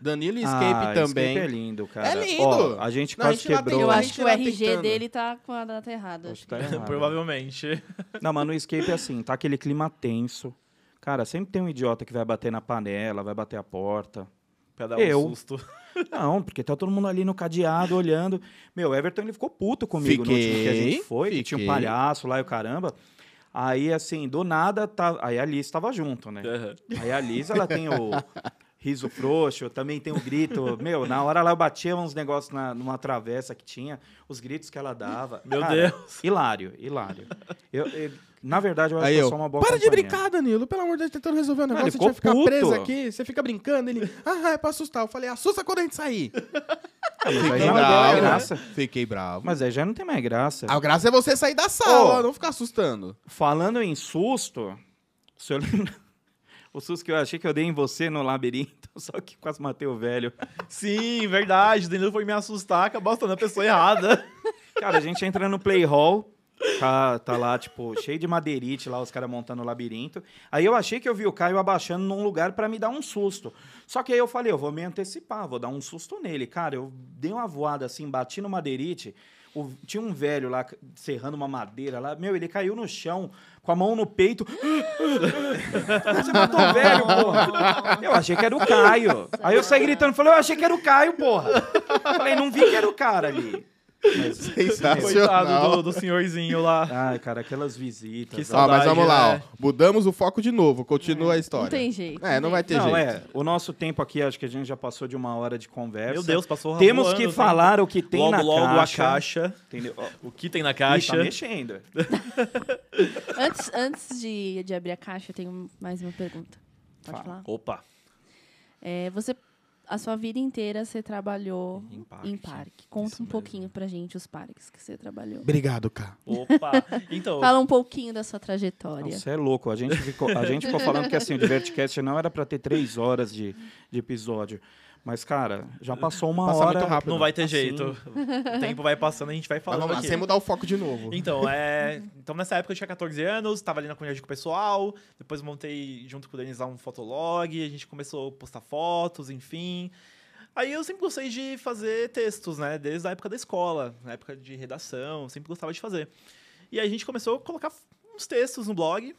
Danilo e Escape ah, também. Escape é lindo, cara. É lindo. Ó, a gente Não, a quase gente lá tem- quebrou. Eu a acho gente que o RG tentando. dele tá com a data errada. Acho que tá errado. Provavelmente. Não, mas no escape é assim, tá aquele clima tenso. Cara, sempre tem um idiota que vai bater na panela, vai bater a porta. Pra dar Eu. um susto. Não, porque tá todo mundo ali no cadeado olhando. Meu, o Everton ele ficou puto comigo no último que a gente Fiquei, foi, que tinha um fiquei. palhaço lá e o caramba. Aí, assim, do nada, tá... aí a Liz tava junto, né? Aham. Aí a Liz, ela tem o riso frouxo, também tem o grito. Meu, na hora lá eu batia uns negócios na, numa travessa que tinha, os gritos que ela dava. Meu Cara, Deus. Hilário, hilário. Eu, eu- na verdade, eu acho Aí que eu sou uma boa para de companhia. brincar, Danilo. Pelo amor de Deus, tentando resolver o ele negócio. Você ficou vai ficar puto. preso aqui. Você fica brincando. Ele, ah, é pra assustar. Eu falei, assusta quando a gente sair. Ah, Fiquei já bravo. graça. Fiquei bravo. Mas aí já não tem mais graça. A graça é você sair da sala, Ô. não ficar assustando. Falando em susto, o senhor lembra o susto que eu achei que eu dei em você no labirinto, só que quase matei o velho. Sim, verdade. O Danilo foi me assustar, acabou assustando a pessoa errada. Cara, a gente entra no play hall, tá, tá lá, tipo, cheio de madeirite lá, os caras montando o labirinto. Aí eu achei que eu vi o Caio abaixando num lugar pra me dar um susto. Só que aí eu falei, eu vou me antecipar, vou dar um susto nele. Cara, eu dei uma voada assim, bati no madeirite. O- tinha um velho lá serrando uma madeira lá. Meu, ele caiu no chão com a mão no peito. Você matou o velho, porra. Eu achei que era o Caio. Aí eu saí gritando, falei, eu achei que era o Caio, porra. Falei, não vi que era o cara ali. Mas, Sensacional. Coitado do, do senhorzinho lá. Ai, cara, aquelas visitas. Que ó. Ó, mas saudade, vamos lá, né? ó. Mudamos o foco de novo. Continua a história. Não tem jeito. É, não vai ter Não, jeito. é. O nosso tempo aqui, acho que a gente já passou de uma hora de conversa. Meu Deus, passou Temos voando que o falar o que tem logo, na logo caixa. a caixa. Entendeu? O que tem na Ih, caixa. tá mexendo. Antes, antes de, de abrir a caixa, eu tenho mais uma pergunta. Pode Fala. falar? Opa. É, você, a sua vida inteira, você trabalhou Em em parque. parque. Conta Isso um mesmo. pouquinho pra gente os parques que você trabalhou. Obrigado, Cá. Opa. Então, Fala um pouquinho da sua trajetória. Você é louco. A gente, ficou, a gente ficou falando que assim, o Divertcast não era pra ter três horas de, de episódio. Mas, cara, já passou uma Passa hora. muito rápido. não vai ter assim. jeito. O tempo vai passando e a gente vai Mas falando vamos lá, aqui. sem mudar o foco de novo. Então, é... então, nessa época eu tinha 14 anos, tava ali na comunidade com o pessoal, depois montei junto com o Denis lá um fotolog, a gente começou a postar fotos, enfim. Aí eu sempre gostei de fazer textos, né? Desde a época da escola, na época de redação, sempre gostava de fazer. E aí a gente começou a colocar uns textos no blog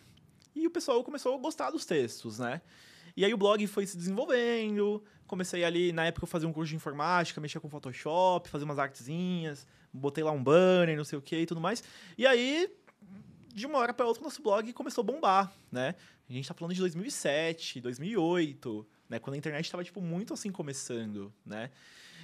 e o pessoal começou a gostar dos textos, né? E aí o blog foi se desenvolvendo, comecei ali, na época eu fazia um curso de informática, mexia com Photoshop, fazia umas artezinhas, botei lá um banner, não sei o que e tudo mais. E aí, de uma hora para outra, o nosso blog começou a bombar, né? A gente tá falando de 2007, 2008, né? Quando a internet tava, tipo, muito assim começando, né?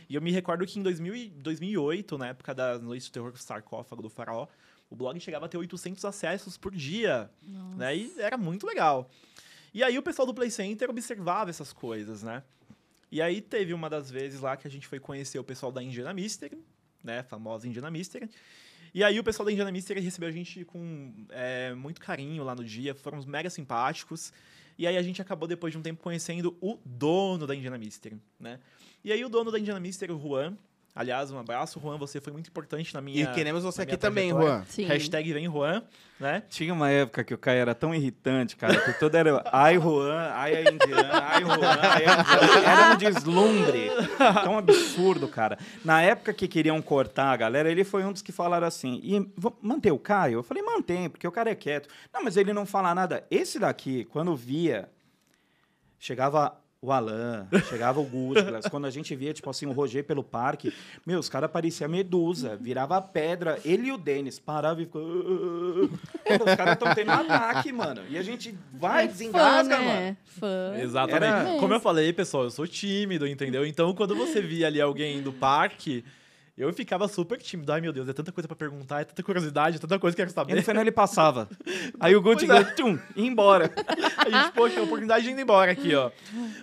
E eu me recordo que em 2000 e 2008, na época das Noites do Terror com o Sarcófago do Faraó, o blog chegava a ter 800 acessos por dia, né? E era muito legal. E aí o pessoal do Play Center observava essas coisas, né? E aí teve uma das vezes lá que a gente foi conhecer o pessoal da Indiana Mystery, né? A famosa Indiana Mystery. E aí o pessoal da Indiana Mystery recebeu a gente com é, muito carinho lá no dia, foram mega simpáticos. E aí a gente acabou depois de um tempo conhecendo o dono da Indiana Mystery, né? E aí o dono da Indiana Mystery, o Juan, aliás, um abraço, Juan, você foi muito importante na minha E queremos você aqui também. Juan. Sim. Hashtag vem Juan, né? Tinha uma época que o Caio era tão irritante, cara, que todo era ai Juan, ai a Indiana, ai Juan, ai a Indiana. Era um deslumbre. Tão absurdo, cara. Na época que queriam cortar a galera, ele foi um dos que falaram assim: e manter o Caio? Eu falei, mantém, porque o cara é quieto. Não, mas ele não fala nada. Esse daqui, quando via, chegava o Alan, chegava o Gusglas. Quando a gente via, tipo assim, o Roger pelo parque, meu, os caras pareciam medusa, virava pedra. Ele e o Denis paravam e ficou. Cara, os caras estão tendo um ataque, mano. E a gente vai, É desengasga, fã, mano. né? Fã. Exatamente. Era- Como eu falei, pessoal, eu sou tímido, entendeu? Então, quando você via ali alguém do parque, eu ficava super tímido. Ai, meu Deus, é tanta coisa pra perguntar, é tanta curiosidade, é tanta coisa que eu quero E no saber. final ele passava. Aí o Gucci, é. tchum, ia embora. A gente, poxa, a oportunidade de ir embora aqui, ó.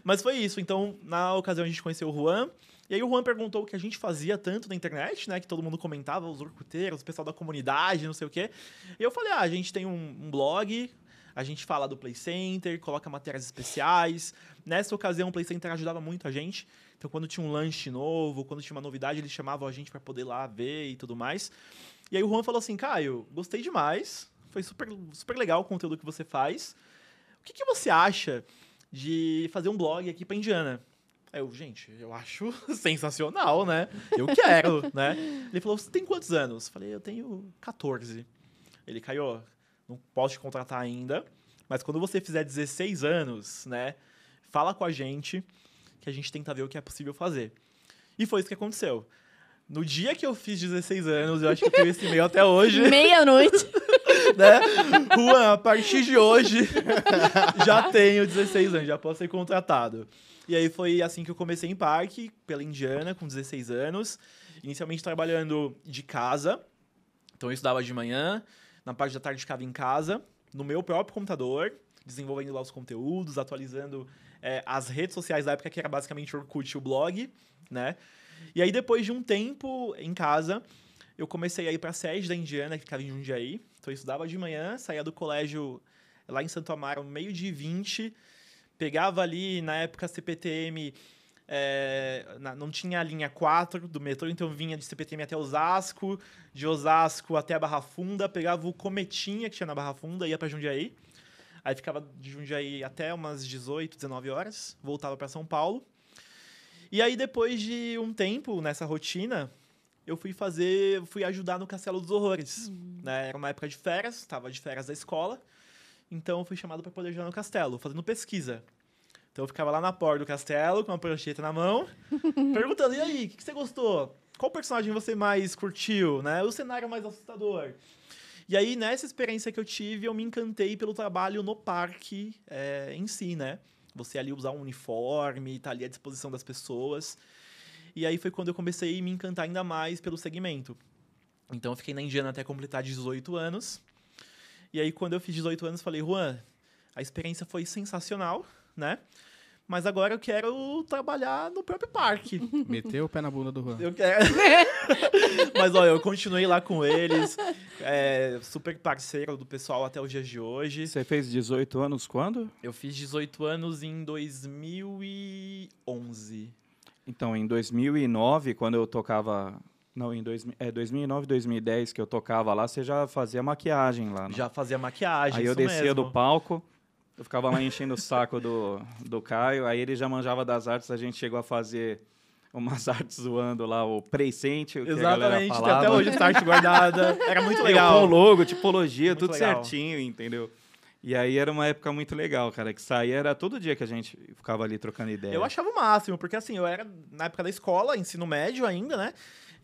Mas foi isso. Então, na ocasião, a gente conheceu o Juan. E aí o Juan perguntou o que a gente fazia tanto na internet, né? Que todo mundo comentava, os orcuteiros, o pessoal da comunidade, não sei o quê. E eu falei, ah, a gente tem um, um blog, a gente fala do Play Center, coloca matérias especiais. Nessa ocasião, o Play Center ajudava muito a gente. Então, quando tinha um lanche novo, quando tinha uma novidade, eles chamavam a gente para poder lá ver e tudo mais. E aí o Juan falou assim, Caio, gostei demais. Foi super, super legal o conteúdo que você faz. O que, que você acha de fazer um blog aqui pra Indiana? Aí eu, gente, eu acho sensacional, né? Eu quero, né? Ele falou, você tem quantos anos? Falei, eu tenho 14. Ele, Caio, não posso te contratar ainda, mas quando você fizer 16 anos, né? Fala com a gente, que a gente tenta ver o que é possível fazer. E foi isso que aconteceu. No dia que eu fiz 16 anos, eu acho que eu tenho esse e-mail até hoje Meia-noite. né? Juan, a partir de hoje já tenho 16 anos, já posso ser contratado. E aí foi assim que eu comecei em parque, pela Indiana, com 16 anos. Inicialmente trabalhando de casa. Então eu estudava de manhã, na parte da tarde ficava em casa, no meu próprio computador, desenvolvendo lá os conteúdos, atualizando é, as redes sociais da época, que era basicamente o Orkut e o blog, né? E aí depois de um tempo em casa, eu comecei a ir para a sede da Indiana, que ficava em Jundiaí. Então eu estudava de manhã, saía do colégio lá em Santo Amaro, meio de 20, pegava ali, na época, CPTM, é, não tinha a linha 4 do metrô, então vinha de CPTM até Osasco, de Osasco até a Barra Funda, pegava o Cometinha que tinha na Barra Funda, ia para Jundiaí. Aí ficava de Jundiaí até umas 18, 19 horas, voltava para São Paulo. E aí, depois de um tempo nessa rotina, eu fui fazer, fui ajudar no Castelo dos Horrores. Né? Era uma época de férias, estava de férias da escola, então eu fui chamado para poder ajudar no castelo, fazendo pesquisa. Então eu ficava lá na porta do castelo, com uma prancheta na mão, perguntando, e aí, o que, que você gostou? Qual personagem você mais curtiu, né? O cenário mais assustador. E aí, nessa experiência que eu tive, eu me encantei pelo trabalho no parque é, em si, né? Você ali usar um uniforme, tá ali à disposição das pessoas. E aí foi quando eu comecei a me encantar ainda mais pelo segmento. Então eu fiquei na Indiana até completar 18 anos. E aí quando eu fiz 18 anos, falei, Juan, a experiência foi sensacional, né? Mas agora eu quero trabalhar no próprio parque. Meteu o pé na bunda do Juan. Eu quero. Mas olha, eu continuei lá com eles, é, super parceiro do pessoal até os dias de hoje. Você fez 18 anos quando? Eu fiz 18 anos em 2011. Então, em 2009, quando eu tocava... Não, em dois, é 2009, 2010 que eu tocava lá, você já fazia maquiagem lá, né? Já fazia maquiagem, Aí eu descia mesmo. do palco, eu ficava lá enchendo o saco do, do Caio, aí ele já manjava das artes, a gente chegou a fazer umas artes zoando lá, o presente, o que a galera Exatamente, tem até hoje essa arte guardada. Era muito legal. Com logo, tipologia, Muito tudo legal. certinho, entendeu? E aí era uma época muito legal, cara, que saía, era todo dia que a gente ficava ali trocando ideia. Eu achava o máximo, porque assim, eu era na época da escola, ensino médio ainda, né?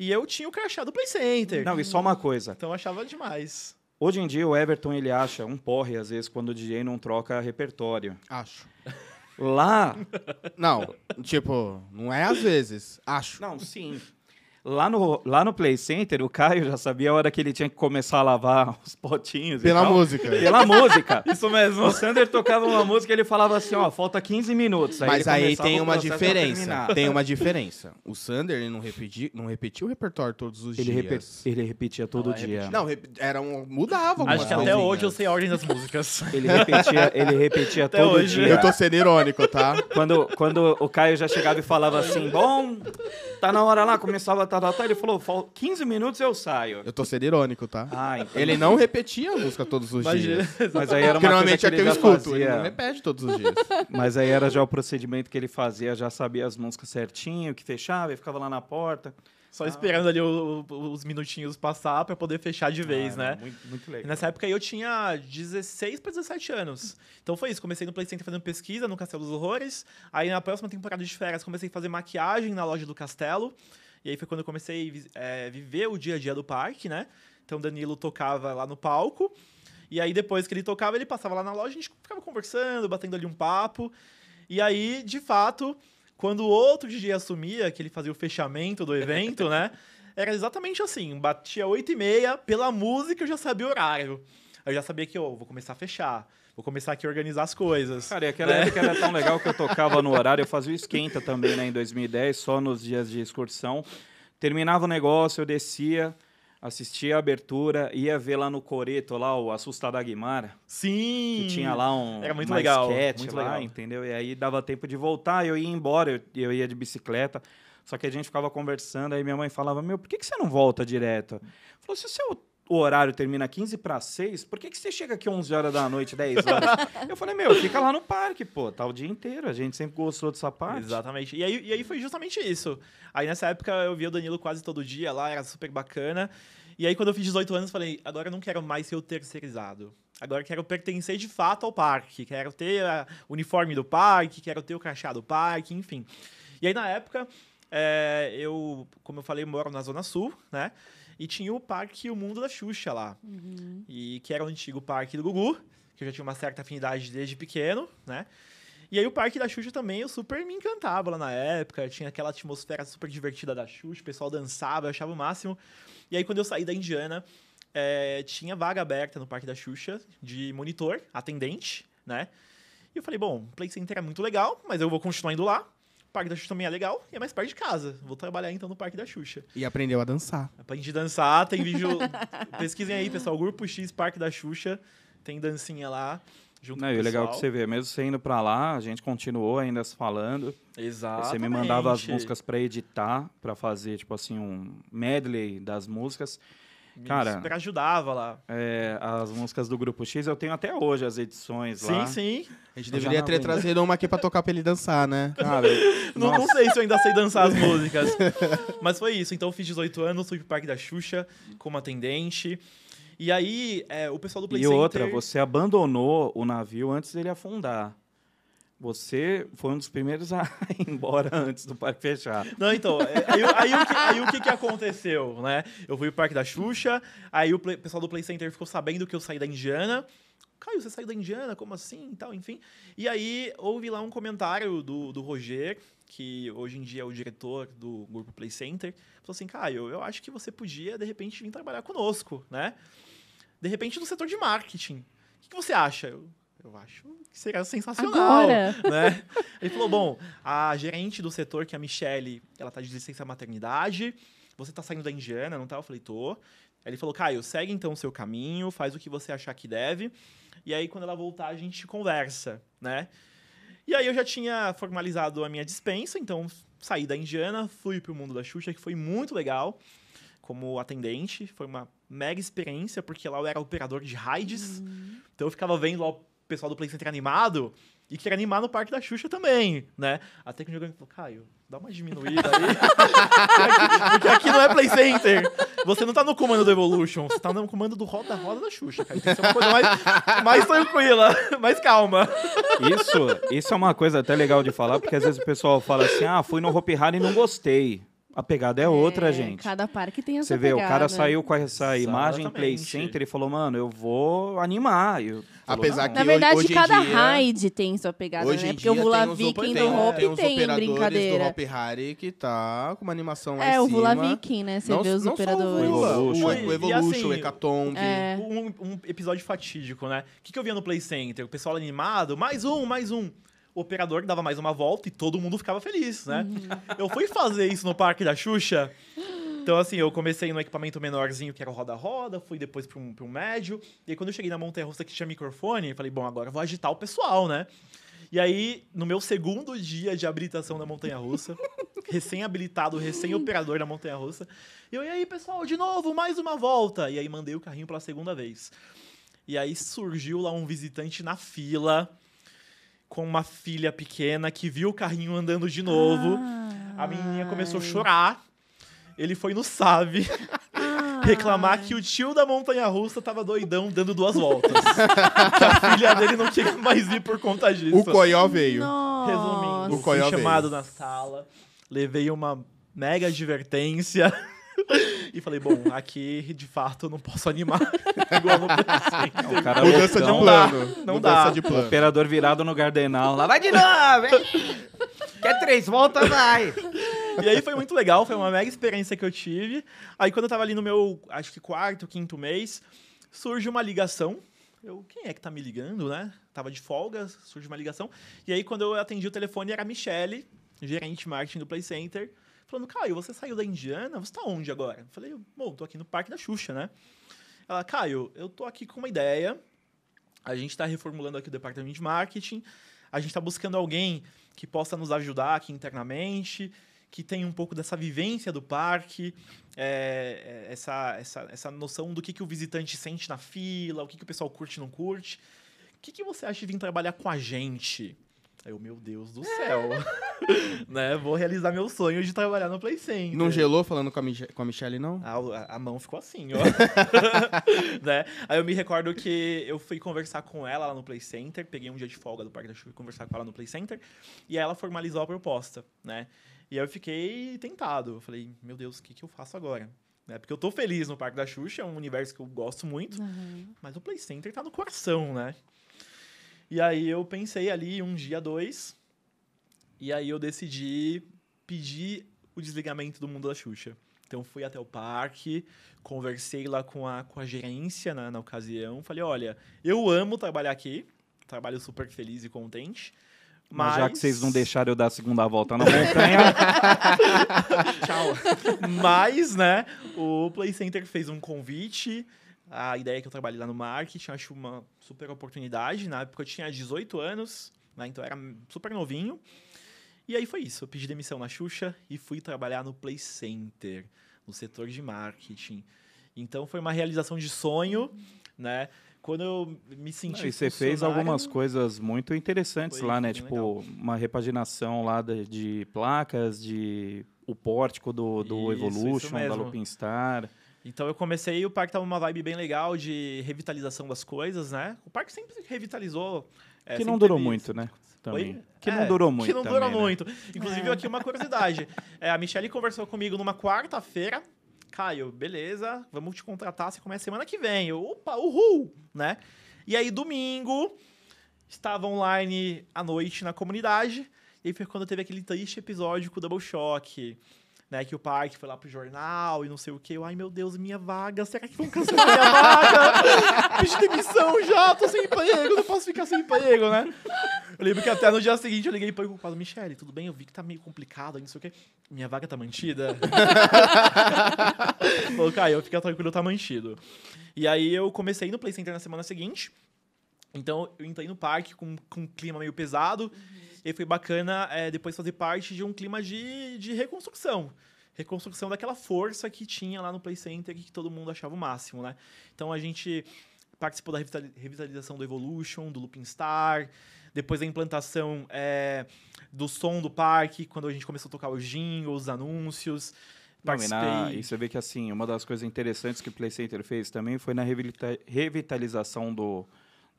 E eu tinha o crachá do Play Center. Não, e só uma coisa. Então eu achava demais. Hoje em dia o Everton ele acha um porre às vezes quando o DJ não troca repertório. Acho. Lá, Não, tipo, não é às vezes. Acho. não, sim. Lá no, lá no Play Center, o Caio já sabia a hora que ele tinha que começar a lavar os potinhos. e Pela tal. música. Pela música. Isso mesmo. O Sander tocava uma música e ele falava assim, ó, falta 15 minutos. Mas ele aí tem uma diferença. Tem uma diferença. O Sander, ele não, repeti, não repetiu o repertório todos os Ele, dias. ele repetia todo Não, dia. Não, rep- era um, mudava algumas Acho que até hoje eu sei a ordem das músicas. Ele repetia, ele repetia Até todo hoje. dia. Eu tô sendo irônico, tá? Quando, quando o Caio já chegava e falava assim, bom, tá na hora lá, começava a tá, tá, tá, ele falou, "Fal- 15 minutos eu saio. Eu tô sendo irônico, tá? Ah, entendi. Ele não repetia a música todos os Imagina. dias. Mas aí era uma Porque normalmente coisa é que que ele eu já escuto, ele não fazia. repete todos os dias. Mas aí era já o procedimento que ele fazia, já sabia as músicas certinho, que fechava, e ficava lá na porta. Só esperando ali o- o- os minutinhos passar pra poder fechar de vez, Ah, né? Muito, muito E legal. nessa época aí eu tinha 16 para 17 anos. Então foi isso. Comecei no Play Center fazendo pesquisa no Castelo dos Horrores. Aí na próxima temporada de férias comecei a fazer maquiagem na loja do Castelo. E aí foi quando eu comecei a vi- é, viver o dia a dia do parque, né? Então o Danilo tocava lá no palco. E aí depois que ele tocava, ele passava lá na loja, a gente ficava conversando, batendo ali um papo. E aí, de fato, quando o outro DJ assumia, que ele fazia o fechamento do evento, né? Era exatamente assim, batia 8 e meia, pela música eu já sabia o horário. Eu já sabia que, ó, vou começar a fechar, vou começar aqui a organizar as coisas. Cara, e aquela época era tão legal que eu tocava no horário, eu fazia o esquenta também, né, em 2010, só nos dias de excursão. Terminava o negócio, eu descia, assistia a abertura, ia ver lá no Coreto, lá o Assustada Aguimara, Sim! que tinha lá um Era muito legal, muito lá, legal. entendeu? E aí dava tempo de voltar, eu ia embora, eu, eu ia de bicicleta, só que a gente ficava conversando, aí minha mãe falava, meu, por que, que você não volta direto? Falou, se o seu o horário termina 15 para 6, por que, que você chega aqui 11 horas da noite, 10 horas? eu falei, meu, fica lá no parque, pô, tá o dia inteiro, a gente sempre gostou dessa parte. Exatamente. E aí, e aí foi justamente isso. Aí nessa época eu via o Danilo quase todo dia lá, era super bacana. E aí quando eu fiz 18 anos, falei, agora eu não quero mais ser o terceirizado. Agora quero pertencer de fato ao parque. Quero ter o uniforme do parque, quero ter o crachá do parque, enfim. E aí na época, é, eu, como eu falei, moro na Zona Sul, né? E tinha o parque O Mundo da Xuxa lá. E que era o antigo parque do Gugu, que eu já tinha uma certa afinidade desde pequeno, né? E aí o Parque da Xuxa também, eu super me encantava lá na época. Tinha aquela atmosfera super divertida da Xuxa, o pessoal dançava, eu achava o máximo. E aí quando eu saí da Indiana, eh, tinha vaga aberta no Parque da Xuxa de monitor, atendente, né? E eu falei, bom, o Play Center é muito legal, mas eu vou continuar indo lá. Parque da Xuxa também é legal e é mais perto de casa. Vou trabalhar então no Parque da Xuxa. E aprendeu a dançar. Aprendi a dançar, tem vídeo. Pesquisem aí, pessoal. Grupo X Parque da Xuxa. Tem dancinha lá. Junto Não, com e o o legal é pessoal. que você vê, mesmo você indo pra lá, a gente continuou ainda se falando. Exato. Você me mandava as músicas pra editar, pra fazer, tipo assim, um medley das músicas. Cara, Super ajudava lá. é, as músicas do Grupo X, eu tenho até hoje as edições Sim, lá. sim. A gente Eu deveria ter trazido uma aqui pra tocar pra ele dançar, né? Cara, Não, não sei se eu ainda sei dançar as músicas. Mas foi isso. Então eu fiz 18 anos, fui pro Parque da Xuxa como atendente. E aí, é, o pessoal do Play E Center... outra, você abandonou o navio antes dele afundar. Você foi um dos primeiros a ir embora antes do parque fechar. Não, então, é, aí, aí o que, aí o que que aconteceu, né? Eu fui pro Parque da Xuxa, aí o play- pessoal do Play Center ficou sabendo que eu saí da Indiana. Caio, você saiu da Indiana? Como assim? Tal, enfim. E aí houve lá um comentário do, do Roger, que hoje em dia é o diretor do grupo Play Center. Falou assim, Caio, eu acho que você podia, de repente, vir trabalhar conosco, né? De repente, no setor de marketing. O que, que você acha? Eu, eu acho que seria sensacional Agora. né? Ele falou: bom, a gerente do setor, que é a Michelle, ela tá de licença maternidade. Você tá saindo da Indiana, não tá? Eu falei, tô. Aí ele falou, Caio, segue então o seu caminho, faz o que você achar que deve. E aí, quando ela voltar, a gente conversa, né? E aí eu já tinha formalizado a minha dispensa, então saí da Indiana, fui pro mundo da Xuxa, que foi muito legal como atendente. Foi uma mega experiência, porque lá eu era operador de raids. Então eu ficava vendo lá o pessoal do Play Center animado e queria animar no Parque da Xuxa também, né? Até que o jogando falou, Caio, dá uma diminuída aí. Porque- aqui não é Play Center. Você não tá no comando do Evolution, você tá no comando do Roda Roda da Xuxa, cara. Tem ser uma coisa mais, mais tranquila, mais calma. Isso, isso é uma coisa até legal de falar, porque às vezes o pessoal fala assim: ah, fui no Hopi Hari e não gostei. A pegada é outra, É, gente. Cada parque tem a Você sua vê, o pegada. cara saiu com essa imagem Play Exatamente. Center e falou, mano, eu vou animar. Eu- falou, Apesar "Não." que Na verdade, hoje cada dia- raid tem sua pegada, Hoje né? Porque o Vula tem Viking do tem- Hope tem os tem, operadores brincadeira. do Hopi Hari que tá com uma animação lá É, em o. Vula Viking, né? Você não, vê os não só operadores. o Vula, Evolution. o, E- o e Evolution, assim, o Hecatombe. É. Um, um episódio fatídico, né? O que, que eu via no Play Center? O pessoal animado, mais um, mais um. O operador dava mais uma volta e todo mundo ficava feliz, né? Eu fui fazer isso no Parque da Xuxa. Então, assim, eu comecei no equipamento menorzinho, que era o roda-roda, fui depois para um, um médio. E aí, quando eu cheguei na montanha-russa que tinha microfone, eu falei, bom, agora eu vou agitar o pessoal, né? E aí, no meu segundo dia de habilitação da montanha-russa, recém-habilitado, recém-operador da montanha-russa, eu, e aí, pessoal, de novo, mais uma volta. E aí, mandei o carrinho pela segunda vez. E aí, surgiu lá um visitante na fila, com uma filha pequena, que viu o carrinho andando de novo. Ah. A menininha começou a chorar. ele foi no Save reclamar que o tio da montanha russa tava doidão dando duas voltas. que a filha dele não queria mais ir por conta disso. O Coió veio. Nossa. Resumindo, O Coió fui veio. chamado na sala, levei uma mega advertência e falei, bom, aqui de fato eu não posso animar igual no PlayStation. O cara Mudança de plano. Não Mudança dá. de plano. operador virado no Gardenal. Lá vai de novo, hein? Quer três voltas, vai. E aí foi muito legal, foi uma mega experiência que eu tive. Aí quando eu tava ali no meu, acho que quarto, quinto mês, surge uma ligação. Eu, quem é que tá me ligando, né? Tava de folga, surge uma ligação. E aí quando eu atendi o telefone era a Michelle, gerente marketing do Play Center, falando: "Caio, você saiu da Indiana? Você tá onde agora?" Eu falei: "Bom, tô aqui no Parque da Xuxa, né?" Ela: "Caio, eu tô aqui com uma ideia. A gente tá reformulando aqui o departamento de marketing. A gente tá buscando alguém que possa nos ajudar aqui internamente, que tenha um pouco dessa vivência do parque, é, essa, essa, essa noção do que, que o visitante sente na fila, o que, que o pessoal curte e não curte. O que, que você acha de vir trabalhar com a gente? Aí eu, meu Deus do céu. né? Vou realizar meu sonho de trabalhar no Play Center. Não gelou falando com a, Mich com a Michelle, não? A, a- a mão ficou assim, ó. né? Aí eu me recordo que eu fui conversar com ela lá no Play Center, peguei um dia de folga do Parque da Chuva e conversar com ela no Play Center, e aí ela formalizou a proposta, né? E aí eu fiquei tentado. Eu falei, meu Deus, o que, que eu faço agora? Né? Porque eu tô feliz no Parque da Xuxa, é um universo que eu gosto muito, Uhum. mas o Play Center tá no coração, né? E aí eu pensei ali um dia, dois, e aí eu decidi pedir o desligamento do mundo da Xuxa. Então fui até o parque, conversei lá com a, com a gerência na, na ocasião, falei, olha, eu amo trabalhar aqui, trabalho super feliz e contente, Mas mas... já que vocês não deixaram eu dar a segunda volta na montanha, Tchau. Mas, né, o Play Center fez um convite. A ideia é que eu trabalhe lá no marketing, acho uma super oportunidade. Na época eu tinha 18 anos, né, então eu era super novinho. E aí foi isso, eu pedi demissão na Xuxa e fui trabalhar no Play Center, no setor de marketing. Então foi uma realização de sonho, né? Quando eu me senti e você fez algumas coisas muito interessantes lá, né? Tipo, uma repaginação lá de, de placas, de o pórtico do, do Isso, isso Evolution, da mesmo. Lupin Star. Então eu comecei, o parque tava numa vibe bem legal de revitalização das coisas, né? O parque sempre revitalizou. é, Que não durou teve muito, né? Também. Oi? Que É, não durou muito Que não também, durou né? muito. Inclusive, É. aqui uma curiosidade. É, a Michelle conversou comigo numa quarta-feira. Caio, beleza, vamos te contratar, você começa semana que vem. Eu, opa, uhul, né? E aí, domingo, estava online à noite na comunidade. E aí foi quando teve aquele triste episódio com o Double Shock. Né, que o parque foi lá pro jornal e não sei o que. Eu, ai meu Deus, minha vaga. Será que vão cancelar minha vaga? Pedi demissão já, tô sem emprego, não posso ficar sem emprego, né? Eu lembro que até no dia seguinte eu liguei preocupado, Michele, tudo bem? Eu vi que tá meio complicado, não sei o quê. Minha vaga tá mantida? Falou, Caio, fica tranquilo, tá mantido. E aí eu comecei no Play Center na semana seguinte. Então eu entrei no parque com, com um clima meio pesado. E foi bacana é, depois fazer parte de um clima de, de reconstrução. Reconstrução daquela força que tinha lá no Play Center e que todo mundo achava o máximo, né? Então a gente participou da revitali- revitalização do Evolution, do Looping Star, depois da implantação é, do som do parque, quando a gente começou a tocar os jingles, os anúncios. Não, e, na- Participei. e você vê que assim, uma das coisas interessantes que o Play Center fez também foi na revita- revitalização do,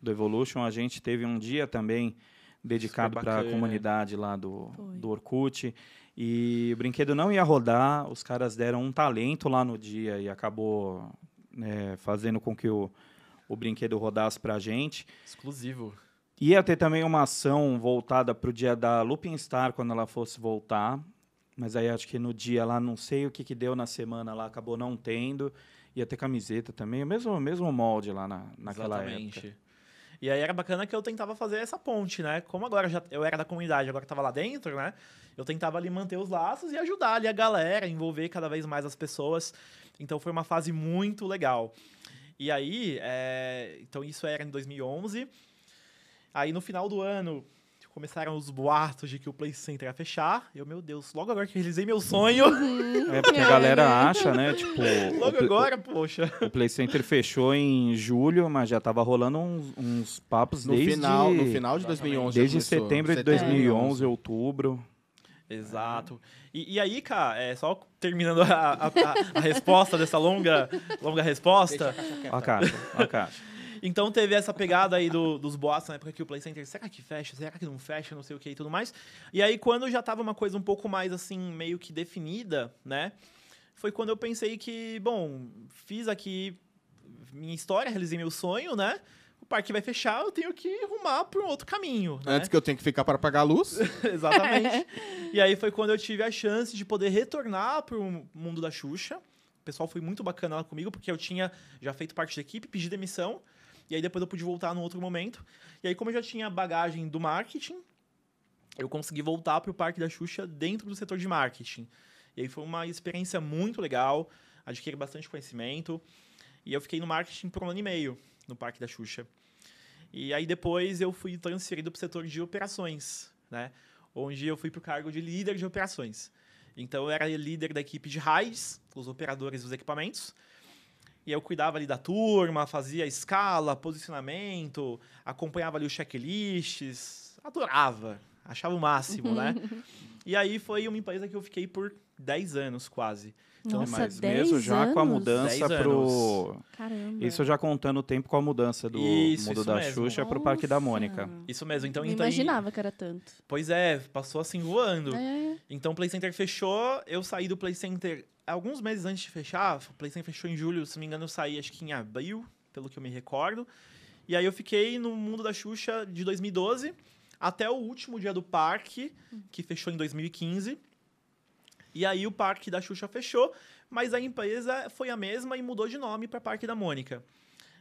do Evolution. A gente teve um dia também dedicado para a comunidade lá do, Foi. do Orkut. E o brinquedo não ia rodar, os caras deram um talento lá no dia e acabou né, fazendo com que o, o brinquedo rodasse para a gente. Exclusivo. Ia ter também uma ação voltada para o dia da Lupin Star, quando ela fosse voltar. Mas aí acho que no dia lá, não sei o que, que deu na semana lá, acabou não tendo. Ia ter camiseta também, o mesmo, mesmo molde lá na, naquela Exatamente. época. E aí era bacana que eu tentava fazer essa ponte, né? Como agora já eu era da comunidade, agora tava lá dentro, né? Eu tentava ali manter os laços e ajudar ali a galera, envolver cada vez mais as pessoas. Então foi uma fase muito legal. E aí, é, então isso era em 2011. Aí no final do ano começaram os boatos de que o Play Center ia fechar. Eu, meu Deus, logo agora que realizei meu sonho, É porque a galera acha, né? Tipo, o, logo agora, poxa. o Play Center fechou em julho, mas já tava rolando uns, uns papos No, desde, final, no final de 2011. desde começou. setembro de 2011, outubro. Exato. E, e aí, cara, é, só terminando a, a- a- a resposta dessa longa, longa resposta. Ó a caixa, ó a caixa. Então teve essa pegada aí do- dos boatos na época que o Play Center, será que fecha? Será que não fecha? Não sei o que e tudo mais. E aí, quando já tava uma coisa um pouco mais assim, meio que definida, né? Foi quando eu pensei que, bom, fiz aqui minha história, realizei meu sonho, né? O parque vai fechar, eu tenho que arrumar para um outro caminho. Né? Antes que eu tenha que ficar para pagar a luz. Exatamente. e aí foi quando eu tive a chance de poder retornar pro mundo da Xuxa. O pessoal foi muito bacana lá comigo, porque eu tinha já feito parte da equipe, pedi demissão. E aí depois eu pude voltar num outro momento. E aí, como eu já tinha bagagem do marketing, eu consegui voltar pro Parque da Xuxa dentro do setor de marketing. E aí foi uma experiência muito legal, adquiri bastante conhecimento. E eu fiquei no marketing por um ano e meio no Parque da Xuxa. E aí depois eu fui transferido para o setor de operações, né? Onde eu fui para o cargo de líder de operações. Então eu era líder da equipe de raids, os operadores dos equipamentos. E eu cuidava ali da turma, fazia escala, posicionamento, acompanhava ali os checklists. Adorava, achava o máximo, né? E aí foi uma empresa que eu fiquei por 10 anos quase. Nossa, Mas 10 mesmo já com a mudança 10 pro. Caramba. Isso já contando o tempo com a mudança do Isso, mundo isso da mesmo. Xuxa pro Parque da Nossa. Mônica. Isso mesmo, então... Não então imaginava que era tanto. Pois é, passou assim voando. É. Então o Play Center fechou, eu saí do Play Center alguns meses antes de fechar. O Play Center fechou em julho, se não me engano, eu saí acho que em abril, pelo que eu me recordo. E aí eu fiquei no mundo da Xuxa de 2012 até o último dia do parque, que fechou em 2015. E aí o parque da Xuxa fechou, mas a empresa foi a mesma e mudou de nome para Parque da Mônica.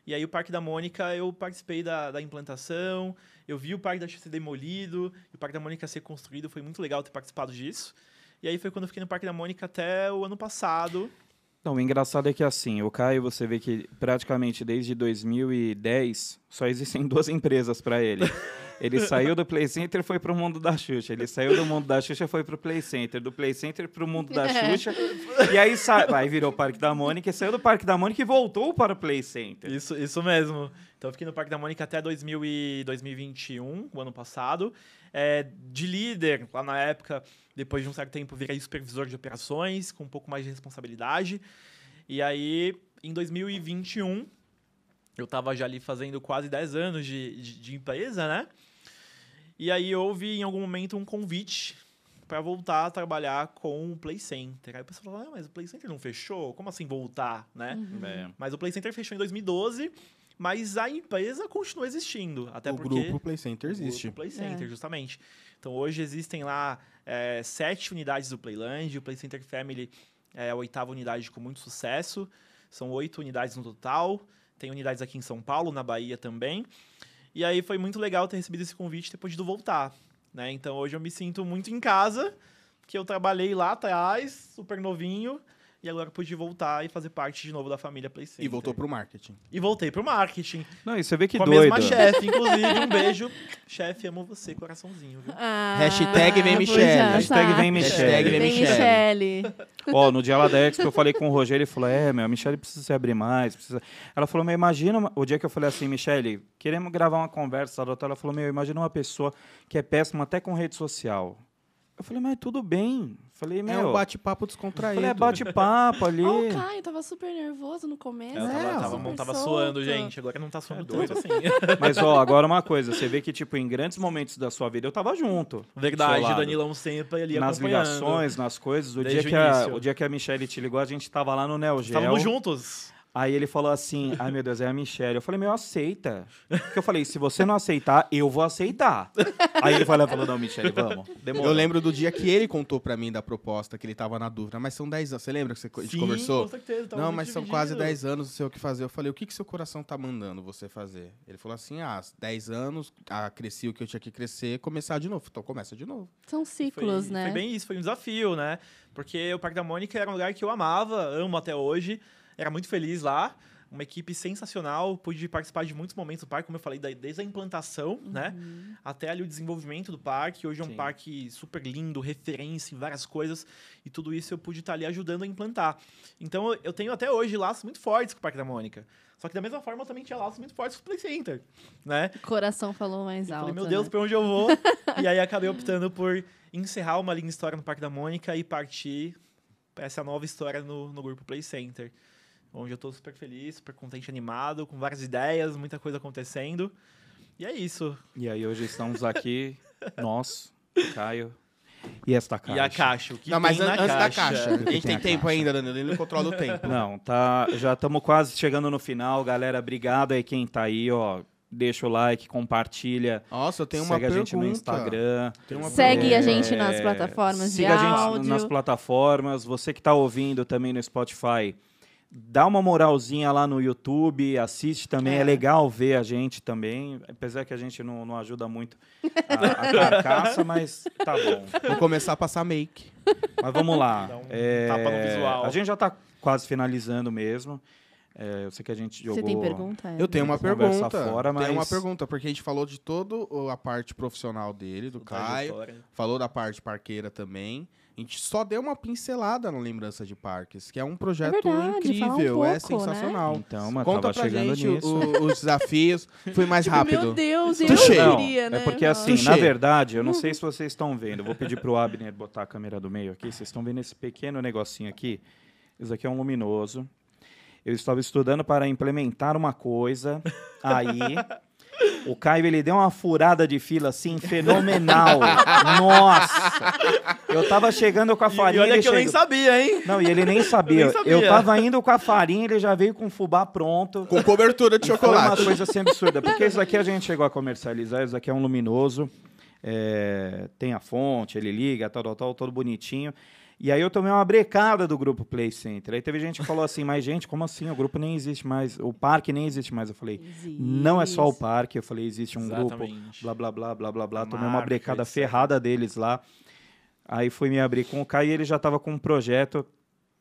E aí o Parque da Mônica eu participei da, da implantação, eu vi o Parque da Xuxa ser demolido, e o Parque da Mônica ser construído, foi muito legal ter participado disso. E aí foi quando eu fiquei no Parque da Mônica até o ano passado. Não, o engraçado é que assim, o Caio, você vê que praticamente desde 2010 só existem duas empresas para ele. Ele saiu do Play Center e foi pro mundo da Xuxa. Ele saiu do mundo da Xuxa e foi pro Play Center. Do Play Center pro mundo da Xuxa. e aí, sa... aí virou o Parque da Mônica e saiu do Parque da Mônica e voltou para o Play Center. Isso, isso mesmo. Então eu fiquei no Parque da Mônica até 2000 e 2021, o ano passado. É, de líder, lá na época, depois de um certo tempo, virei supervisor de operações, com um pouco mais de responsabilidade. E aí, em 2021, eu estava já ali fazendo quase 10 anos de, de, de empresa, né? E aí houve, em algum momento, um convite para voltar a trabalhar com o Play Center. Aí o pessoal falou, ah, mas o Play Center não fechou? Como assim voltar, né? É. Mas o Play Center fechou em 2012, mas a empresa continua existindo. Até o porque grupo Play Center o existe. grupo Play Center, É. justamente. Então hoje existem lá é, sete unidades do Playland, o Play Center Family é a oitava unidade com muito sucesso. São oito unidades no total. Tem unidades aqui em São Paulo, na Bahia também. E aí foi muito legal ter recebido esse convite e ter podido voltar. Né? Então hoje eu me sinto muito em casa, que eu trabalhei lá atrás, super novinho, e agora pude voltar e fazer parte de novo da família Play Center. E voltou pro marketing. E voltei pro marketing. Não, e você vê que com a doido. mesma chefe, inclusive. Um beijo. chefe, amo você, coraçãozinho, viu? Ah, Hashtag vem já Hashtag vem Michele. Hashtag vem. Michele. Ó, no dia lá da Expo eu falei com o Rogério, ele falou, é, meu, a Michelle precisa se abrir mais, precisa... Ela falou, meu, imagina, o dia que eu falei assim, Michelle, queremos gravar uma conversa, a doutora falou, meu, imagina uma pessoa que é péssima até com rede social. Eu falei, mas tudo bem. Falei, É meu, um bate-papo descontraído. falei, é bate-papo ali. Ó, o Caio tava super nervoso no começo. Ela É, tava, tava, tava suando, gente. Agora não tá suando doido. tanto assim. Mas, ó, agora uma coisa, você vê que, tipo, em grandes momentos da sua vida, eu tava junto. Verdade. Danilão sempre ali Nas ligações, nas coisas. O dia, Desde que o a, início. o dia que a Michelle te ligou, a gente tava lá no Neo Geo. Estávamos juntos. Aí ele falou assim: ai meu Deus, é a Michelle. Eu falei, meu, aceita. Porque eu falei: se você não aceitar, eu vou aceitar. Aí ele falou, falou não, Michelle, vamos. Demorou. Eu lembro do dia que ele contou pra mim da proposta, que ele tava na dúvida. Mas são 10 anos. Você lembra que você, a gente Sim, conversou? com certeza. tava Não, mas são dividido. quase 10 anos, não sei o que fazer. Eu falei, o que, que seu coração tá mandando você fazer? Ele falou assim, ah, 10 anos, ah, cresci o que eu tinha que crescer, começar de novo. Então começa de novo. São Foi, ciclos, né? foi bem isso, foi um desafio, né? Porque o Parque da Mônica era um lugar que eu amava, amo até hoje. Era muito feliz lá. uma equipe sensacional, pude participar de muitos momentos do parque, como eu falei, desde a implantação, né, até ali o desenvolvimento do parque. Hoje é um Sim. parque super lindo, referência em várias coisas, e tudo isso eu pude estar ali ajudando a implantar. Então eu- tenho até hoje laços muito fortes com o Parque da Mônica. Só que da mesma forma eu também tinha laços muito fortes com o Play Center, né? O coração falou mais Eu alto. falei, meu Deus, né? pra onde eu vou? e aí acabei optando por encerrar uma linha história no Parque da Mônica e partir essa nova história no, no grupo Play Center. Onde eu tô super feliz, super contente, animado, com várias ideias, muita coisa acontecendo. E é isso. E aí hoje estamos aqui, nós, Caio e esta caixa. E a caixa, o que Não, mas tem an- na antes da caixa? caixa. A tem gente tem a tempo caixa? ainda, Danilo. Ele não controla o tempo. Não, tá, já estamos quase chegando no final, galera. Obrigado aí quem tá aí, ó. Deixa o like, compartilha. Nossa, eu tenho uma segue a pergunta. gente no Instagram. Tem uma Segue pergunta. a gente nas plataformas de siga a gente áudio. nas plataformas. Você que está ouvindo também no Spotify, dá uma moralzinha lá no YouTube, assiste também. É, É. legal ver a gente também. Apesar que a gente não, não ajuda muito a, a carcaça, mas tá bom. Vou começar a passar make. Mas vamos lá. Um É, tapa no visual. A gente já está quase finalizando mesmo. É, eu sei que a gente jogou. Você tem pergunta? Eu tenho uma pergunta. fora, Tenho uma mas- pergunta, porque a gente falou de toda a parte profissional dele, do Caio. Trajetória. Falou da parte parqueira também. A gente só deu uma pincelada no Lembrança de Parques, que é um projeto verdade, fala um incrível, é pouco, né? sensacional. Então, mas Conta tava pra chegando gente nisso. o- os desafios. Fui mais Tipo, rápido. Meu Deus, eu queria, né? É porque assim, Touché. na verdade, eu não sei se vocês estão vendo. Eu vou pedir pro Abner botar a câmera do meio aqui. Vocês estão vendo esse pequeno negocinho aqui? Isso aqui é um luminoso. Eu estava estudando para implementar uma coisa. Aí, o Caio ele deu uma furada de fila assim fenomenal. Nossa! Eu tava chegando com a farinha. e olha ele que eu nem chegou- sabia, hein? Não, e ele nem sabia. nem sabia. Eu tava indo com a farinha, ele já veio com o fubá pronto. Com cobertura de E Foi uma chocolate. coisa assim absurda. Porque isso aqui a gente chegou a comercializar, isso aqui é um luminoso. é, tem a fonte, ele liga, tal, tal, tal, todo bonitinho. E aí eu tomei uma brecada do grupo Play Center. Aí teve gente que falou assim, mas gente, como assim? O grupo nem existe mais, o parque nem existe mais. Eu falei, não é só o parque. Eu falei, existe um grupo, Exatamente. blá, blá, blá, blá, blá, blá. Tomei uma brecada ferrada deles lá. Aí fui me abrir com o Caio e ele já estava com um projeto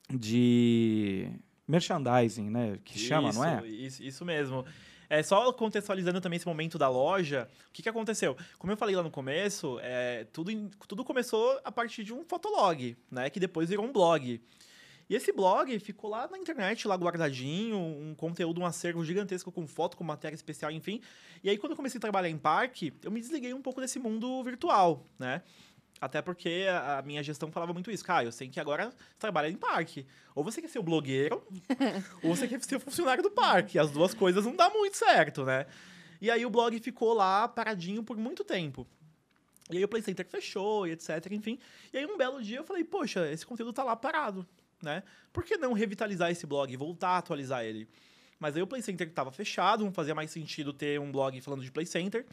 de merchandising, né? Que chama, não é? Isso, isso mesmo. É, só contextualizando também esse momento da loja, o que, que aconteceu? Como eu falei lá no começo, é, tudo, tudo começou a partir de um fotolog, né? Que depois virou um blog. E esse blog ficou lá na internet, lá guardadinho, um conteúdo, um acervo gigantesco com foto, com matéria especial, enfim. E aí, quando eu comecei a trabalhar em parque, eu me desliguei um pouco desse mundo virtual, né? Até porque a minha gestão falava muito isso. Caio, você tem que agora trabalhar em parque. Ou você quer ser o blogueiro, ou você quer ser o funcionário do parque. As duas coisas não dá muito certo, né? E aí o blog ficou lá paradinho por muito tempo. E aí o Play Center fechou e etc, enfim. E aí um belo dia eu falei, poxa, esse conteúdo tá lá parado, né? Por que não revitalizar esse blog e voltar a atualizar ele? Mas aí o Play Center estava fechado, não fazia mais sentido ter um blog falando de Play Center.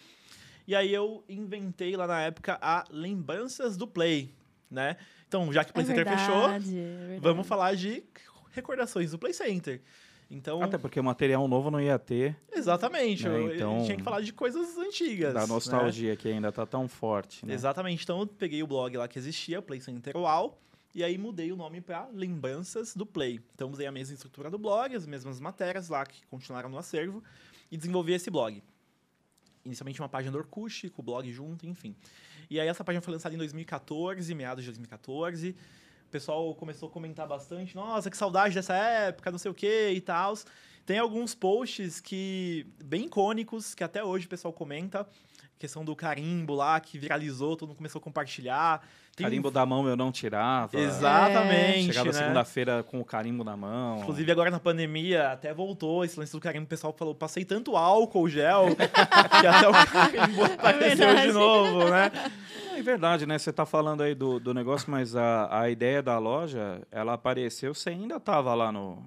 E aí eu inventei lá na época a Lembranças do Play, né? Então, já que o Play é Center verdade, fechou, é vamos falar de recordações do Play Center. Então, Até porque o material novo não ia ter, exatamente, Né, eu, eu então- tinha que falar de coisas antigas. da né? nostalgia que ainda tá tão forte, né? Exatamente. Então eu peguei o blog lá que existia, Play Center UAU, e aí mudei o nome para Lembranças do Play. Então usei a mesma estrutura do blog, as mesmas matérias lá que continuaram no acervo, e desenvolvi esse blog. Inicialmente uma página do Orkut, com o blog junto, enfim. E aí essa página foi lançada em 2014, meados de 2014. O pessoal começou a comentar bastante, nossa, que saudade dessa época, não sei o que e tal. Tem alguns posts que bem icônicos, que até hoje o pessoal comenta. Questão do carimbo lá, que viralizou, todo mundo começou a compartilhar. Tem um- Carimbo da mão eu não tirava. Exatamente, Chegava né? segunda-feira com o carimbo na mão. Inclusive, agora na pandemia, até voltou esse lance do carimbo. O pessoal falou, passei tanto álcool gel, que até o carimbo apareceu verdade. de novo, né? É verdade, né? Você tá falando aí do, do negócio, mas a, a ideia da loja, ela apareceu, você ainda tava lá no,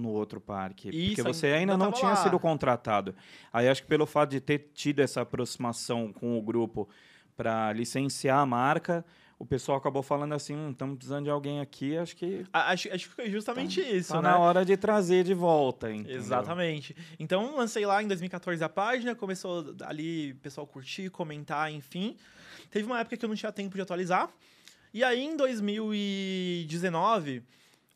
no outro parque. Isso, porque você ainda não tinha lá. sido contratado. Aí acho que pelo fato de ter tido essa aproximação com o grupo para licenciar a marca, o pessoal acabou falando assim, estamos precisando de alguém aqui, acho que Acho, acho que foi justamente isso, tá né? na hora de trazer de volta, entendeu? Exatamente. Então, lancei lá em 2014 a página, começou ali o pessoal curtir, comentar, enfim. Teve uma época que eu não tinha tempo de atualizar. E aí, em 2019,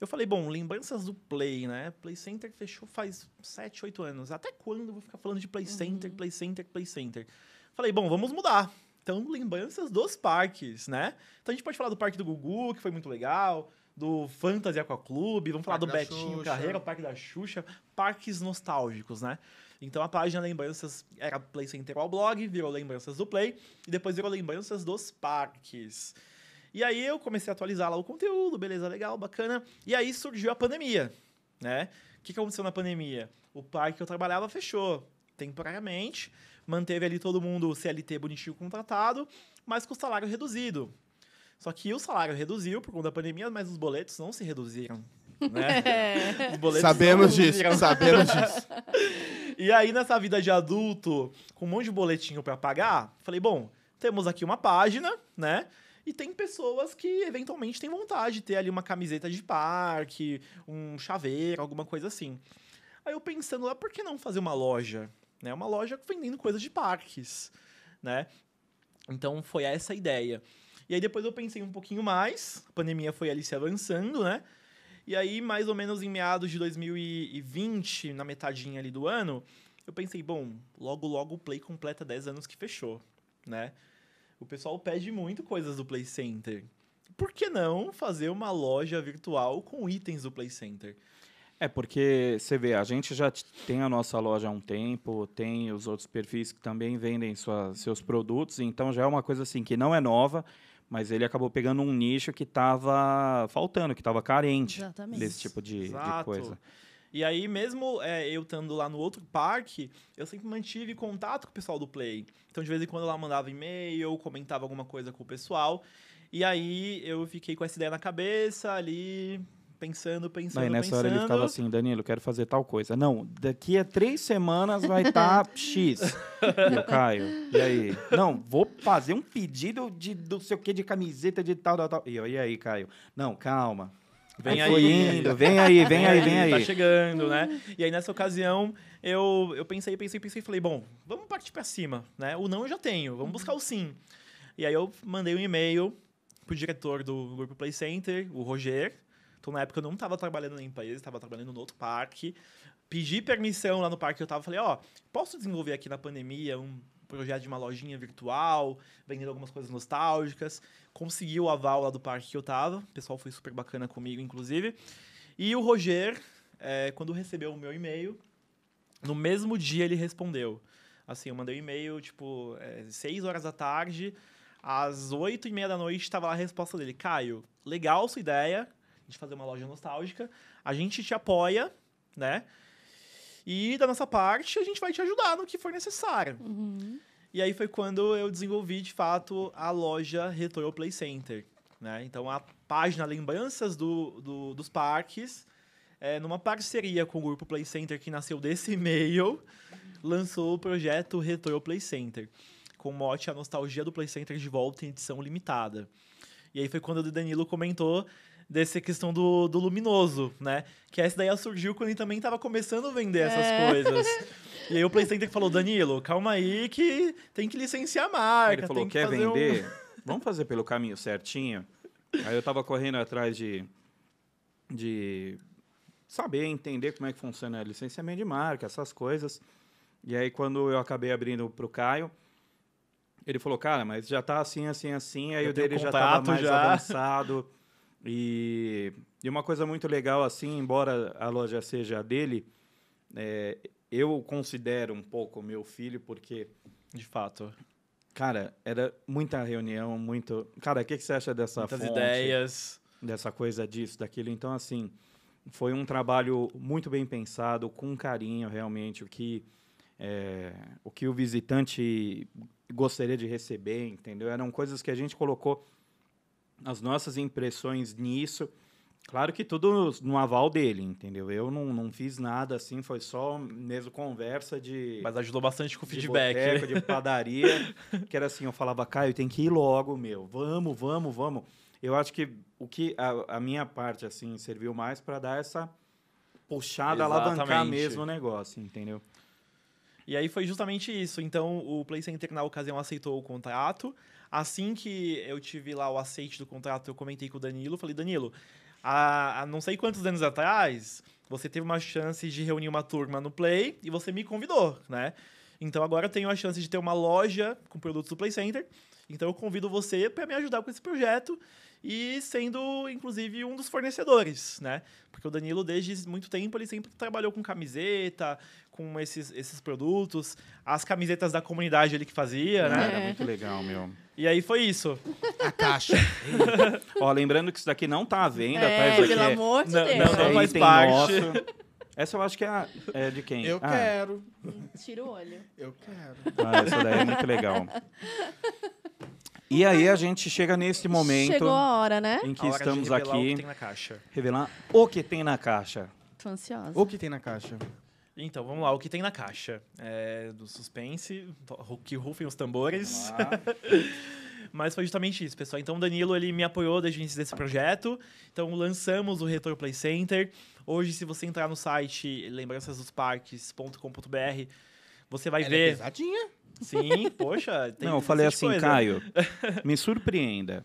Eu falei, bom, lembranças do Play, né? Play Center fechou faz 7, 8 anos. Até quando eu vou ficar falando de Play Center, Play Center, Play Center? Falei, bom, vamos mudar. Então, lembranças dos parques, né? Então a gente pode falar do Parque do Gugu, que foi muito legal, do Fantasy Aqua Clube, vamos falar do Betinho Xuxa. Carreira, o Parque da Xuxa, parques nostálgicos, né? Então a página Lembranças era Play Center ao blog, virou Lembranças do Play, e depois virou Lembranças dos Parques. E aí eu comecei a atualizar lá o conteúdo, beleza, legal, bacana. E aí surgiu a pandemia, né? O que, que aconteceu na pandemia? O parque que eu trabalhava fechou temporariamente, manteve ali todo mundo CLT bonitinho contratado, mas com salário reduzido. Só que o salário reduziu por conta da pandemia, mas os boletos não se reduziram. Né? Boletos Sabemos disso, sabemos disso. E aí, nessa vida de adulto, com um monte de boletinho pra pagar, falei, bom, temos aqui uma página, né? E tem pessoas que eventualmente têm vontade de ter ali uma camiseta de parque, um chaveiro, alguma coisa assim. Aí eu pensando lá, por que não fazer uma loja? Né? Uma loja vendendo coisas de parques, né? Então foi essa a ideia. E aí depois eu pensei um pouquinho mais, a pandemia foi ali se avançando, né? E aí, mais ou menos em meados de 2020, na metadinha ali do ano, eu pensei, bom, logo logo o Play completa 10 anos que fechou, né? O pessoal pede muito coisas do Play Center. Por que não fazer uma loja virtual com itens do Play Center? É porque você vê, a gente já tem a nossa loja há um tempo, tem os outros perfis que também vendem sua- seus produtos, então já é uma coisa assim que não é nova, mas ele acabou pegando um nicho que estava faltando, que estava carente Exatamente. desse tipo de, de Exato. coisa. E aí, mesmo é, eu estando lá no outro parque, eu sempre mantive contato com o pessoal do Play. Então, de vez em quando, eu lá mandava e-mail, comentava alguma coisa com o pessoal. E aí, eu fiquei com essa ideia na cabeça, ali, pensando, pensando, Aí nessa pensando. hora ele ficava assim, Danilo, quero fazer tal coisa. Não, daqui a três semanas vai estar X. E eu, Caio, e aí? Não, vou fazer um pedido de não sei o que, de camiseta de tal, tal, tal. E eu, e aí, Caio? Não, calma. Vem Aí aí. indo, vem aí, vem aí, vem Tá aí. chegando, né? E aí, nessa ocasião, eu, eu pensei, pensei, pensei e falei, bom, vamos partir pra cima, né? O não eu já tenho, vamos buscar o sim. E aí, eu mandei um e-mail pro diretor do Grupo Play Center, o Roger. Então, na época, eu não estava trabalhando na empresa, estava trabalhando no outro parque. Pedi permissão lá no parque que eu tava, falei, ó, posso desenvolver aqui na pandemia um projeto de uma lojinha virtual, vendendo algumas coisas nostálgicas. Consegui o aval lá do parque que eu tava. O pessoal foi super bacana comigo, inclusive. E o Roger, é, quando recebeu o meu e-mail, no mesmo dia ele respondeu. Assim, eu mandei um e-mail, tipo, é, 6 horas da tarde, às 8 e meia da noite estava lá a resposta dele. Caio, legal sua ideia de fazer uma loja nostálgica, a gente te apoia, né? E da nossa parte, a gente vai te ajudar no que for necessário. Uhum. E aí foi quando eu desenvolvi, de fato, a loja Retro Play Center. Né? Então, a página Lembranças do, do- dos Parques, é, numa parceria com o Grupo Play Center, que nasceu desse e-mail, lançou o projeto Retro Play Center, com o mote A Nostalgia do Play Center de volta em edição limitada. E aí foi quando o Danilo comentou dessa questão do, do luminoso, né? Que essa ideia surgiu quando ele também estava começando a vender essas É. coisas. E aí o Play Center falou, Danilo, calma aí que tem que licenciar a marca. Ele falou, tem que quer fazer um-" vender? Vamos fazer pelo caminho certinho? Aí eu tava correndo atrás de, de saber, entender como é que funciona licenciamento de marca, essas coisas. E aí, quando eu acabei abrindo pro Caio, ele falou, cara, mas já tá assim, assim, assim. Aí Já o dele já tava mais já. avançado. E, e uma coisa muito legal, assim, embora a loja seja dele, é, eu considero um pouco meu filho, porque De fato. Cara, era muita reunião, muito. Cara, o que, que você acha dessa Muitas fonte, ideias. dessa coisa disso, daquilo? Então, assim, foi um trabalho muito bem pensado, com carinho, realmente, o que é, o que o visitante gostaria de receber, entendeu? Eram coisas que a gente colocou as nossas impressões nisso. Claro que tudo no aval dele, entendeu? Eu não, não fiz nada assim, foi só mesmo conversa de Mas ajudou bastante com o de feedback. boteco, de padaria, que era assim, eu falava, Caio, tem que ir logo, meu, vamos, vamos, vamos. Eu acho que o que a, a minha parte, assim, serviu mais para dar essa puxada, alavancar Exatamente. mesmo o negócio, entendeu? E aí foi justamente isso. Então, o Play Center, na ocasião, aceitou o contrato. Assim que eu tive lá o aceite do contrato, eu comentei com o Danilo. Falei, Danilo, há, há não sei quantos anos atrás, você teve uma chance de reunir uma turma no Play e você me convidou, né? Então agora eu tenho a chance de ter uma loja com produtos do Play Center. Então eu convido você para me ajudar com esse projeto e sendo, inclusive, um dos fornecedores, né? Porque o Danilo, desde muito tempo, ele sempre trabalhou com camiseta, com esses, esses produtos, as camisetas da comunidade ele que fazia, né? Era muito legal, meu. E aí foi isso. A caixa. Ó, lembrando que isso daqui não tá à venda, tá? É, Isso aqui pelo é, amor de Não, Deus. não, isso não aí faz parte. nosso. Essa eu acho que é, a- é de quem? Eu Ah, quero. Tira o olho. Eu quero. Ah, essa daí é muito legal. E aí a gente chega nesse momento Chegou a hora, né? em A que estamos o aqui tem na caixa. revelar o que tem na caixa. Tô ansiosa. O que tem na caixa? Então, vamos lá, o que tem na caixa? É do suspense, que rufem os tambores. Mas foi justamente isso, pessoal. Então, o Danilo, ele me apoiou desde o início desse projeto. Então, lançamos o Retro Play Center. Hoje, se você entrar no site lembraçasdosparques.com.br, você vai Ela é ver... pesadinha. Sim, poxa, tem não, eu falei assim, coisa. Caio, me surpreenda.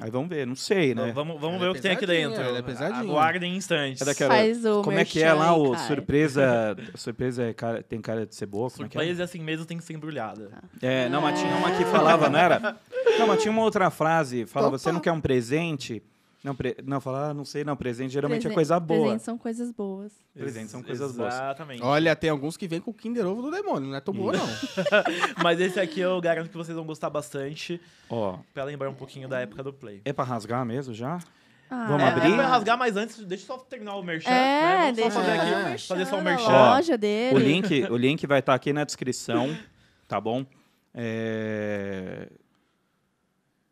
Aí vamos ver, não sei, né? Não, vamos vamos ver é o que tem aqui dentro. ela é pesadinha. Aguardem instantes. É daquela- Faz o Como é que é lá o surpresa? Surpresa é cara- tem cara de ser boa? Como é que é? Surpresa assim mesmo tem que ser embrulhada. É, não, mas tinha uma que falava, não era? Não, mas tinha uma outra frase, falava, você não quer um presente? Não, pre... não fala, ah, não sei, não, presente geralmente é coisa boa. Presentes são coisas boas. Presentes são coisas boas. Exatamente. Olha, tem alguns que vêm com o Kinder Ovo do demônio. Não é tão boa, não. Mas esse aqui eu garanto que vocês vão gostar bastante, Ó, pra lembrar um pouquinho da época do Play. é pra rasgar mesmo já? Ah, Vamos É, abrir? É pra rasgar, mas antes, deixa eu só terminar o merchan. É, né? Vamos deixa só fazer aqui, fazer o fazer só um merchan da loja dele. O link, o link vai estar aqui na descrição, tá bom? É...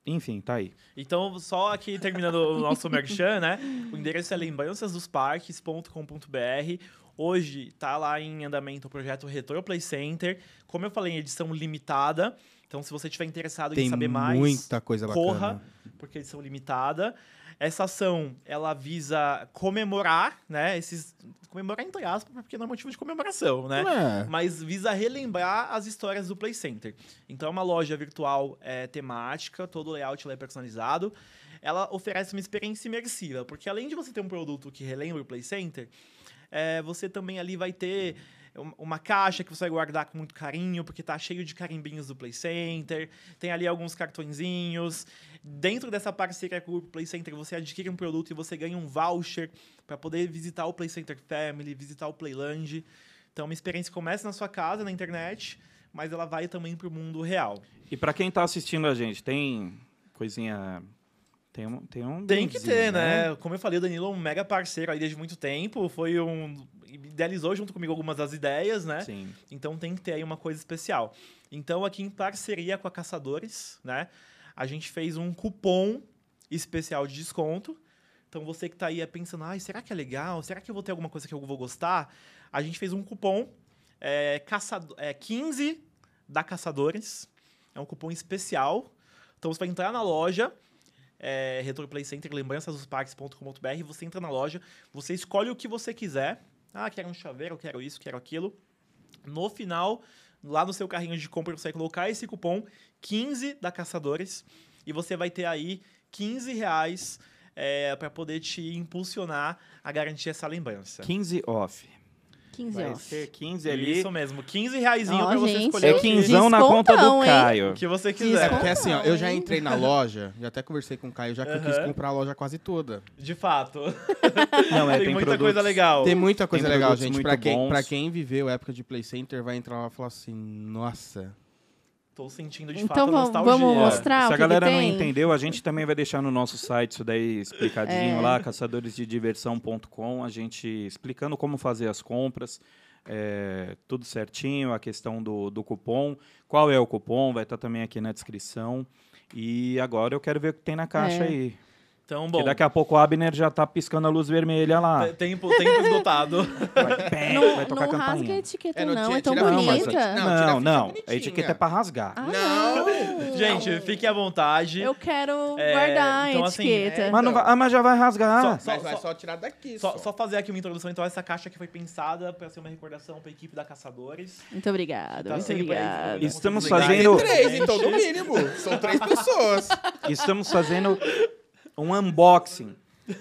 Enfim, tá aí. Então, só aqui terminando o nosso merchan, né? O endereço é lembrançasdosparques.com.br. Hoje tá lá em andamento o projeto Retro Play Center. Como eu falei, em edição limitada. Então, se você estiver interessado em Tem saber mais, muita coisa bacana. corra, porque edição limitada. Essa ação, ela visa comemorar, né? Esses. Comemorar entre aspas, porque não é motivo de comemoração, né? É. mas visa relembrar as histórias do Play Center. Então é uma loja virtual é, temática, todo o layout é personalizado. Ela oferece uma experiência imersiva, porque além de você ter um produto que relembra o Play Center, é, você também ali vai ter uma caixa que você vai guardar com muito carinho, porque tá cheio de carimbinhos do Play Center, tem ali alguns cartõezinhos. Dentro dessa parceria com o Play Center, você adquire um produto e você ganha um voucher para poder visitar o Play Center Family, visitar o Playland. Então, uma experiência que começa na sua casa, na internet, mas ela vai também pro mundo real. E pra quem tá assistindo a gente, tem coisinha... Tem um, tem um Tem que ter, né? Como eu falei, o Danilo é um mega parceiro aí desde muito tempo, foi um... idealizou junto comigo algumas das ideias, né? Sim. Então tem que ter aí uma coisa especial. Então, aqui em parceria com a Caçadores, né? A gente fez um cupom especial de desconto. Então, você que tá aí é pensando, ai, será que é legal? Será que eu vou ter alguma coisa que eu vou gostar? A gente fez um cupom é, caçado- é, 15 da Caçadores. É um cupom especial. Então, você vai entrar na loja, é, Retro Play Center, lembrançasdosparques.com.br, você entra na loja, você escolhe o que você quiser. Ah, quero um chaveiro, quero isso, quero aquilo. No final, lá no seu carrinho de compra, você vai colocar esse cupom 15 da Caçadores e você vai ter aí 15 reais para poder te impulsionar a garantir essa lembrança. 15 off. 15 Vai off. ser 15 ali. Isso mesmo, 15 reaisinho para você gente. escolher É o que- quinzão na conta do hein? Caio. o que você É quiser. porque assim, ó, eu já entrei na loja, já até conversei com o Caio, já que eu quis comprar a loja quase toda. De fato. Não, é, tem, tem muita produtos- coisa legal. Tem muita coisa Tem legal, gente. Pra quem, bons. pra quem viveu a época de Play Center, vai entrar lá e falar assim, nossa... Tô sentindo de Então fato a vamos- nostalgia. vamos mostrar o Se a que galera que não entendeu, a gente também vai deixar no nosso site isso daí explicadinho É. lá, caçadoresdediversão.com, a gente explicando como fazer as compras, é, tudo certinho, a questão do, do cupom, qual é o cupom, vai estar também aqui na descrição. E agora eu quero ver o que tem na caixa É. aí. Então, bom, daqui a pouco o Abner já tá piscando a luz vermelha lá. te- tempo, tempo esgotado. Vai, Não, vai tocar não rasga a etiqueta, É, não, não. tira- É tão Não, mas- bonita. Não, Não, não, a etiqueta é pra rasgar. Ah, Não! Gente, fique à vontade. Eu quero É, guardar então, a assim, etiqueta. é- Mas, não vai- ah, mas já vai rasgar. Só- Mas vai só- só tirar daqui, Só, só. só fazer aqui uma introdução, então, essa caixa que foi pensada para ser uma recordação para a equipe da Caçadores. Muito obrigada, Tá muito né? Estamos fazendo- três, então, no mínimo. São três pessoas. Estamos fazendo um unboxing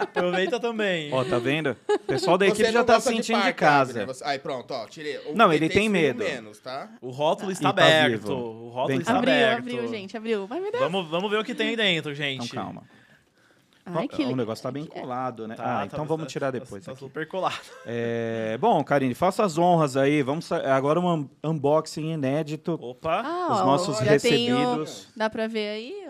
Aproveita também. Ó, tá vendo? O pessoal da equipe já tá sentindo de, casa. Abner. Você- Aí, pronto, ó, tirei. O Não, ele PT tem medo. menos, tá? O rótulo está E tá aberto. vivo. O rótulo Bem- está Abriu, aberto. abriu, gente, abriu. Vai me dar. Vamos, vamos ver o que tem aí dentro, Então gente. calma. Ai, que o negócio tá bem colado, né? Tá, ah, tá- então tá- vamos tirar tá- depois. Tá aqui. super colado. É, bom, Karine, faça as honras aí. Vamos sa- agora um un- unboxing inédito. Opa! Ah, Os ó, nossos já tem o- recebidos. Dá pra ver aí,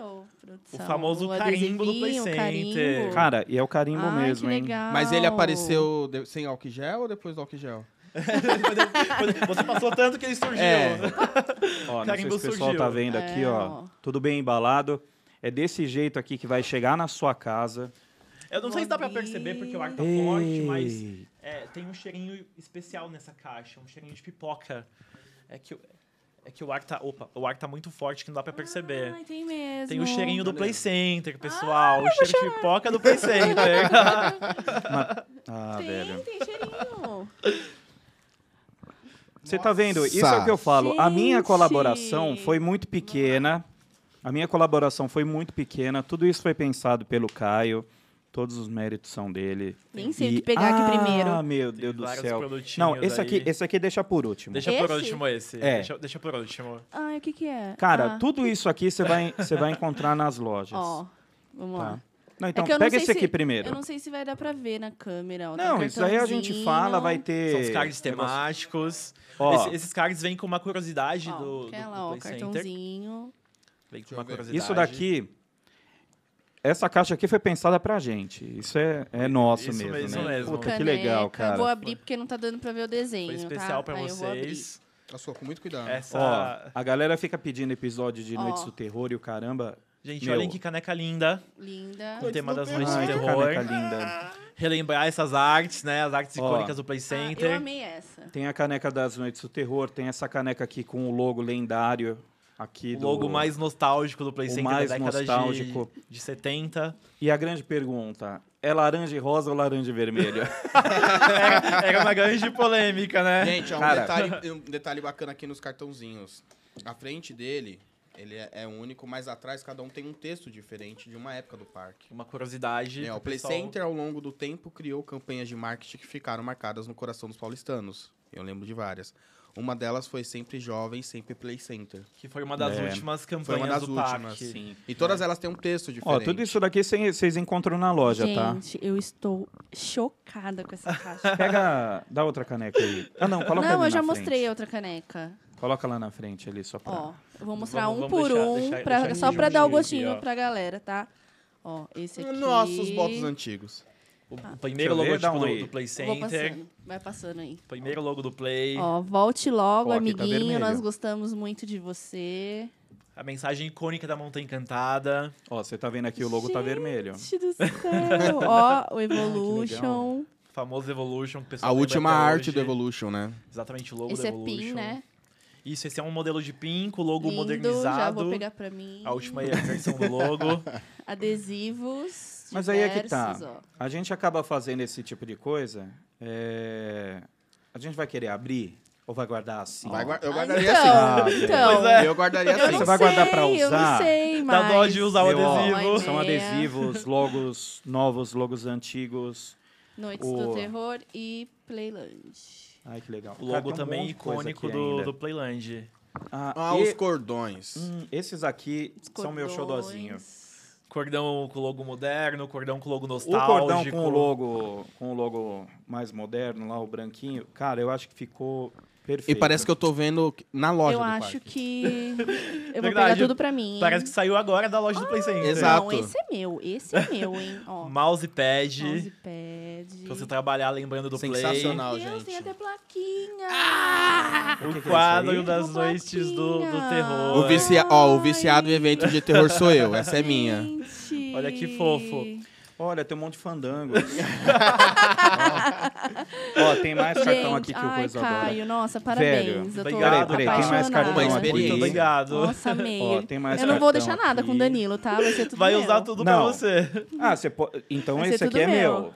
produção? O famoso carimbo do Play Center. carimbo. Cara, e é o carimbo Ai, mesmo, que hein? Mas ele apareceu de- sem álcool gel ou depois do álcool gel? Você passou tanto que ele surgiu. É. Ó, não sei Carimbo se o pessoal surgiu. tá vendo aqui, É, ó. ó. Tudo bem embalado. É desse jeito aqui que vai chegar na sua casa. Eu não sei se dá pra perceber porque o ar tá Ei. forte, mas é, tem um cheirinho especial nessa caixa, um cheirinho de pipoca. É que, o- é que o ar tá. Opa, o ar tá muito forte que não dá pra perceber. Ai, tem mesmo. Tem o cheirinho do Play Center, pessoal. o cheiro de pipoca do Play Center. Ah, Tem, velho. tem cheirinho. Você tá vendo? Isso é o que eu falo. A minha Gente. colaboração foi muito pequena. A minha colaboração foi muito pequena. Tudo isso foi pensado pelo Caio. Todos os méritos são dele. Nem sei o E- que pegar aqui Ah, primeiro. meu Tem Deus do vários céu. produtinhos Não, esse aqui, esse aqui deixa por último. Deixa por Esse? último esse. É. Deixa, deixa por último. Ai, o que que é? Cara, Ah, tudo isso aqui você vai, você vai encontrar nas lojas. Ó, vamos tá? lá. Não, então, é eu não pega esse aqui se- primeiro. Eu não sei se vai dar pra ver na câmera. Ó, tem Não, um isso aí a gente fala, vai ter. São os cards temáticos. Ó. Esse- esses cards vêm com uma curiosidade Ó, do, do, do lá, ó, Play Center. cartãozinho. Vem com uma curiosidade. Isso daqui. Essa caixa aqui foi pensada pra gente. Isso é, é nosso Isso mesmo, mesmo, né? mesmo. Puta, que legal, cara. Vou abrir porque não tá dando pra ver o desenho, Foi especial tá? pra Aí eu vocês. Passou com muito cuidado. Essa. Ó, a galera fica pedindo episódio de. Noites do Terror e o caramba. Gente, Meu. olhem que caneca linda. Linda. O tema das noites de que terror. caneca linda. Relembrar essas artes, né? As artes Ó. icônicas do Play Ah, Center. eu amei essa. Tem a caneca das Noites do Terror, tem essa caneca aqui com o logo lendário aqui o do logo mais nostálgico do Play Center mais da década nostálgico. de, de 70. E a grande pergunta, é laranja e rosa ou laranja e vermelho? era, era uma grande polêmica, né? Gente, ó, um, Cara. detalhe, um detalhe bacana aqui nos cartãozinhos. A frente dele, ele é, é único, mas atrás cada um tem um texto diferente de uma época do parque. Uma curiosidade. É, o Play pessoal- Center, ao longo do tempo, criou campanhas de marketing que ficaram marcadas no coração dos paulistanos. Eu lembro de várias. Uma delas foi Sempre Jovem, Sempre Play Center. Que foi uma das É. últimas campanhas Foi uma das do últimas, parque. sim. E todas elas têm um texto Ó, diferente. tudo isso daqui cê- vocês encontram na loja, tá? Gente, eu estou chocada com essa caixa. Pega, dá outra caneca aí. Ah, não, coloca não, ali eu já na mostrei frente. a outra caneca. Coloca lá na frente ali só pra... Ó, eu vou mostrar Vamos- um vamos por deixar- um, deixar- pra- deixar só pra dar o gostinho aqui, ó. pra galera, tá? Ó, esse aqui. Nossos votos antigos. O Ah. primeiro logotipo um do, aí. do Play Center. passando. Vai passando aí. Primeiro logo do Play. Ó, volte logo, Ó, tá amiguinho. vermelho. Nós gostamos muito de você. A mensagem icônica da Montanha Encantada. Ó, você tá vendo aqui, o logo tá vermelho. Gente do céu. Ó, o Evolution. O famoso Evolution. O A última arte hoje. do Evolution, né? Exatamente, o logo Esse do é Evolution. PIN, né? Isso, esse é um modelo de PIN com logo Lindo, modernizado. já vou pegar pra mim. A última versão do logo. Adesivos Mas aí é que tá. ó. A gente acaba fazendo esse tipo de coisa, é, a gente vai querer abrir ou vai guardar assim? Vai eu Ah, guardaria então, assim. então. Pois é. Eu guardaria Eu assim. não Você vai guardar pra sei, Eu usar? não sei, Dá mas... dó de usar o Eu, adesivo. São adesivos, logos novos, logos antigos. Noites O- do Terror e Playland. Ai, que legal. O Cara, logo um também coisa icônico do, ainda. do Playland. Ah, Ah, e- os cordões. hum, esses aqui são meu Cordões. Cordão com logo moderno, cordão com logo O nostálgico. cordão com o logo, com o logo mais moderno lá, o branquinho, cara, eu acho que ficou perfeito. E parece que eu tô vendo na loja Eu do acho parque. que... Eu vou Verdade. pegar tudo pra mim, hein? Parece que saiu agora da loja do Play Center. Exato. Não, esse é meu. Esse é meu, hein? Ó, Mousepad. mousepad. Pra você trabalhar lembrando do Play. Sensacional, gente. tem até plaquinha. O que que é quadro aí? das noites do, do terror. O, vicia... Ó, o viciado em evento de terror sou eu. Essa é minha. Gente. Olha que fofo. Olha, tem um monte de fandango. ó, tem mais cartão aqui que o ai, coisa adora. Caio, nossa, Velho, parabéns. eu tô obrigado, Peraí, peraí, tem mais apaixonada. cartão Uma aqui. experiência. Muito obrigado. Nossa, amei. Ó, tem mais eu não vou cartão deixar nada aqui. com o Danilo, tá? Vai ser tudo Vai meu. usar tudo Não. pra você. Ah, você pode. Então Vai ser esse aqui tudo é meu. meu.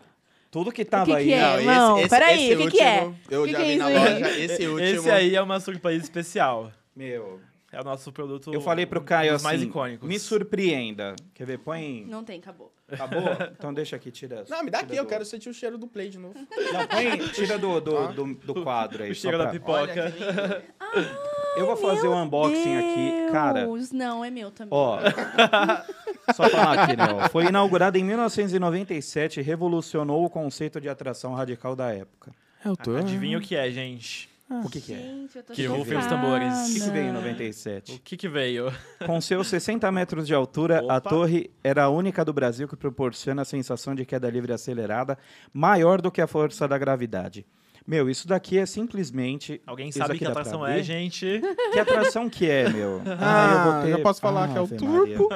Tudo que tava que aí. é? Não, peraí, o que que é? último, Eu que já que é vi na isso aí? loja. Esse último. Esse aí é uma surpresa especial. Meu. É o nosso produto. Eu falei pro Caio dos assim, mais icônicos. me surpreenda. Quer ver? Põe. Não tem, acabou. Acabou? Então deixa aqui, tira. Não, me dá aqui, eu quero sentir o cheiro do play de novo. Não, põe, tira do, do, do, do quadro aí. O só cheiro da pra- pipoca. Eu vou fazer o unboxing aqui. Cara, Deus, Não, é meu também. Ó, só falar aqui, né? ó. Foi inaugurado em 1997 e revolucionou o conceito de atração radical da época. Eu tô. Adivinha o que é, gente? O que, que é? Gente, eu tô Que rufem os tambores. O que, que veio em O 97? que que veio? Com seus 60 metros de altura, a Opa. torre era a única do Brasil que proporciona a sensação de queda livre acelerada maior do que a força da gravidade. Meu, isso daqui é simplesmente. Alguém sabe que atração é, gente? Que atração que é, meu? Ah, já posso falar que é o turbo.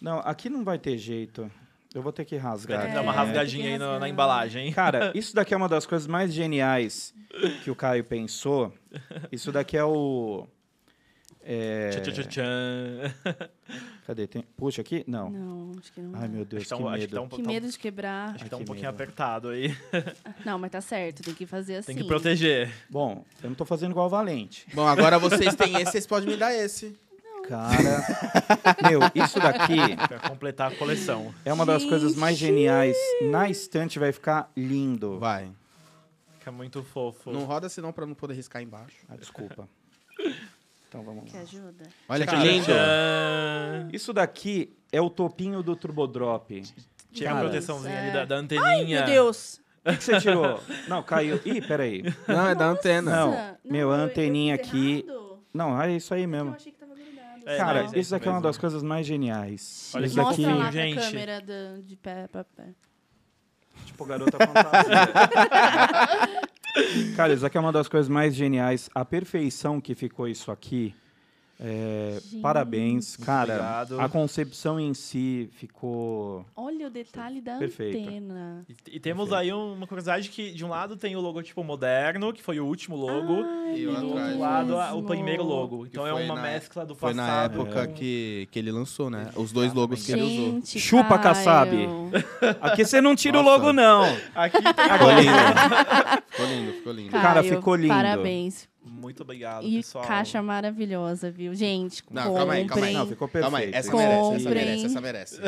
Não, aqui não vai ter jeito. Eu vou ter que rasgar. Vai ter que aqui, dar uma É, rasgadinha aí na rasgar. embalagem. Cara, isso daqui é uma das coisas mais geniais que o Caio pensou. Isso daqui é o. É... Tchan, tchan, tchan. Cadê? Tem... Puxa, aqui? Não. Não, acho que não. Ai, dá. meu Deus, Acho que tá que um- acho que medo. tá um- Que medo de quebrar. Acho que tá um que pouquinho medo. apertado aí. Não, mas tá certo, tem que fazer assim. Tem que proteger. Bom, eu não tô fazendo igual o Valente. Bom, agora vocês têm esse, vocês podem me dar esse. Cara. meu, isso daqui Pra completar a coleção. é uma das coisas mais geniais. Na estante vai ficar lindo. Vai. Fica muito fofo. Não roda senão pra não poder riscar embaixo. Ah, desculpa. Então vamos Que lá. ajuda. Olha que lindo. Isso daqui é o topinho do Turbodrop. Tinha a Cara, proteçãozinha ali é. da, da Ai, anteninha. meu Deus. O que que você tirou? Não, caiu. Ih, peraí. Não, é da antena. Não, meu, a eu- eu anteninha aqui- errado? Não, é isso aí Eu mesmo. achei que. É, Cara, não, é isso daqui é uma das coisas mais geniais. Olha isso que daqui, Mostra lá gente. câmera do- de pé pra pé. tipo garota fantasia. Cara, isso aqui é uma das coisas mais geniais. A perfeição que ficou isso aqui. É, Gente. parabéns, cara. obrigado. A concepção em si ficou. Olha o detalhe da Perfeito. antena. E, e temos aí um- uma curiosidade que, de um lado, tem o logotipo moderno, que foi o último logo. Ai, E o do outro lado, a- o primeiro logo. Então é foi uma na- mescla do Foi passado. na época com- que, que ele lançou, né? Os dois logos que ele usou. Gente, Chupa, Caio. Kassab. Aqui você não tira o Nossa. logo, não. Aqui tem Ficou lindo. ficou lindo, ficou lindo. Cara, Caio, ficou lindo. Parabéns. Muito obrigado, E pessoal. caixa maravilhosa, viu? Gente, Não, comprem. calma aí, calma aí. Não, ficou perfeito. Calma aí, essa Isso. merece, essa Comprem. merece, essa merece.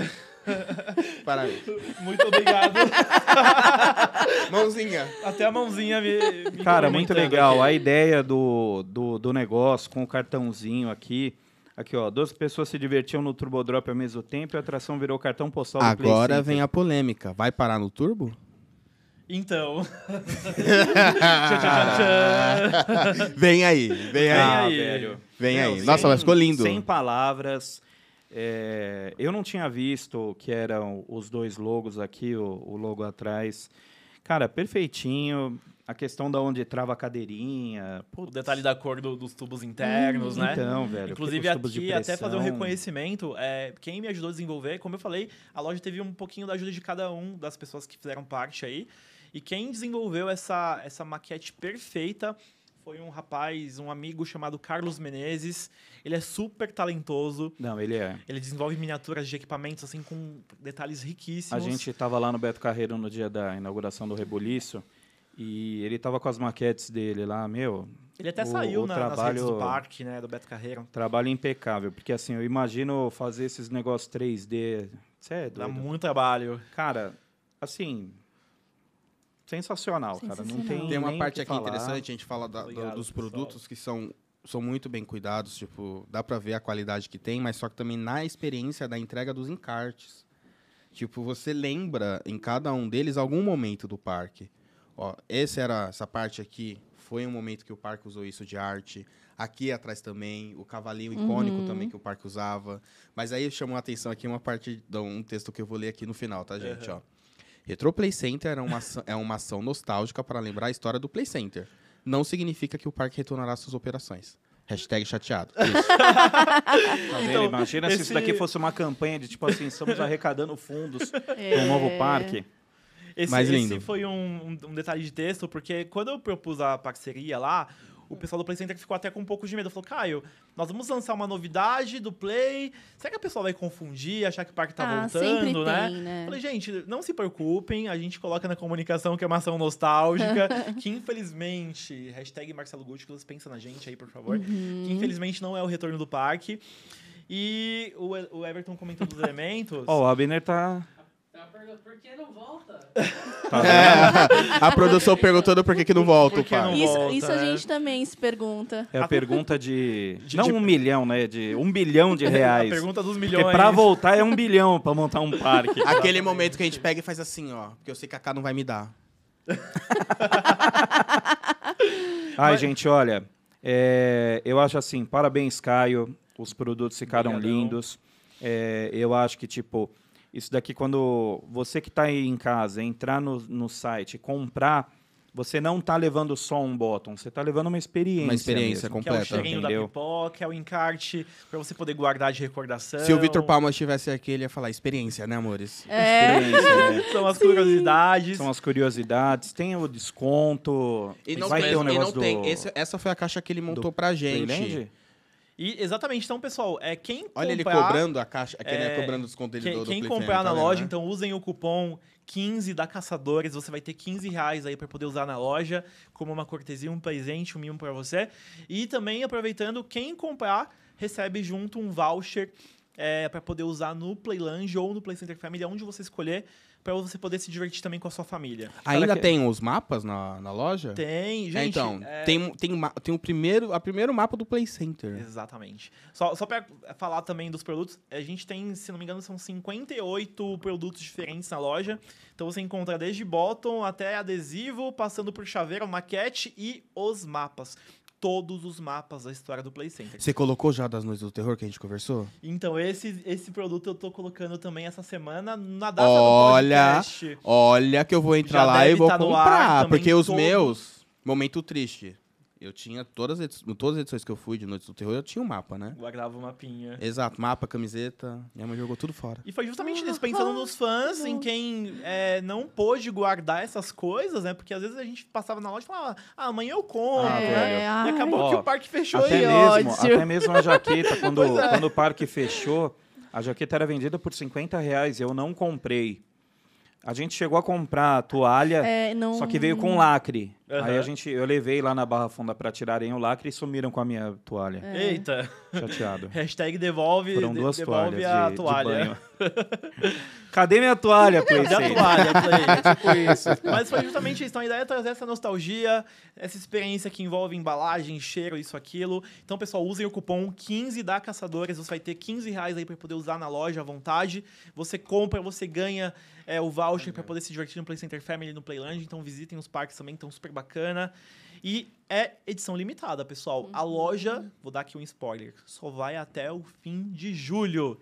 Parabéns. Muito obrigado. Mãozinha. Até a mãozinha me. me Cara, muito legal. aqui. A ideia do, do, do negócio com o cartãozinho aqui. Aqui, ó. Duas pessoas se divertiam no Turbo Drop ao mesmo tempo e a atração virou cartão postal Agora vem a polêmica. Vai parar no turbo? Então. Vem aí, vem Ah, aí. aí. velho. Vem Meu, aí. sem- Nossa, mas ficou lindo. Sem palavras. É, eu não tinha visto que eram os dois logos aqui, o, o logo atrás. Cara, perfeitinho. A questão da onde trava a cadeirinha. O detalhe da cor do- dos tubos internos, né? Então, velho. Inclusive aqui, até fazer um reconhecimento, é, quem me ajudou a desenvolver, como eu falei, a loja teve um pouquinho da ajuda de cada um das pessoas que fizeram parte aí. E quem desenvolveu essa, essa maquete perfeita foi um rapaz, um amigo chamado Carlos Menezes. Ele é super talentoso. Não, ele é. Ele desenvolve miniaturas de equipamentos assim com detalhes A riquíssimos. gente estava lá no Beto Carreiro no dia da inauguração do Rebuliço e ele tava com as maquetes dele lá, meu, Ele até o- saiu o na, nas redes do trabalho- parque, né, do Beto Carreiro. trabalho impecável, porque assim, eu imagino fazer esses negócios 3D, você é Dá doido. muito trabalho. Cara, assim, sensacional, cara, não tem Sensacional. Tem uma parte que aqui falar. interessante, a gente fala da- do- Obrigado, dos pessoal. produtos que são, são muito bem cuidados, tipo, dá pra ver a qualidade que tem, mas só que também na experiência da entrega dos encartes. Tipo, você lembra em cada um deles algum momento do parque. Ó, esse era essa parte aqui, foi um momento que o parque usou isso de arte. Aqui atrás também, o cavalinho icônico Uhum. também que o parque usava. Mas aí chamou a atenção aqui uma parte de um texto que eu vou ler aqui no final, tá, gente, Uhum. ó. Retro Play Center é uma, ação, é uma ação nostálgica para lembrar a história do Play Center. Não significa que o parque retornará suas operações. Hashtag chateado. Isso. Tá? Então, Imagina se isso esse- daqui fosse uma campanha de tipo assim, estamos arrecadando fundos para É. um novo parque. Esse, Mais lindo. esse foi um, um- um detalhe de texto, porque quando eu propus a parceria lá, o pessoal do Play Center ficou até com um pouco de medo. Falou, Caio, nós vamos lançar uma novidade do Play. Será que a pessoa vai confundir, achar que o parque tá Ah, voltando, né? tem, né? Falei, gente, não se preocupem, a gente coloca na comunicação que é uma ação nostálgica, que infelizmente, hashtag Marcelo Gutticles, pensa na gente aí, por favor, Uhum. que infelizmente não é o retorno do parque. E o, E- o Everton comentou dos elementos. Ó, o Abner tá pergunta, por que não volta? Tá vendo? É, a produção perguntando por que, que não volta o pai. Isso, volta, isso a né? gente também se pergunta. É a pergunta de. De- não de- um milhão, né? De um bilhão de A reais. pergunta dos Porque milhões. pra voltar é um bilhão pra montar um parque. Aquele momento que a gente pega e faz assim, ó. Porque eu sei que a K não vai me dar. Ai, gente, olha. é, eu acho assim, parabéns, Caio. Os produtos ficaram Obrigadão. lindos. É, eu acho que, tipo, isso daqui, quando você que tá aí em casa entrar no, no site e comprar, você não tá levando só um bottom, você tá levando uma experiência. Uma experiência mesmo. Que é o completa. cheirinho Entendeu? da pipoca, é o encarte, pra você poder guardar de recordação. Se o Vitor Palma estivesse aqui, ele ia falar experiência, né, amores? É, Experiência, né? São as curiosidades. São as curiosidades, tem o desconto. E não vai tem, ter um e negócio não tem. do Esse- essa foi a caixa que ele montou pra gente. Playland? E, exatamente, então, pessoal, é quem Olha ele comprar- cobrando a caixa. É ele É, é cobrando o desconto dele Quem, do, do quem comprar Fan, na tá loja, né? então usem o cupom 15 da Caçadores, você vai ter 15 reais aí para poder usar na loja, como uma cortesia, um presente, um mimo para você. E também, aproveitando, quem comprar recebe junto um voucher é, para poder usar no Playland ou no Play Center Family, onde você escolher, para você poder se divertir também com a sua família. Ainda que- tem os mapas na, na loja? Tem, É, gente. então, é, tem, tem, tem o primeiro, a primeiro mapa do Play Center. Exatamente. Só, só para falar também dos produtos, a gente tem, se não me engano, são 58 produtos diferentes na loja. Então você encontra desde bottom até adesivo, passando por chaveiro, maquete e os mapas. Todos os mapas da história do Play Center. Você colocou já das Noites do Terror que a gente conversou? Então, esse, esse produto eu tô colocando também essa semana na data Olha, do podcast. olha que eu vou entrar Já lá e vou tá comprar. porque os todos. meus, momento triste. Eu tinha todas as, edi- todas as edições que eu fui de Noites do Terror, eu tinha um mapa, né? Guardava o mapinha. Exato, mapa, camiseta. Minha mãe jogou tudo fora. E foi justamente nisso, pensando nos fãs, em quem é, não pôde guardar essas coisas, né? Porque às vezes a gente passava na loja e falava, ah, amanhã eu compro. Ah, né? velho. E acabou Ó, que o parque fechou Até e mesmo, ódio. até mesmo a jaqueta, quando, é. quando o parque fechou, a jaqueta era vendida por 50 reais. Eu não comprei. A gente chegou a comprar a toalha, É, não... só que veio com lacre. Aham. Aí a gente, eu levei lá na Barra Funda para tirarem o lacre e sumiram com a minha toalha. É. Eita, Chateado. hashtag devolve, Foram de- duas devolve toalhas a de, de toalha. banho. Cadê minha toalha, Cadê a toalha, Play? Tipo isso. Mas foi justamente isso. Então a ideia é trazer essa nostalgia, essa experiência que envolve embalagem, cheiro, isso, aquilo. Então, pessoal, usem o cupom 15 da Caçadores. Você vai ter 15 reais aí para poder usar na loja à vontade. Você compra, você ganha é, o voucher para poder se divertir no Play Center Family, no Playland. Então, visitem os parques também, estão super bacana. E é edição limitada, pessoal. A loja, vou dar aqui um spoiler, só vai até o fim de julho.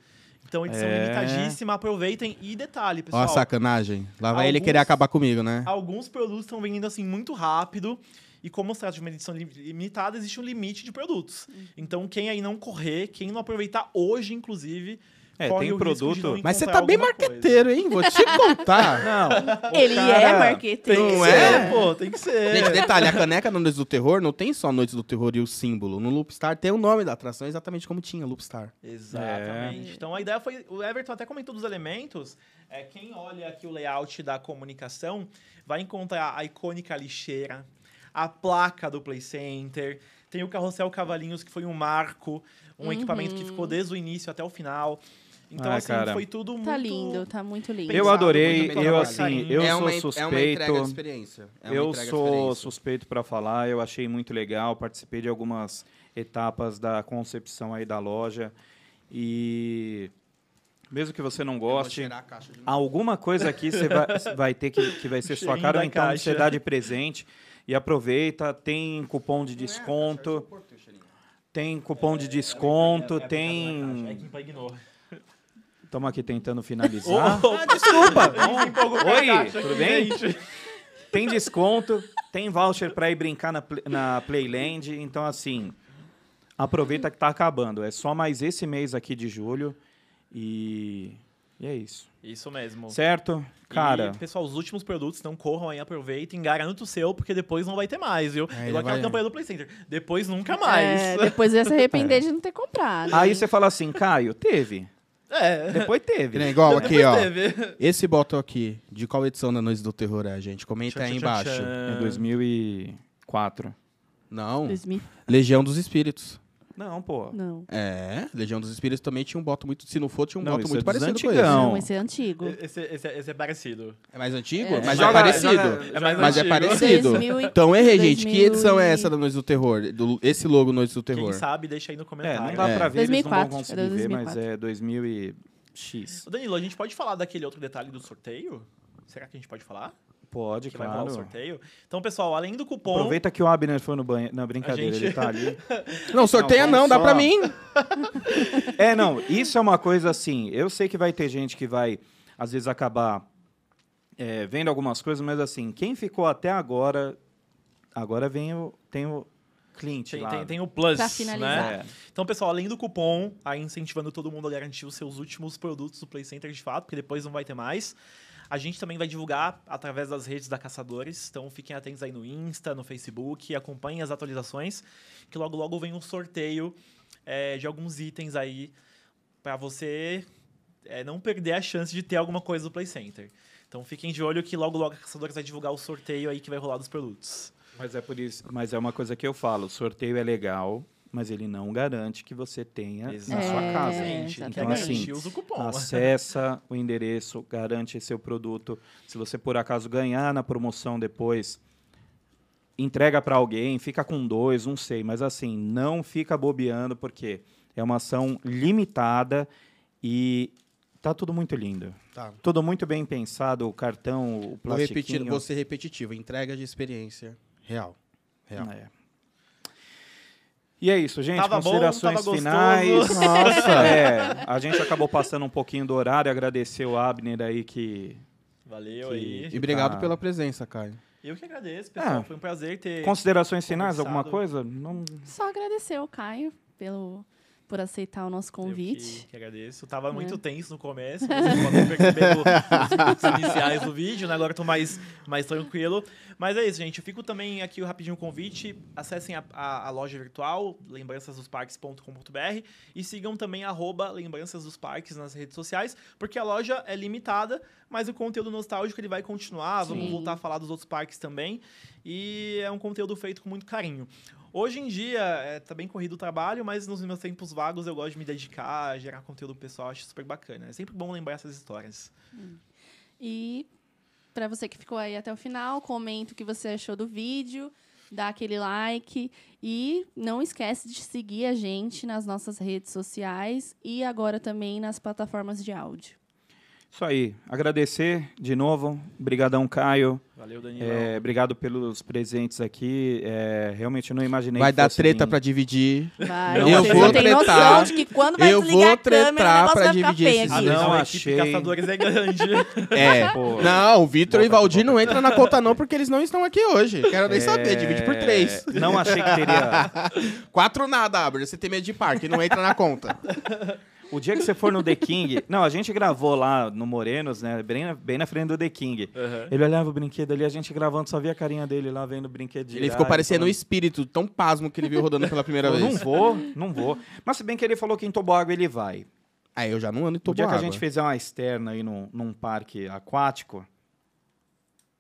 Então, edição É. limitadíssima, aproveitem. E detalhe, pessoal. Ó a sacanagem. Lá vai ele Alguns- querer acabar comigo, né? Alguns produtos estão vendendo assim muito rápido. E como se trata de uma edição li- limitada, existe um limite de produtos. Então, quem aí não correr, quem não aproveitar hoje, inclusive, É, corre tem o risco de produto- não Mas você tá bem coisa. marqueteiro, hein? Vou te contar. Não. Ele cara- é marqueteiro. Tem que Não ser, é? pô, tem que ser. Gente, detalhe, a caneca no Noites do Terror não tem só Noites do Terror e o símbolo. No Loopstar tem o nome da atração exatamente como tinha Loopstar. Exatamente. Então a ideia foi. O Everton até comentou dos elementos. É, quem olha aqui o layout da comunicação vai encontrar a icônica lixeira, a placa do Play Center, tem o carrossel Cavalinhos, que foi um marco, um Uhum. equipamento que ficou desde o início até o final. Então, Ah, assim, cara. foi tudo muito. Tá lindo, tá muito lindo. Eu adorei, eu assim, eu é sou uma, É suspeito. uma entrega de experiência. É uma eu sou experiência. suspeito para falar, eu achei muito legal, participei de algumas etapas da concepção aí da loja e mesmo que você não goste, alguma coisa aqui você vai, vai ter que, que vai ser sua cara, ou então caixa. você dá de presente e aproveita, tem cupom de é desconto, é tem cupom de desconto, É, é, é, é, tem... É. Estamos aqui tentando finalizar. Oh, desculpa! Oi, tudo bem? Tem desconto, tem voucher para ir brincar na, na Playland. Então, assim, aproveita que tá acabando. É só mais esse mês aqui de julho. E, e é isso. Isso mesmo. Certo? Cara, E, pessoal, os últimos produtos não corram aí, aproveitem, garantam o seu, porque depois não vai ter mais, viu? É, Igual aquela vai- campanha do Play Center. Depois nunca mais. É, depois ia se arrepender de não ter comprado. aí você fala assim, Caio, teve. É. Depois Que teve. nem igual Depois aqui, ó. teve. Esse botão aqui, de qual edição da Noites do Terror é, gente? Comenta aí Tchan, tchan, embaixo. tchan. Em 2004. Não, 2000. Legião dos Espíritos. Não, pô. Não. É, Legião dos Espíritos também tinha um voto muito. Se não for, tinha um Não, isso muito é parecido com esse. antigão. Não, esse é antigo. Esse, esse, esse é parecido. É mais antigo? É. Mas Joga- é parecido. joga- é mais mas é antigo. parecido. 2000 e- Então errei, gente. Que 2000 edição é essa da Noite do Terror? Do- esse logo Noite do Terror. Quem sabe, deixa aí no É, comentário. não dá É. pra ver, eles não 2004, vão conseguir era ver, mas 2004. é 2000 e X. Danilo, a gente pode falar daquele outro detalhe do sorteio? Será que a gente pode falar? Pode, Que vai rolar o claro. sorteio? Então, pessoal, além do cupom... Aproveita que o Abner foi no banheiro. Não, brincadeira, gente- ele tá ali. Não, sorteia Não, não, dá só- pra mim. É, não, isso é uma coisa assim. Eu sei que vai ter gente que vai, às vezes, acabar é, vendo algumas coisas, mas assim, quem ficou até agora. Agora vem o. Tem o Clint. Tem, lá. tem, tem o Plus, Pra finalizar. né? É. Então, pessoal, além do cupom, aí incentivando todo mundo a garantir os seus últimos produtos do Play Center de fato, porque depois não vai ter mais. A gente também vai divulgar através das redes da Caçadores, então fiquem atentos aí no Insta, no Facebook, acompanhem as atualizações, que logo logo vem um sorteio é, de alguns itens aí para você é, não perder a chance de ter alguma coisa do Play Center. Então fiquem de olho que logo logo a Caçadores vai divulgar o sorteio aí que vai rolar dos produtos. Mas é por isso. Mas é uma coisa que eu falo: sorteio é legal, mas ele não garante que você tenha na sua É, casa. Então, assim, usa o cupom. Acessa o endereço, garante seu produto. Se você por acaso ganhar na promoção depois, entrega para alguém, fica com dois, não sei, mas assim, não fica bobeando porque é uma ação limitada e tá tudo muito lindo. Tá. Tudo muito bem pensado, o cartão, o Vou plastiquinho. repetir, vou ser repetitivo. Entrega de experiência real. Real. É. E é isso, gente. Tava bom, Considerações gostoso. finais. Nossa. É, a gente acabou passando um pouquinho do horário. Agradecer o Abner aí que Valeu Que- aí. E obrigado Tá. pela presença, Caio. Eu que agradeço, pessoal. Ah. Foi um prazer ter. Considerações finais, alguma coisa? Não... Só agradecer ao Caio pelo, por aceitar o nosso Eu convite. que, que agradeço. Tava É. muito tenso no começo, vocês podem perceber os iniciais do vídeo, né? Agora eu tô mais, mais tranquilo. Mas é isso, gente. Eu fico também aqui o rapidinho convite. Acessem a, a- a loja virtual, lembraçasdosparques.com.br e sigam também arroba Lembranças dos Parques nas redes sociais, porque a loja é limitada, mas o conteúdo nostálgico ele vai continuar. Vamos Sim. voltar a falar dos outros parques também. E é um conteúdo feito com muito carinho. Hoje em dia, é, tá bem corrido o trabalho, mas nos meus tempos vagos eu gosto de me dedicar, gerar conteúdo pessoal, acho super bacana. É sempre bom lembrar essas histórias. E para você que ficou aí até o final, comenta o que você achou do vídeo, dá aquele like e não esquece de seguir a gente nas nossas redes sociais e agora também nas plataformas de áudio. Isso aí. Agradecer de novo. Obrigadão, Caio. Valeu, Danilo. É, obrigado pelos presentes aqui. É, realmente eu não imaginei Vai que dar fosse treta pra dividir. Vai, Eu vocês vou tretar. de que quando vai Eu vou o tretar ficar dividir esses aqui. Ah, não, não, a equipe achei. Caçadores é grande. É. Pô. Não, o Vitor e Volta, Valdir não entram na conta não, porque eles não estão aqui hoje. Quero nem saber, divide por três. É, Não achei que teria. Quatro nada, Abner. Você tem medo de parque, não entra na conta. O dia que você for no The King. Não, a gente gravou lá no Morenos, né? Bem na, bem na frente do The King. Uhum. Ele olhava o brinquedo ali, a gente gravando, só via a carinha dele lá vendo o brinquedo Ele ficou parecendo um espírito, tão pasmo que ele viu rodando pela primeira Eu não vez. vou, não vou. Mas se bem que ele falou que em Toboágua ele vai. Aí eu já não ando em O dia que a gente fizer uma externa aí num, num parque aquático.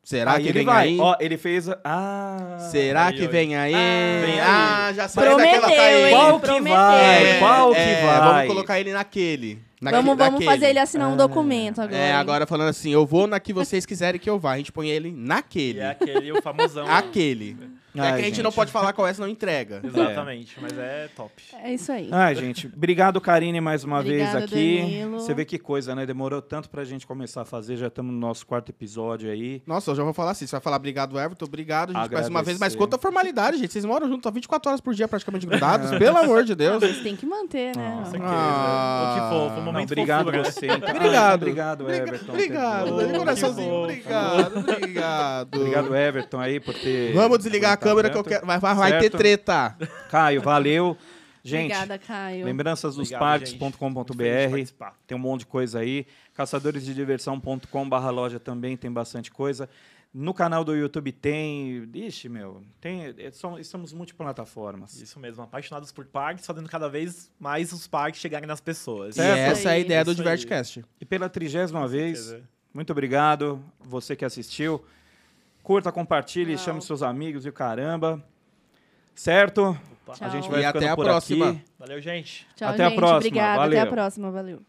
Será aí que ele vem vai. aí? Ó, ele fez. a- Ah. Será Aí, que vem aí? Ah, vem aí. Ah, já sei Prometeu, daquela tá hein? Qual que Prometeu. vai? É, Qual que é, vai? Vamos colocar ele naquele. Naque- Vamos, vamos fazer ele assinar um documento agora. É, hein? agora falando assim, eu vou na que vocês quiserem que eu vá. A gente põe ele naquele. E é aquele, o famosão. Aquele. É Ai, que a gente, não gente. pode falar qual é, senão entrega. Exatamente, mas é top. É isso aí. Ai, gente, obrigado, Karine, mais uma Obrigada, vez aqui. Danilo. Você vê que coisa, né? Demorou tanto pra gente começar a fazer, já estamos no nosso quarto episódio aí. Nossa, eu já vou falar assim. Você vai falar obrigado, Everton. Obrigado, gente, mais uma vez. Mas Agradecer. quanta formalidade, gente. Vocês moram juntos há 24 horas por dia, praticamente grudados. Pelo amor de Deus. Vocês têm que manter, né? Certeza. Ah. O que fofo, um Não, momento obrigado fofura. você. então. Obrigado. Obrigado, Obriga- Everton. Obrigado, coraçãozinho. Obrigado, obrigado. Obrigado, Everton, aí, por ter. Vamos desligar aguentado câmera que eu quero. Vai, vai, vai ter treta. Caio, valeu. Gente, Obrigada, Caio. lembranças dos parques.com.br. Tem um monte de coisa aí. Caçadoresdediversão.com.br loja também tem bastante coisa. No canal do YouTube tem. Ixi, meu. Tem, é, são, estamos multiplataformas. Isso mesmo, apaixonados por parques, fazendo cada vez mais os parques chegarem nas pessoas. E Certo. essa é a ideia do. Divertcast. E pela trigésima vez, muito obrigado. Você que assistiu. Curta, compartilhe, Uau. chame seus amigos e o caramba. Certo? Opa. A gente vai E até ficando a por próxima. aqui. Valeu, gente. Tchau, Até a gente. próxima. Obrigada. Até a Valeu. próxima. Valeu.